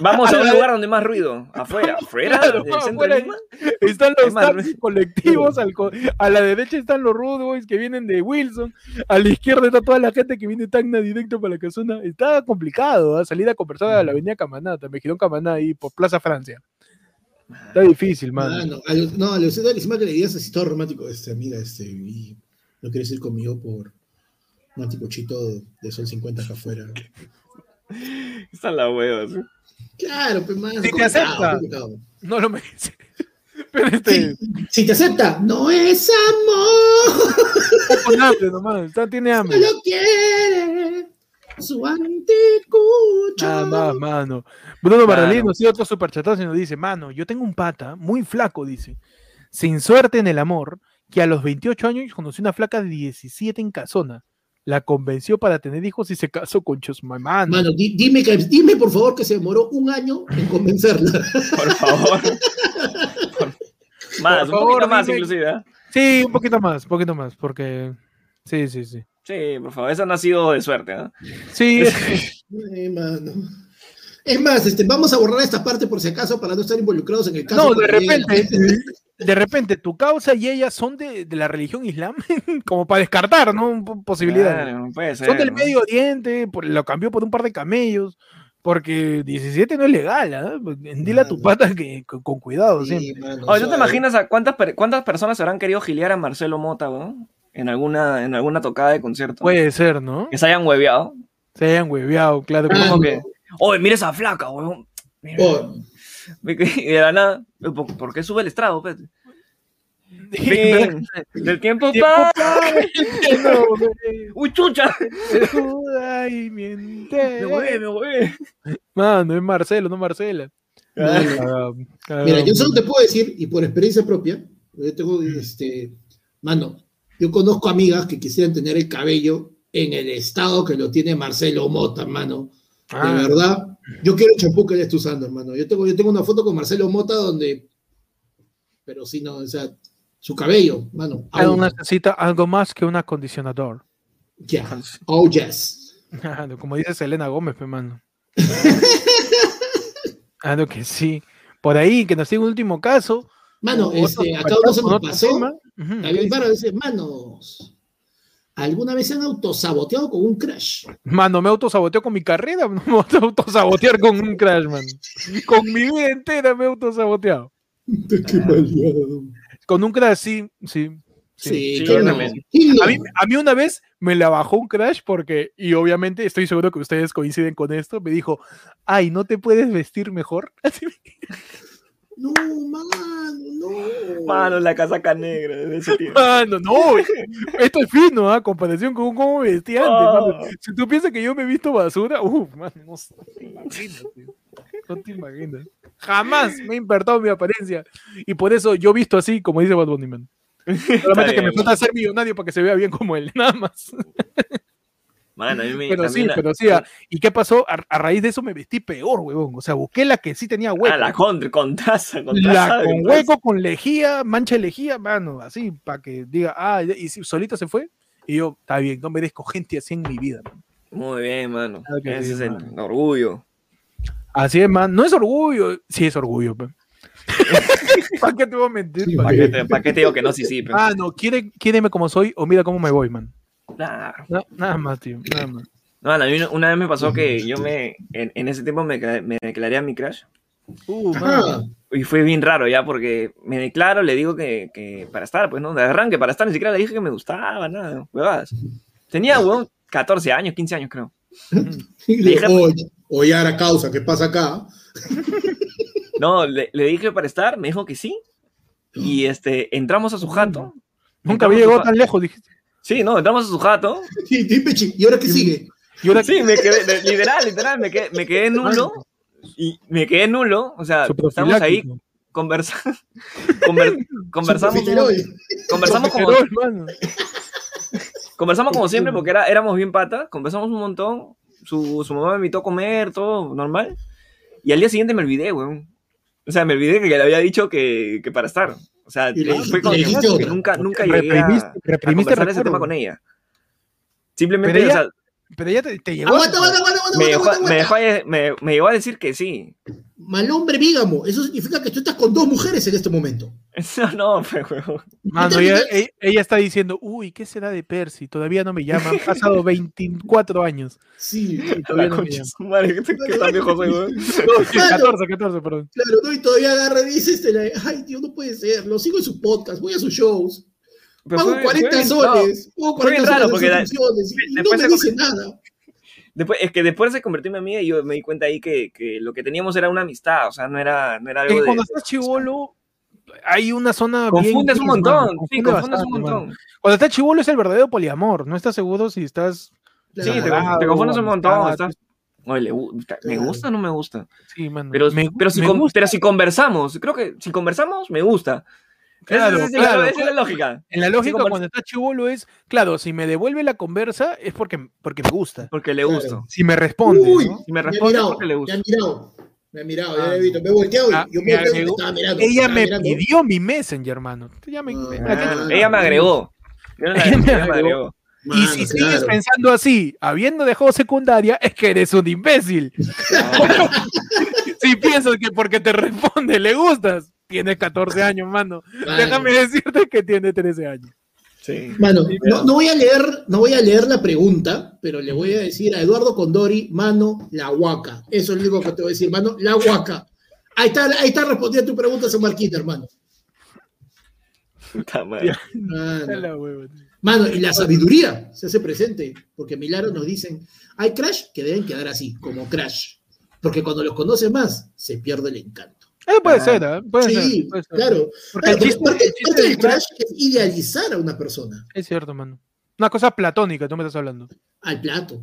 Vamos A a un la- lugar donde hay más ruido. Afuera, afuera, Claro, del centro afuera. de Lima. están los más taxis colectivos, al co- a la derecha están los Rude Boys que vienen de Wilson, a la izquierda está toda la gente que viene de Tacna directo para la casona. Está complicado, ¿ah? salir a conversar a la avenida Camaná, también giró Camaná ahí por Plaza Francia. Está difícil, mano. Ah, no, a Lu- no, a que le digas así todo romántico, este, amiga, este, y no quieres ir conmigo por un anticuchito de sol 50 acá afuera. Están las huevas. ¿sí? Claro, pues más. Si te acepta. No lo merece. Pero este, Si, si te acepta, no es amor, está con hambre nomás, está- tiene hambre. solo quiere su anticucho. Nada más, mano. Bruno Claro. Barralino, sí, otro superchatazo y nos dice, mano, yo tengo un pata muy flaco, dice, sin suerte en el amor, que a los 28 años conoció una flaca de 17 en casona. La convenció para tener hijos y se casó con Chosma, mano. Mano, di- dime, que, dime por favor que se demoró un año en convencerla. Por favor. más, Por un favor, poquito más dime- inclusive. ¿eh? Sí, un poquito más, un poquito más, porque... Sí, sí, sí. Sí, por favor, eso no ha sido de suerte. ¿eh? Sí, Ay, mano. Es más, este, vamos a borrar esta parte por si acaso para no estar involucrados en el caso. no, de repente, de repente, tu causa y ella son de, de la religión islam, como para descartar, ¿no? Posibilidades. Claro, puede ser. Son del ¿no? Medio Oriente, por- lo cambió por un par de camellos, porque 17 no es legal, ¿ah? Dile a tu pata que con, con cuidado Sí, siempre. mano, Oye, ¿tú te imaginas a cuántas, per- cuántas personas habrán querido giliar a Marcelo Mota, weón? En alguna, en alguna tocada de concierto. Puede ser, ¿no? Que se hayan hueveado. Se hayan hueveado, claro. Como no. que- oye, mira esa flaca, weón. Mira. Oh, Y de la nada, ¿por, por qué sube el estrado? Fin del tiempo Tiempo pa. No, ¡Uy, chucha! Ay, miente. Me voy, me voy. Mano, es Marcelo, no Marcela. Mano, cagado. Mira, yo solo te puedo decir, y por experiencia propia, yo tengo, este, mano, yo conozco amigas que quisieran tener el cabello en el estado que lo tiene Marcelo Mota, hermano. De Ah, verdad, yo quiero el champú que él está usando, hermano. Yo tengo, yo tengo una foto con Marcelo Mota donde, pero sí, no, o sea, su cabello, mano. Uno necesita algo más que un acondicionador. Yeah. Oh, yes. Como dice Selena Gómez, pe, mano. Claro que sí. Por ahí, que nos siga un último caso. Mano, este, acá uno se nos pasó. tema. Ujú, ¿qué David? Barra dice, manos, ¿alguna vez se han autosaboteado con un crash? Mano, me autosaboteo con mi carrera, no me voy a autosabotear con un crash, man. Con mi vida entera me he autosaboteado. Qué maleado. Con un crash, sí, sí. sí. A mí, a mí una vez me la bajó un crash porque, y obviamente estoy seguro que ustedes coinciden con esto, me dijo, ay, ¿no te puedes vestir mejor? No, mano, no. Mano, la casaca negra de ese tiempo. Mano, no, esto es fino, ¿ah? Comparación con cómo me vestía antes, Ah. mano. Si tú piensas que yo me he visto basura, uff, mano, no se- no te imaginas, tío. No te imaginas. Jamás me ha importado mi apariencia. Y por eso yo visto así, como dice Bad Bunny, man. Solamente que me falta ser millonario para que se vea bien como él, nada más. Mano, a mí me. Pero sí, la- pero sí. ¿Y qué pasó? A, a raíz de eso me vestí peor, huevón. O sea, busqué la que sí tenía hueco. Ah, la con, con taza, con taza. hueco, con lejía, mancha de lejía, mano, así, para que diga, ah, y si solito se fue. Y yo, está bien, no merezco gente así en mi vida. man". Muy bien, mano. Claro que Ese sí, es el mano. orgullo. Así es, man. No es orgullo, sí es orgullo. ¿Para qué te voy a mentir? Sí, ¿Pa' ¿Para qué? qué, te, pa' qué te digo que no? Sí, sí. pero- Ah, no, quiere, quiéreme como soy o mira cómo me voy, man. Nada más, tío, nada más. No, mano, a mí una- vez me pasó que yo me. En, en ese tiempo me, cla- me declaré a mi crush. Uh. Y fue bien raro ya, porque me declaro, le digo que, que para estar, pues no, de arranque, para estar, ni siquiera le dije que me gustaba, nada, huevadas. Tenía, weón, 14 años, 15 años, creo. Y le Dije- oye, oye, ahora causa, ¿qué pasa acá? No, le, le dije para estar, me dijo que sí. Y este, entramos a su jato. Nunca había llegado tan lejos, dijiste. Sí, no, entramos a su jato. Chi, ¿y ahora qué sigue? Y ahora Sí, me quedé, literal, literal, me quedé, me quedé nulo. Y me quedé nulo, o sea, estamos ahí profiláctico. conversando. conversamos, profiterol. conversamos como. Conversamos como siempre porque era, éramos bien patas, conversamos un montón. Su, su mamá me invitó a comer, todo normal. Y al día siguiente me olvidé, weón. O sea, me olvidé que le había dicho que, que para estar. O sea, le fue con nunca, nunca llegué a, Reprimiste, a conversar ese tema con ella. Simplemente, o sea, Pero ya te, te llegó. Aguanta, aguanta, aguanta, aguanta, me, dejó, me, dejó a- me, me llegó a decir que sí. Mal hombre bígamo. Eso significa que tú estás con dos mujeres en este momento. No, no, pero. Mano, ella, ella- está diciendo, uy, ¿qué será de Percy? Todavía no me llama. Han pasado 24 años. Sí, Todavía La no me concha de llama. su madre, ¿qué, qué tan viejo soy? No, sí, 14, 14, perdón. claro, ¿no? Y todavía agarra y dice, este, ay, tío, no puede ser. Lo sigo en su podcast, voy a sus shows. Pero Pago fue- 40 fue bien- soles. Pago fue bien 40 raro, soles porque en la- y no después me se dice nada. Después, es que después de convertirme en amiga, yo me di cuenta ahí que, que lo que teníamos era una amistad, o sea, no era, no era algo Que de... cuando estás chivolo, hay una zona. bien Confundes un gris, montón, mano, sí, confunde confundes un bastante, mano. montón. Cuando estás chivolo es el verdadero poliamor. No estás seguro si estás. Sí, te, te confundes un montón. estás- Oye, ¿me gusta o no me gusta? Sí, mano. Pero, Me- pero, si me con- gusta, pero si conversamos, creo que si conversamos, me gusta. Claro, esa, es la- claro, esa es la lógica. En la lógica, cuando estás chivolo es, claro, si me devuelve la conversa es porque, porque me gusta. Porque le Claro. gusto. Si me responde, Uy, ¿no? Si me me responde, mirado, porque le me gusta. ha mirado. Me ha mirado, ya Ah. le he visto. Me he volteado y Ah, yo me me volteo y agregó- estaba mirando. Ella estaba me mirando. pidió mi Messenger, hermano. Ya me- Ah. me- Ah, Ah, ella me agregó. No la- Ella me me agregó. Y si sigues pensando así, habiendo dejado secundaria, es que eres un imbécil. si piensas que porque te responde le gustas, tienes 14 años, mano. Mano. Déjame decirte que tiene 13 años. Sí. Mano, no, no voy a leer, no voy a leer la pregunta, pero le voy a decir a Eduardo Condori, mano, la huaca. Eso es lo único que te voy a decir, mano, la huaca. Ahí está, ahí está respondiendo tu pregunta, San Marquita, hermano. Puta madre. Mano. Y la sabiduría se hace presente, porque Milagros nos dicen, hay crash que deben quedar así, como crash, porque cuando los conoces más, se pierde el encanto. Eh, puede Ah. ser, ¿eh? puede Sí, ser. puede ser. claro. Porque el chiste, parte, el chiste parte del crash es idealizar a una persona, Es cierto, mano. Una cosa platónica, tú me estás hablando. al plato.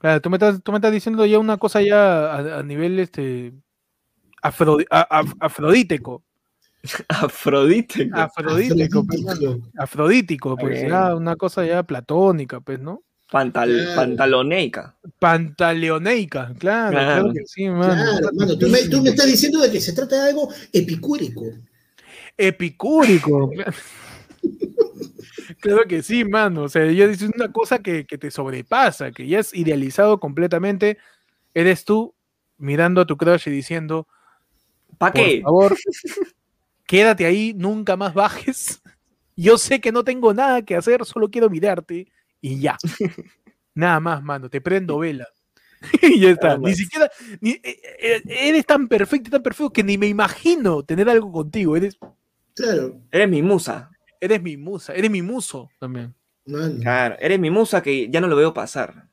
Claro, tú me estás, tú me estás diciendo ya una cosa ya a, a nivel este afrodi- a- a- afrodítico. Afrodite. Afrodítico, pues, Afrodítico. pues bien. ya una cosa ya platónica, pues, ¿no? Pantal, Claro. Pantaloneica. Pantaleoneica, claro, claro, Claro. que sí, mano. Claro, mano, tú me, tú me estás diciendo de que se trata de algo epicúrico. Epicúrico. claro. Claro que sí, mano. O sea, ya es una cosa que, que te sobrepasa, que ya es idealizado completamente. Eres tú mirando a tu crush y diciendo, ¿Para por qué? favor, quédate ahí, nunca más bajes. Yo sé que no tengo nada que hacer, solo quiero mirarte y ya. Nada más, mano, te prendo vela. y ya está. Ni siquiera, ni- eh, eh, eres tan perfecto y tan perfecto que ni me imagino tener algo contigo. Eres, Claro, Eres mi musa. eres mi musa, eres mi muso también. mano. Claro, eres mi musa que ya no lo veo pasar.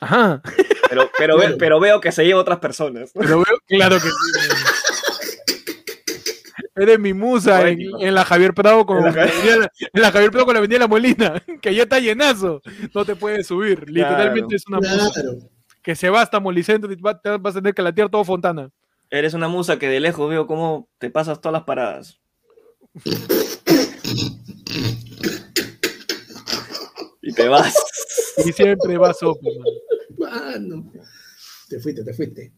Ajá. Pero, pero, Claro. ve- pero veo que se lleva a otras personas. Pero veo, claro que sí. Eres mi musa en, la Javier Prado con En la en la Javier Prado con la Avenida La Molina, que ya está llenazo. No te puedes subir. Literalmente es una musa. Que se va hasta Molicentro y va- te vas a tener que latear todo Fontana. Eres una musa que de lejos veo cómo te pasas todas las paradas. Y te vas. Y siempre vas mano. Mano. Te fuiste, te fuiste.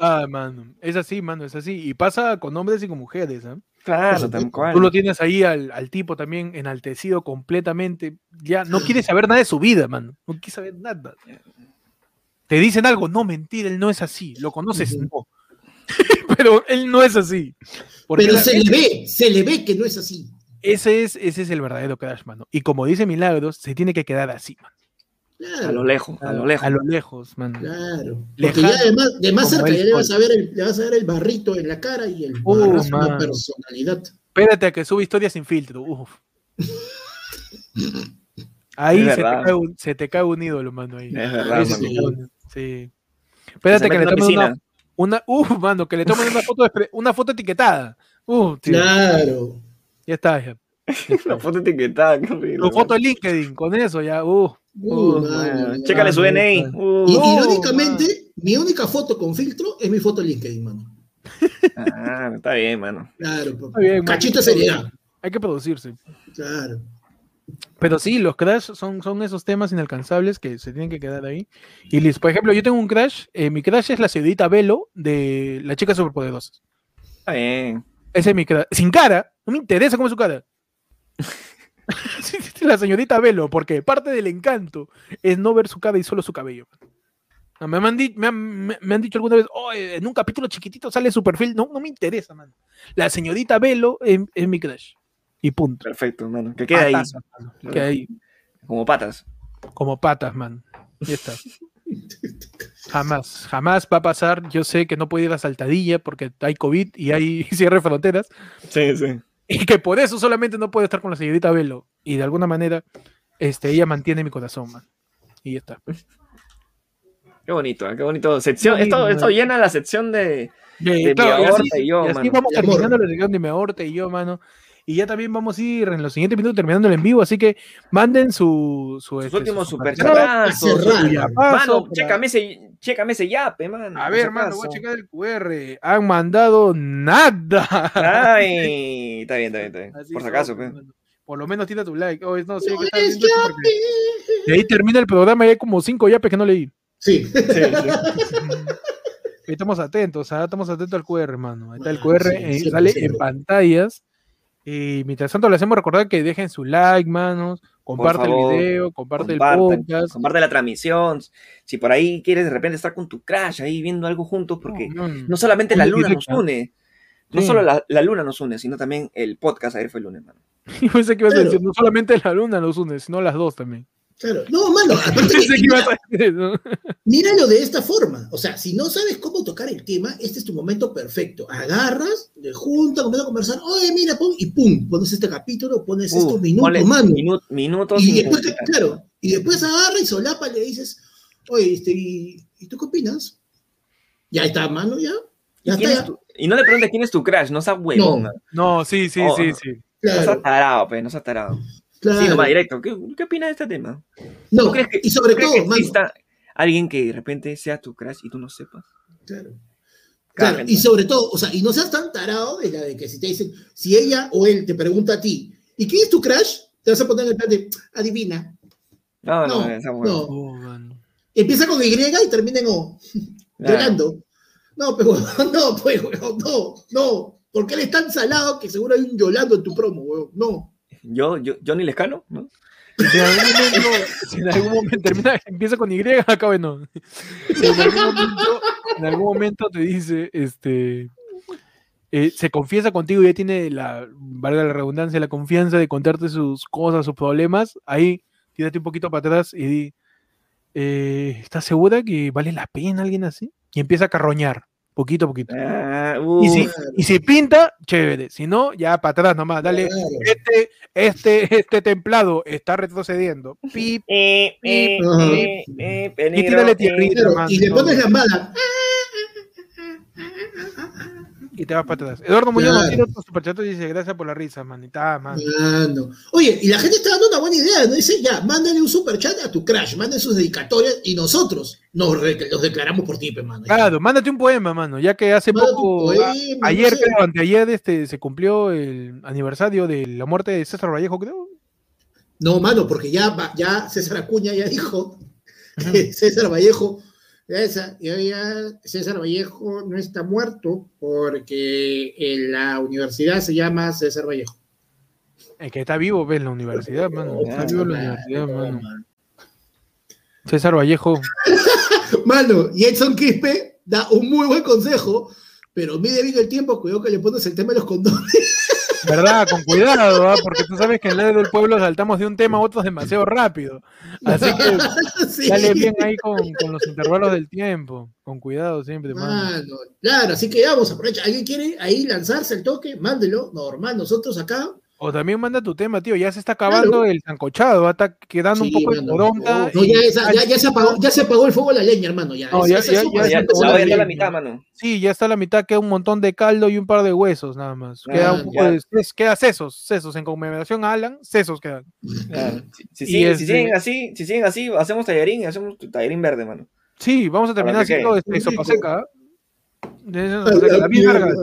Ah, mano. Es así, mano, es así. Y pasa con hombres y con mujeres, ¿ah? Claro, tal cual. Tú lo tienes ahí al, al tipo también enaltecido completamente. Ya no quiere saber nada de su vida, mano. No quiere saber nada. Te dicen algo, no, mentira, él no es así. ¿Lo conoces? No. Pero él no es así. Porque Pero se le ve, se le ve que no es así. ese, es, ese es el verdadero crash, mano. Y como dice Milagros, se tiene que quedar así, mano. A lo lejos, a lo lejos. A lo lejos, mano. claro. Porque Lejano, ya además, de más cerca el ya le vas, a ver el, le vas a ver el barrito en la cara y el Uh, barrazo, una mano. personalidad. Espérate a que suba historias sin filtro. Uf. Ahí se te, cae un, se te cae un ídolo, mano. Ahí. Es verdad, mano. sí. Espérate que le tomen una, piscina. una. Uf, mano, que le tomen una foto, una foto etiquetada. Uf, tío, Claro. ya está. Ya. La foto etiquetada, qué horrible. Tu foto de LinkedIn, con eso ya. Uh, Uh, Ah, ya. Chécale su Ah, DNI. no, Uh, Y irónicamente, mi única foto con filtro es mi foto en LinkedIn, mano. ah, está bien, mano. Claro, Está bien, cachito de seriedad. Hay que producirse. Claro. Pero sí, los crash son, son esos temas inalcanzables que se tienen que quedar ahí. Y listo. Por ejemplo, yo tengo un crash. eh, mi crash es la señorita Velo de La Chica Superpoderosa. Está bien. Ese es mi crash. Sin cara. No me interesa cómo es su cara. La señorita Velo, porque parte del encanto es no ver su cara y solo su cabello. No, Me han, me han- me- han dicho alguna vez, "Oh, en un capítulo chiquitito sale su perfil. No, no me interesa, man. La señorita Velo es, es mi crush. Y punto. Perfecto, mano. Que ahí. Mano. Queda ahí Como patas. como patas, man. Ya está. Jamás, jamás va a pasar. Yo sé que no puede ir a Saltadilla porque hay COVID y hay cierre de fronteras. Sí, sí. Y que por eso solamente no puedo estar con la señorita Velo. Y de alguna manera, este, ella mantiene mi corazón, man. Y ya está. Qué bonito, ¿eh? qué bonito. Sección, esto, esto llena la sección de. De claro, mi y así, aorta y yo, y así mano. vamos El amor. terminando la sección de mi aorta y yo, mano. Y ya también vamos a ir en los siguientes minutos terminando el en vivo, así que manden su, su, Sus este, últimos su Mano, chécame ese, chécame ese yape, mano. A ver, mano, voy a checar el QR. Han mandado nada. Ay, está bien, está bien, está bien. Así Por si acaso, pe. mano. Por lo menos tira tu like. Oh, no No esto porque- De ahí termina el programa y hay como cinco yapes que no leí. Sí. Sí, sí. Estamos atentos, ¿ah? estamos atentos al QR, hermano. Ahí está el QR, sí, eh, sale en pantallas. Y mientras tanto, les hacemos recordar que dejen su like, manos. Comparte favor, el video, comparte el podcast. comparte la transmisión. Si por ahí quieres de repente estar con tu crash ahí viendo algo juntos, porque No, no, no solamente la luna nos une, no Sí. solo la, la luna nos une, sino también el podcast ayer fue el lunes, mano. Yo pensé que ibas a decir, no solamente la luna los une, sino las dos también. Claro. No, mano, aparte que, que ibas a decir eso. míralo de esta forma. O sea, si no sabes cómo tocar el tema, este es tu momento perfecto. Agarras, te juntas, comienzas a conversar, oye, mira, pum, y pum, pones este capítulo, pones estos Uh, minutos, ponle mano. minu- minutos Y después, publicidad. claro, y después agarra y solapa le dices, oye, este, ¿y, y tú qué opinas? Ya está, mano, ya. Ya ¿Y está, no le preguntes quién es tu crush, no seas huevón. No. No, sí, sí, Oh, sí, no. sí. No seas Claro, tarado, pe, no seas tarado. Claro. Sí, nomás directo. ¿Qué, qué opinas de este tema? No, ¿Tú crees que, y sobre tú crees todo, que mano, alguien que de repente sea tu crush y tú no sepas? Claro. Claro, y sobre todo, o sea, y no seas tan tarado de la de que si te dicen, si ella o él te pregunta a ti, ¿y quién es tu crush? Te vas a poner en el plan de, adivina. No, no, No, esa no. huevón. Oh. Empieza con Y y termina en O, Claro. llorando. No, pero no, pues, weón, no, no. Porque él es tan salado que seguro hay un Yolando en tu promo, weón. No. Yo, yo, Johnny Lescano, ¿no? Si en algún momento, si en algún momento termina, empieza con Y, acaba en. Si en algún momento, en algún momento te dice, este, eh, se confiesa contigo y ya tiene la, valga la redundancia, la confianza de contarte sus cosas, sus problemas, ahí tírate un poquito para atrás y di, eh, ¿estás segura que vale la pena alguien así? Y empieza a carroñar, poquito a poquito. Ah, Y uh, si, y si pinta, chévere. Si no, ya para atrás nomás. Dale, Claro. este, este, este templado está retrocediendo. Pip, eh, eh, Ajá. eh, eh, y tírale tierrita, y le pones la mala. Y te vas para atrás. Eduardo Muñoz nos Claro. tira otro superchat y dice, gracias por la risa, manita, man. Mano. Oye, y la gente está dando una buena idea, ¿no? Dice, ya, mándale un super chat a tu crush, manden sus dedicatorias y nosotros nos, los declaramos por ti, mano. Claro, mándate un poema, mano, ya que hace Mándate poco, poema, a- no ayer sé. creo, anteayer, este, se cumplió el aniversario de la muerte de César Vallejo, creo. No, mano, porque ya, ya César Acuña ya dijo que César Vallejo, esa, ya, ya César Vallejo no está muerto porque en la universidad se llama César Vallejo. El que está vivo, ves, en la universidad, mano. Está vivo en la universidad, mano. Mano. César Vallejo. Mano, y Edson Quispe da un muy buen consejo, pero mide bien el tiempo, cuidado que le pones el tema de los condones. ¿Verdad? Con cuidado, ¿ah? porque tú sabes que en la del pueblo saltamos de un tema a otro demasiado rápido. Así que Sí. dale bien ahí con, con los intervalos del tiempo. Con cuidado siempre. Mano, claro, así que vamos, aprovecha. ¿Alguien quiere ahí lanzarse el toque? Mándelo, normal, nosotros acá. O también manda tu tema, tío. Ya se está acabando el sancochado, ¿ah? está quedando Sí, un poco de mano. poronta. No, ya, esa- ya- ya se apagó, ya se apagó el fuego de la leña, hermano. Ya, No, ya- esa empezó la mitad, mano. Sí, ya está la mitad, queda un montón de caldo y un par de huesos, nada más. Queda Ah, un poco de. es- Queda sesos, sesos. En conmemoración a Alan, sesos quedan. Claro. Si, si Y siguen, si así, si siguen así, hacemos tallarín y hacemos tu tallarín verde, mano. Sí, vamos a terminar haciendo este, sopa seca. ¿ah? David. Vargas.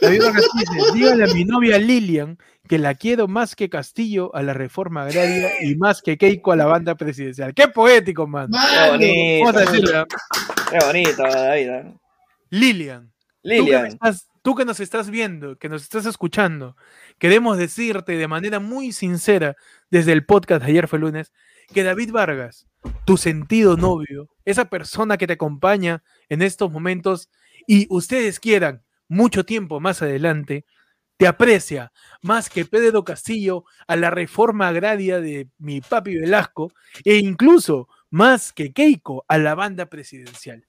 David Vargas dice, dígale a mi novia Lilian que la quiero más que Castillo a la reforma agraria y más que Keiko a la banda presidencial. ¡Qué poético, man! Qué bonito. Vamos a decirle. Qué bonito, David. ¿eh? Lilian, tú que, Lilian. estás- tú que nos estás viendo, que nos estás escuchando, queremos decirte de manera muy sincera desde el podcast de ayer fue lunes, que David Vargas, tu sentido novio, esa persona que te acompaña en estos momentos y ustedes quieran mucho tiempo más adelante, te aprecia más que Pedro Castillo a la reforma agraria de mi papi Velasco e incluso más que Keiko a la banda presidencial.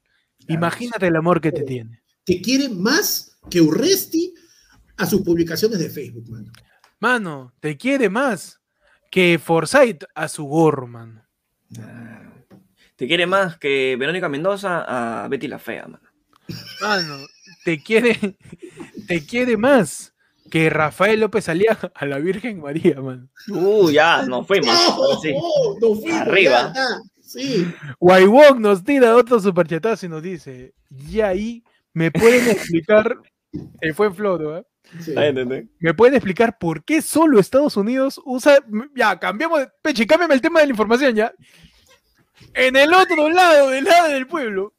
Imagínate el amor que te tiene. te quiere más que Urresti a sus publicaciones de Facebook, mano. Mano, te quiere más que Forsyth a su gorro, mano. Te quiere más que Verónica Mendoza a Betty la Fea, mano. Mano, te quiere, te quiere más que Rafael López Aliaga a la Virgen María, mano. Uh, ya, nos fuimos. ahora sí. No fuimos, Arriba. ya. Sí. Nos tira otro superchatazo y nos dice, y ahí me pueden explicar, el fue en Floro, ¿eh? sí. Ahí, entendé. ¿Me pueden explicar por qué solo Estados Unidos usa... Ya, cambiamos de... Peche, cámbiame el tema de la información ya. En el otro lado, del lado del pueblo,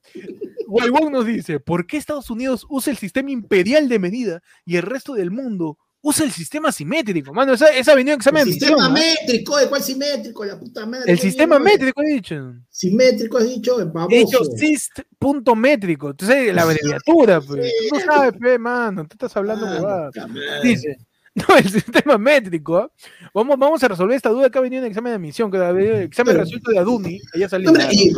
Guaybón nos dice, ¿por qué Estados Unidos usa el sistema imperial de medida y el resto del mundo usa el sistema simétrico? Mano, esa, esa venido en examen El sistema métrico, ¿de cuál simétrico? La puta madre. El ¿qué sistema métrico, he dicho. Simétrico has dicho, baboso. He dicho sist punto métrico. Entonces, la abreviatura, pues. Tú no sabes, pe, mano. Tú estás hablando Ah. Dice, no, el sistema métrico. ¿ah? Vamos, vamos a resolver esta duda que ha venido en el examen de admisión, que el examen Claro. resuelto de Aduni, allá salió. Hombre, y-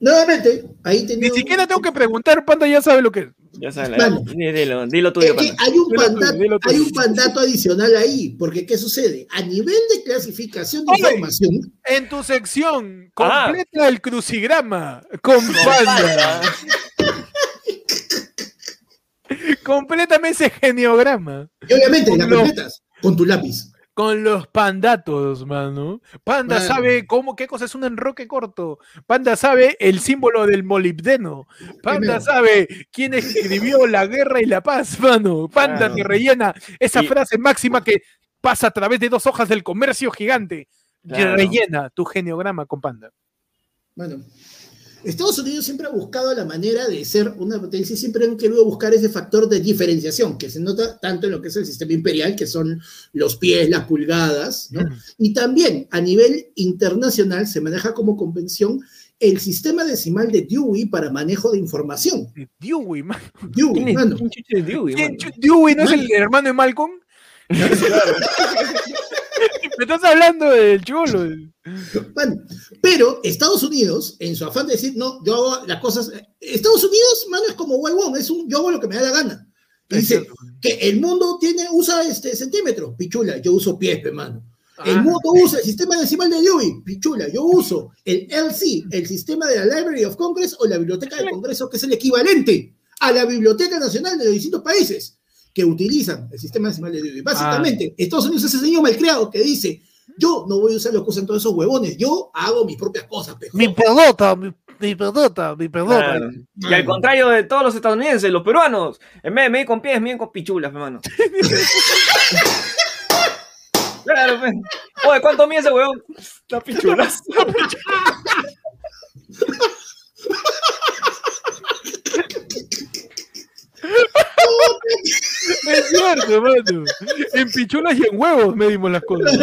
nuevamente, ahí Ni tenía. siquiera tengo que preguntar, Panda ya sabe lo que es. Ya di- dilo, dilo tuyo, que pana. hay un, Dilo tú, pandato, hay un pandato adicional ahí, porque ¿qué sucede? A nivel de clasificación de Oye. información, En tu sección, Ah. completa el crucigrama con Panda. Completamente ese geniograma. Y obviamente, la Lo- completas con tu lápiz. Con los pandatos, mano. Panda Mano. sabe cómo, qué cosa es un enroque corto. Panda sabe el símbolo del molibdeno. Panda Primero. sabe quién escribió la guerra y la paz, mano. Panda te rellena esa Y- frase máxima que pasa a través de dos hojas del comercio gigante. Te Claro. Rellena tu geniograma con Panda. Bueno, Estados Unidos siempre ha buscado la manera de ser una potencia y siempre han querido buscar ese factor de diferenciación que se nota tanto en lo que es el sistema imperial, que son los pies, las pulgadas, ¿no? Y también a nivel internacional se maneja como convención el sistema decimal de Dewey para manejo de información. Dewey, man. Dewey, ¿Quién es mano. Dewey, Dewey no es el hermano de Malcolm? Me estás hablando del cholo. Bueno, pero Estados Unidos, en su afán de decir, no, yo hago las cosas. Estados Unidos, mano, es como huevón, es un yo hago lo que me da la gana. Y dice que el mundo tiene, usa este centímetros, pichula, yo uso pies, pe, mano. El Ah. mundo usa el sistema decimal de Dewey, pichula, yo uso el LC, el sistema de la Library of Congress o la Biblioteca del Congreso, que es el equivalente a la Biblioteca Nacional de los distintos países que utilizan el sistema decimal de. Básicamente, Estados Unidos es ese niño malcriado que dice, yo no voy a usar lo que usan todos esos huevones, yo hago mis propias cosas, pejo. Mi pelota, mi, mi pelota, mi pelota. Claro. Y al contrario de todos los estadounidenses, los peruanos, en vez de medir con pies, miden con pichulas, hermano. claro, pues. Oye, ¿cuánto mide ese huevón? La pichulas. Es cierto, mano. En pichulas y en huevos medimos las cosas.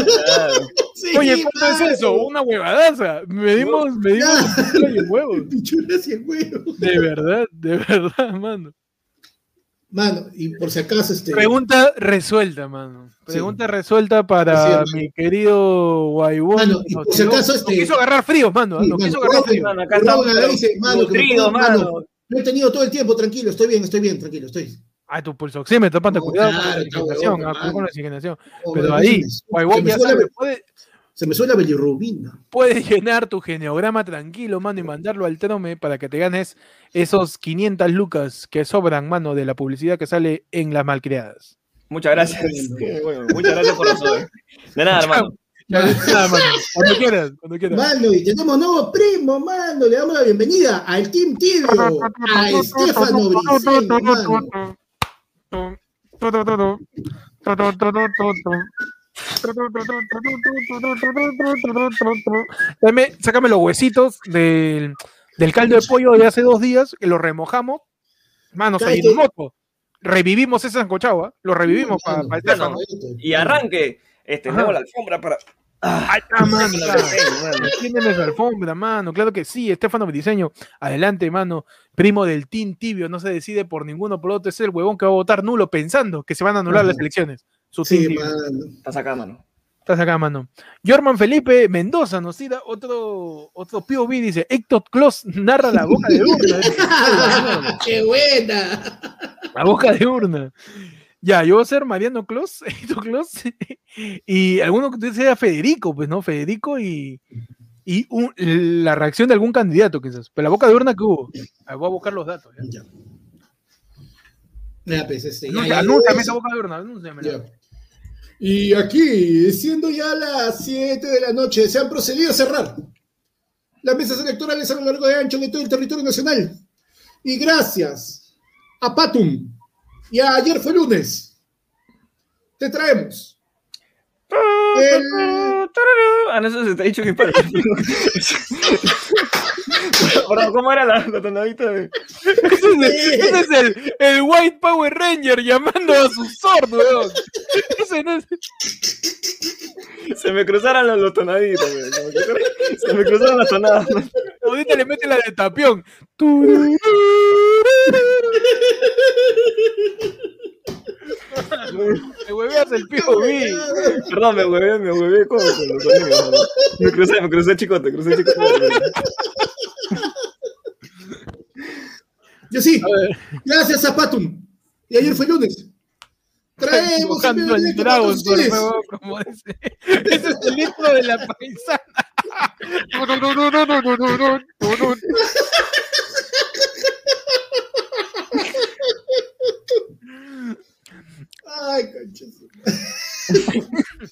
Sí, Oye, ¿cuánto es eso? Una huevadaza. Medimos, medimos en pichulas y en huevos. Pichulas y el huevo. De verdad, de verdad, mano. Mano, y por si acaso, este. Pregunta resuelta, mano. Pregunta resuelta para mi querido Guaybón. Mano, y por si acaso, este- quiso agarrar frío, mano. Quiso agarrar frío. Mano, acá estamos dice, mano. Lo he tenido todo el tiempo, tranquilo, estoy bien, estoy bien, tranquilo, estoy. Ah, tu pulsoxímetro, panta, No, cuidado claro, con la oxigenación. con la oxigenación. Oh, Pero ahí, se me- ya suena sabe, la- puede, Se me suena la bilirrubina. puedes llenar tu geniograma tranquilo, mano, y mandarlo al trome para que te ganes esos 500 lucas que sobran, mano, de la publicidad que sale en las malcriadas. Muchas gracias. Bueno, muchas gracias por eso. eh. De nada, hermano. Ya, nada, mano. Cuando quieras, cuando quieras. Mano, y tenemos nuevo primo, mano. Le damos la bienvenida al Team Tibio, a Estefano mano. Dame, sácame los huesitos del, del caldo de pollo de hace dos días, que lo remojamos. Manos ahí Cállate. moto. Revivimos ese sancochado, ¿ah? Lo revivimos para Mano, el Y arranque. Ajá. la alfombra para. Ahí está, mano. Tienen la alfombra, mano. Claro que sí, Estefano Briseño. Adelante, mano. Primo del Team Tibio, no se decide por ninguno por otro. Es el huevón que va a votar nulo pensando que se van a anular las elecciones. Su Team Sí, Tibio. mano. Estás acá, mano. Estás acá, mano. Jorman Felipe Mendoza nos tira otro, otro POV. Dice: Héctor Kloss narra la boca de urna. ¡Qué buena! la boca de urna. Ya, yo voy a ser Mariano Kloss, y alguno que usted sea Federico, pues, ¿no? Federico y, y un- la reacción de algún candidato, quizás. Pero la boca de urna que hubo. Ah, Voy a buscar los datos. Ya. Ya. Mira, pues, este, ya, ya, Anúnciame ya, esa boca de urna, anúnciamela. Ya. Y aquí, siendo ya las 7 de la noche, se han procedido a cerrar las mesas electorales a lo largo de ancho de todo el territorio nacional. Y gracias a Patum y ayer fue lunes, te traemos el, Ah, no, eso se te ha dicho que para. ¿cómo era la, la tonadita de.? Ese es, el, ese es el- el White Power Ranger llamando a su sordo, weón. Ese no es- Se me cruzaron los, los tonaditos, güey. Se me cruzaron- Se me cruzaron las tonadas. Ahorita le mete la de tapión. Me hueveas el POV. Perdón, me huevé, me con, los güey. Me crucé, me crucé chicote, crucé chicote. Yo sí, gracias a Patum. Y ayer fue lunes. Traemos el Dragon, por ustedes. favor, como ese. Ese es el intro de la paisana.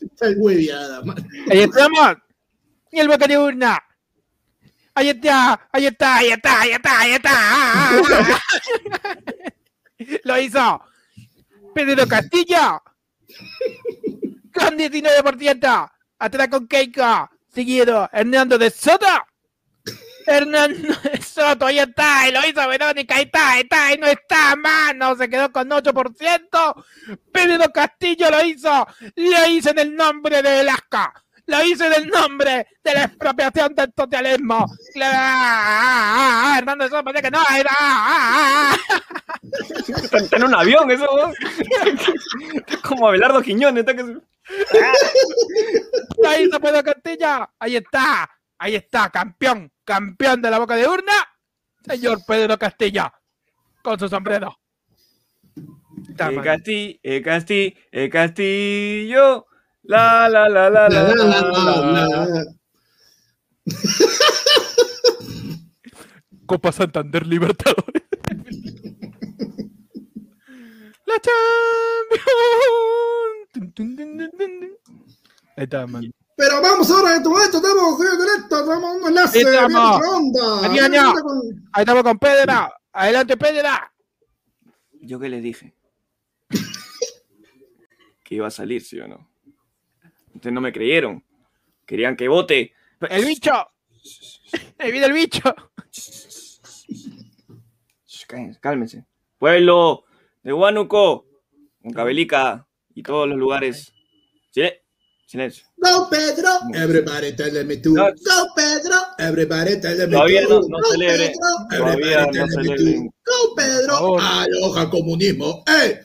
Está hueviada, man. Ahí estamos. Y el boca de urna. Ahí está, ahí está, ahí está, ahí está, ahí está. Lo hizo. Pedro Castillo. Con 19%. Atrás con Keiko. Seguido. Hernando de Soto. Hernando de Soto, ahí está, y lo hizo Verónica, ahí está, ahí está, ahí no está, mano, se quedó con 8%. Pedro Castillo lo hizo, lo hizo en el nombre de Velasco, lo hizo en el nombre de la expropiación del socialismo. Claro, ah, ah, ah, Hernando Soto pensé que no, era. ah, ah, ah. Está, en un avión, eso. ¿no? Como Abelardo Quiñones. Está que... Lo hizo Pedro Castillo, ahí está, ahí está, campeón, campeón de la boca de urna, señor Pedro Castillo, con su sombrero. Está, Eh. Casti, eh, Casti, eh, Castillo. La, la, la, la, la, La, la, la, la, la. la, la. Copa Santander Libertadores. La Champions. Ahí está, man. Pero vamos ahora en este momento, estamos en directo, tenemos un enlace Ahí de estamos. año. Con- Ahí estamos con Pedra. Adelante, Pedra. ¿Yo qué les dije? que iba a salir, ¿sí o no? Ustedes no me creyeron. Querían que vote. El bicho. Ahí viene el bicho. Shh, cállense, Cálmense. Pueblo de Huánuco, Huancavelica y todos los lugares. Silen- Silencio. Go Pedro, everybody tell me too. No. Go Pedro, everybody tell me Todavía too. no- no Go celebre. Pedro, Todavía no too. Go Pedro, aloja comunismo. ¡Eh!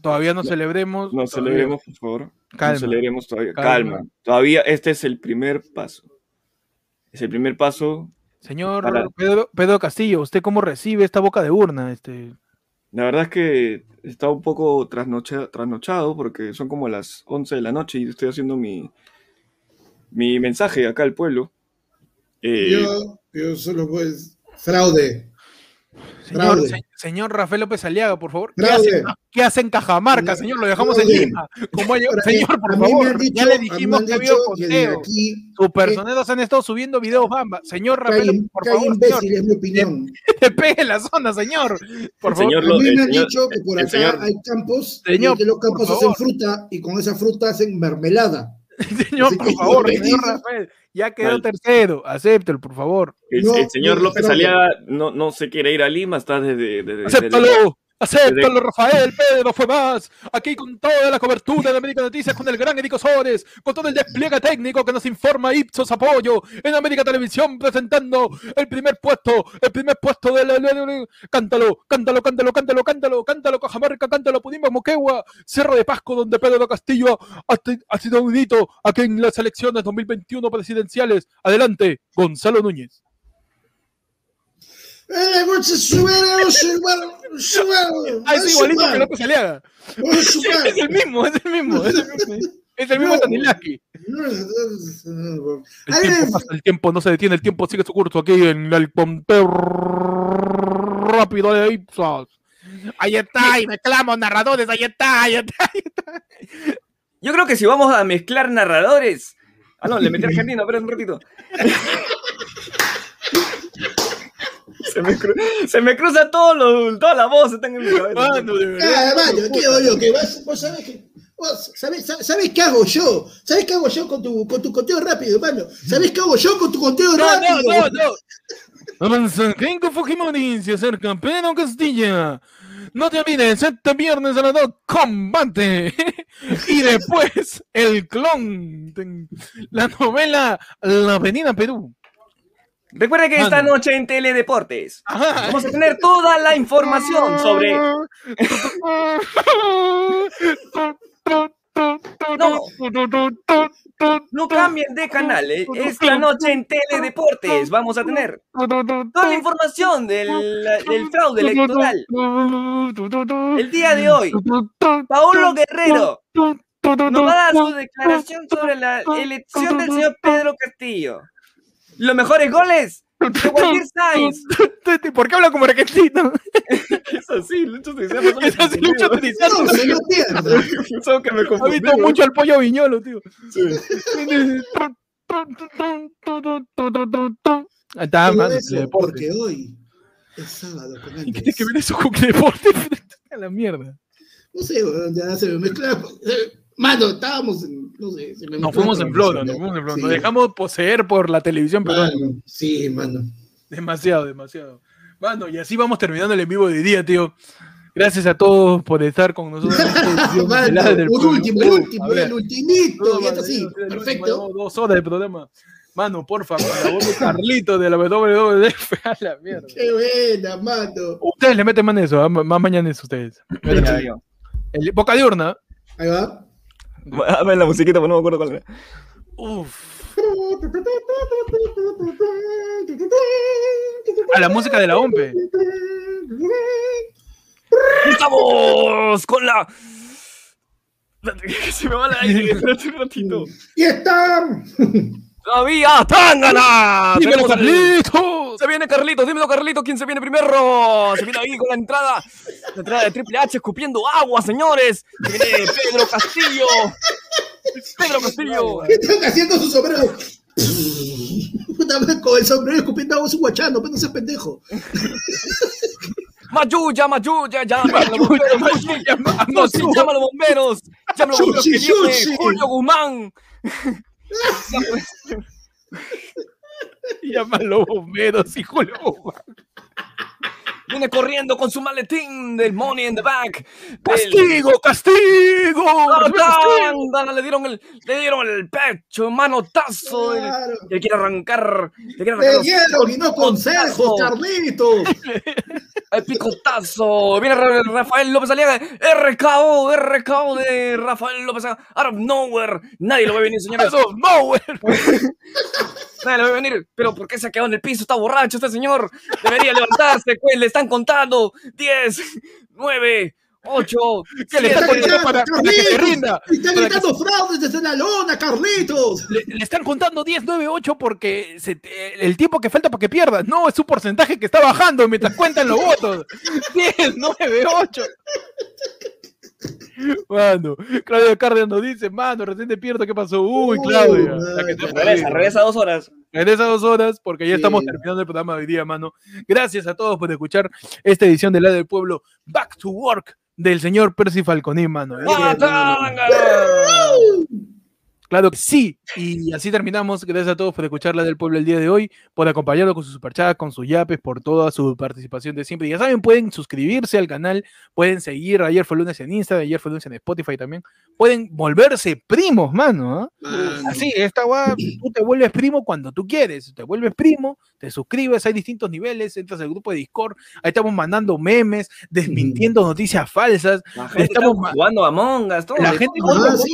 Todavía no celebremos. No todavía- celebremos, por favor. Calma. No celebremos todavía. Calma. Calma. Todavía este es el primer paso. Es el primer paso. Señor Para- Pedro, Pedro Castillo, ¿usted cómo recibe esta boca de urna? Este, La verdad es que está un poco trasnocha- trasnochado porque son como las 11 de la noche y estoy haciendo mi, mi mensaje acá al pueblo. Eh, Yo, yo solo pues. Fraude. Señor, se- señor Rafael López Aliaga, por favor. ¿Qué hace, ¿Qué hace en Cajamarca, señor? Lo dejamos en fraude. Lima. Como hay- Ahora, señor, por favor. dicho- ya le dijimos que había conteo. aquí Sus personeros han estado subiendo videos bamba. Señor que Rafael, hay, López, por favor, señor, imbéciles, es mi opinión. te pegue la zona, señor. Por El favor. señor A lo- mí me han señor- dicho que por acá señor- hay campos Señor, y que los campos hacen favor. fruta y con esa fruta hacen mermelada. Señor, por favor, señor Rafael. Ya quedó Mal. tercero. Acéptelo, por favor. el, No, el señor López. Aliaga no, no se quiere ir a Lima, está desde... desde- desde- Acéptalo. Acéptalo, Rafael, Pedro, fue más. Aquí con toda la cobertura de América Noticias, con el gran Eric Osores, con todo el despliegue técnico que nos informa Ipsos Apoyo en América Televisión, presentando el primer puesto, el primer puesto de la. la- la- la- Cántalo, cántalo, cántalo, cántalo, cántalo, cántalo, Cajamarca, cántalo, Pudimos, Moquegua, Cerro de Pasco, donde Pedro Castillo ha, sido un hito aquí en las elecciones 2021 presidenciales. Adelante, Gonzalo Núñez. Eh, pues, sube, sube, sube, Ah, es igualito sube, que López Aliaga. Es el mismo, es el mismo, es el mismo. Es el mismo. Tanilaki. El Ay, tiempo es- pasa, el tiempo no se detiene, el tiempo sigue su curso aquí en el conteo rápido de Ipsos. Ahí está, y mezclamos narradores, ahí está, ahí está. ahí está. Yo creo que si vamos a mezclar narradores... Ah, no, le metí argentino, espera un ratito. Se me, cru- se me cruza todo lo, toda la voz, está en mi cabeza. Mano, de verdad. Ah, vaya, ¿qué hago yo? ¿Qué vas? ¿Vos sabés que vos sabés, sabés- qué hago yo? ¿Sabés qué hago yo con tu, con tu conteo rápido, hermano? ¿Sabés qué hago yo con tu conteo No, rápido? no, no, no. Avanza Kenko Fujimori se acerca Pedro Castilla. No te olvides, este viernes a las 2, combate. y después, el clon. La novela La Avenida Perú. Recuerda que esta noche en Teledeportes Ajá. vamos a tener toda la información sobre... No cambien de canal, eh. esta noche en Teledeportes vamos a tener toda la información del, del fraude electoral. El día de hoy, Paulo Guerrero nos va a dar su declaración sobre la elección del señor Pedro Castillo. Los mejores goles de Sainz. ¿Por qué habla como argentino? Es así, Lucho Ese es Lucho que me Ha visto ¿no? mucho al pollo viñolo, tío. Ahí está, porque hoy es sábado con ¿Y qué tiene que ver eso con deporte? A la mierda. No sé, weón, ya se me mezcla. Mano, estábamos en. No sé, se me Nos fuimos en flora, programación, nos fuimos en flora. Sí. Nos dejamos poseer por la televisión. Mano, sí, mano. Demasiado, demasiado. Mano, y así vamos terminando el en vivo de día, tío. Gracias a todos por estar con nosotros. de Mano, del un último, el último, ver. el ultimito. Ya está así. Perfecto. llevamos Dos horas de programa. Mano, porfa, voz de Carlito de la WWF. A la mierda. Qué buena, mano. Ustedes le meten mano a eso, ¿ah? más mañana es ustedes. El, boca diurna. Ahí va. Dame la musiquita, pero no me acuerdo cuál era. Uf. A la música de la OMPE. Estamos con la. Se me va la aire, un ratito. Y está. ¡Todavía! ¡Tángana! ¡Dímelo, Carlitos! Se viene Carlitos, dímelo Carlitos, ¿quién se viene primero? Se viene ahí con la entrada, la entrada de Triple H escupiendo agua, señores. Se viene Pedro Castillo. Pedro Castillo. ¿Qué están haciendo su sombrero? Puta madre, con el sombrero escupiendo agua su guachano, pues no seas pendejo. Mayuya, Mayuya, llama a los bomberos. Mayuya, llama- a los bomberos. Llama a los bomberos que viene. Julio Guzmán. Llama a los bomberos, hijo de. Viene corriendo con su maletín del Money in the del- ¡Castigo, castigo! ¡Ándala! Le dieron el, le dieron el pecho, manotazo. Claro. Le quiere arrancar. Le quiere arrancar dieron y no consejos, Carlitos. el picotazo. Viene Ra- Rafael López Aliaga. RKO, RKO de Rafael López Aliaga. Out of nowhere. Nadie lo ve venir, señores. Out of nowhere. Nadie lo ve venir. Pero ¿por qué se ha quedado en el piso? Está borracho este señor. Debería levantarse. pues, le están contando. 10, 9, 8. ¿Qué le está contando para, para que se rinda? Están que gritando fraudes desde la lona, Carlitos. le, le están contando 10, 9, 8 porque se el tiempo que falta para que pierdas. No, es su porcentaje que está bajando mientras cuentan los votos. 10, 9, 8. Mano, Claudio Cárdenas nos dice, mano, recién te pierdo, ¿qué pasó? Uy, Uy, Claudia. Regresa, regresa dos horas. Regresa dos horas porque ya Sí. estamos terminando el programa de hoy día, mano. Gracias a todos por escuchar esta edición de La del Pueblo Back to Work del señor Percy Falconí, mano. ¡Ah, tángana! Claro que sí. Y así terminamos. Gracias a todos por escuchar la del pueblo el día de hoy, por acompañarnos con su superchat, con sus yapes, por toda su participación de siempre. Ya saben, pueden suscribirse al canal, pueden seguir Ayer fue lunes en Instagram, Ayer fue lunes en Spotify también. Pueden volverse primos, mano. Mano. Así, esta guay, tú te vuelves primo cuando tú quieres. Te vuelves primo, te suscribes, hay distintos niveles, entras al grupo de Discord, ahí estamos mandando memes, desmintiendo noticias falsas. La gente Estamos jugando a Among Us, todo. La gente, todo. Ah, sí.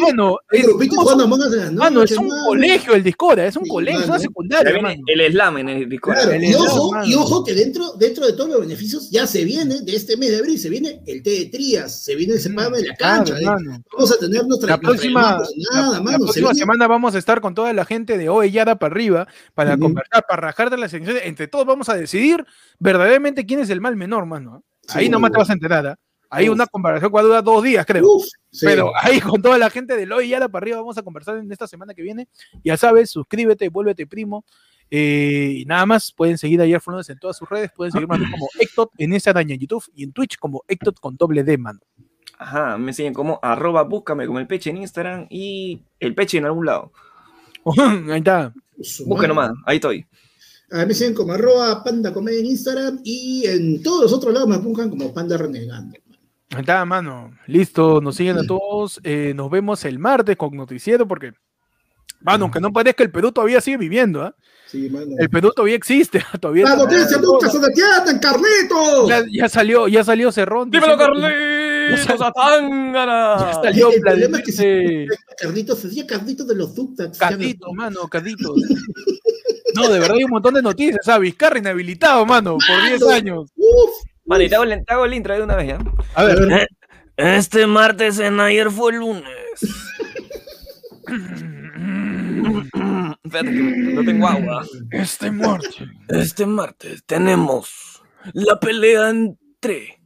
es- jugando Among Us de la Mano, es un mano. colegio el Discord, es un Sí, colegio, es una. Ya secundaria, el slam en el Discord. Claro, El y ojo, mano. y ojo que dentro, dentro de todos los beneficios ya se viene de este mes de abril, se viene el té de trías, se viene el cepame de la cancha, Mm, Claro, ¿eh? vamos a tener nuestra La próxima, llamada la- la mano, se próxima semana vamos a estar con toda la gente de Oellada para arriba para conversar, para rajar de las elecciones. Entre todos vamos a decidir verdaderamente quién es el mal menor, mano. Ahí Sí. nomás te vas a enterar. ¿ah? Hay Uf. una conversación que va a durar dos días, creo. Uf, sí. Pero ahí con toda la gente de Oellada para arriba vamos a conversar en esta semana que viene. Ya sabes, suscríbete, vuélvete primo. Eh, y nada más, pueden seguir a Ayer Lunes en todas sus redes. Pueden seguirme como Ectot en Instagram y en YouTube y en Twitch como Ectot con doble D, mano. Ajá, me siguen como arroba búscame como el peche en Instagram y el peche en algún lado. Ahí está. Madre. nomás, ahí estoy. A mí me siguen como arroba panda comedia en Instagram y en todos los otros lados me buscan como panda renegando. Ahí está, mano. Listo, nos siguen a todos. Eh, nos vemos el martes con Noticiero porque, mano, aunque no parezca, el Perú todavía sigue viviendo. ¿ah? Sí, mano. El Perú todavía existe. Todavía La noticia nunca se detienen, Carlitos. ya, ya salió, ya salió Cerrón. ¡Dímelo, Carlitos! Ya ¡Atángana! salió El problema es que Carlitos, se decía Carlitos de los Zugtags. Cadito, mano, Cadito. No, de verdad hay un montón de noticias. ¿sabes? Vizcarra inhabilitado, mano, por 10 Mano. años. Uf. Vale, te hago, el, te hago el intro de una vez, ¿ya? A ver, ver. Este martes en ayer fue lunes. Espérate, que no tengo agua. este muerto. Este martes tenemos la pelea entre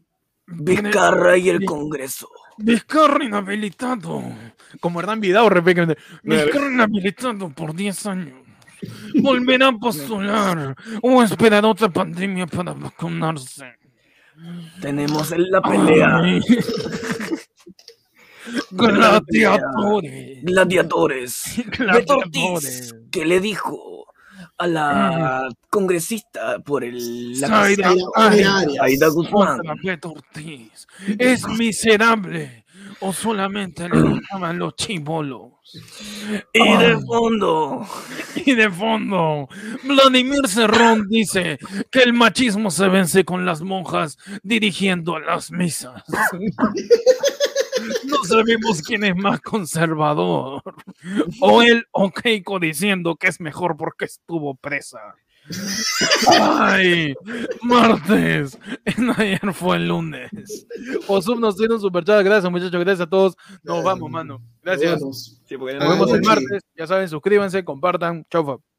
Vizcarra y el Congreso. Vizcarra inhabilitado. Como Hernán Vidal, repente. Vizcarra inhabilitado por 10 años. Volverá a postular o esperará otra pandemia para vacunarse. Tenemos la pelea. Gladiadores. Gladiadores. Gladiadores. que le dijo a la congresista por el la. Aida Guzmán. ¿Es miserable o solamente le gustaban los chibolos? Y de fondo, Y de fondo, Vladimir Cerrón dice que el machismo se vence con las monjas dirigiendo las misas. No sabemos quién es más conservador. O él o Keiko diciendo que es mejor porque estuvo presa. Ay, martes. Ayer fue el lunes. Osum nos tiene un superchat. Gracias, muchachos. Gracias a todos. Nos vamos, mano. Gracias. Nos vemos. Sí, porque Nos vemos el martes. Ya saben, suscríbanse, compartan. Chau, fa.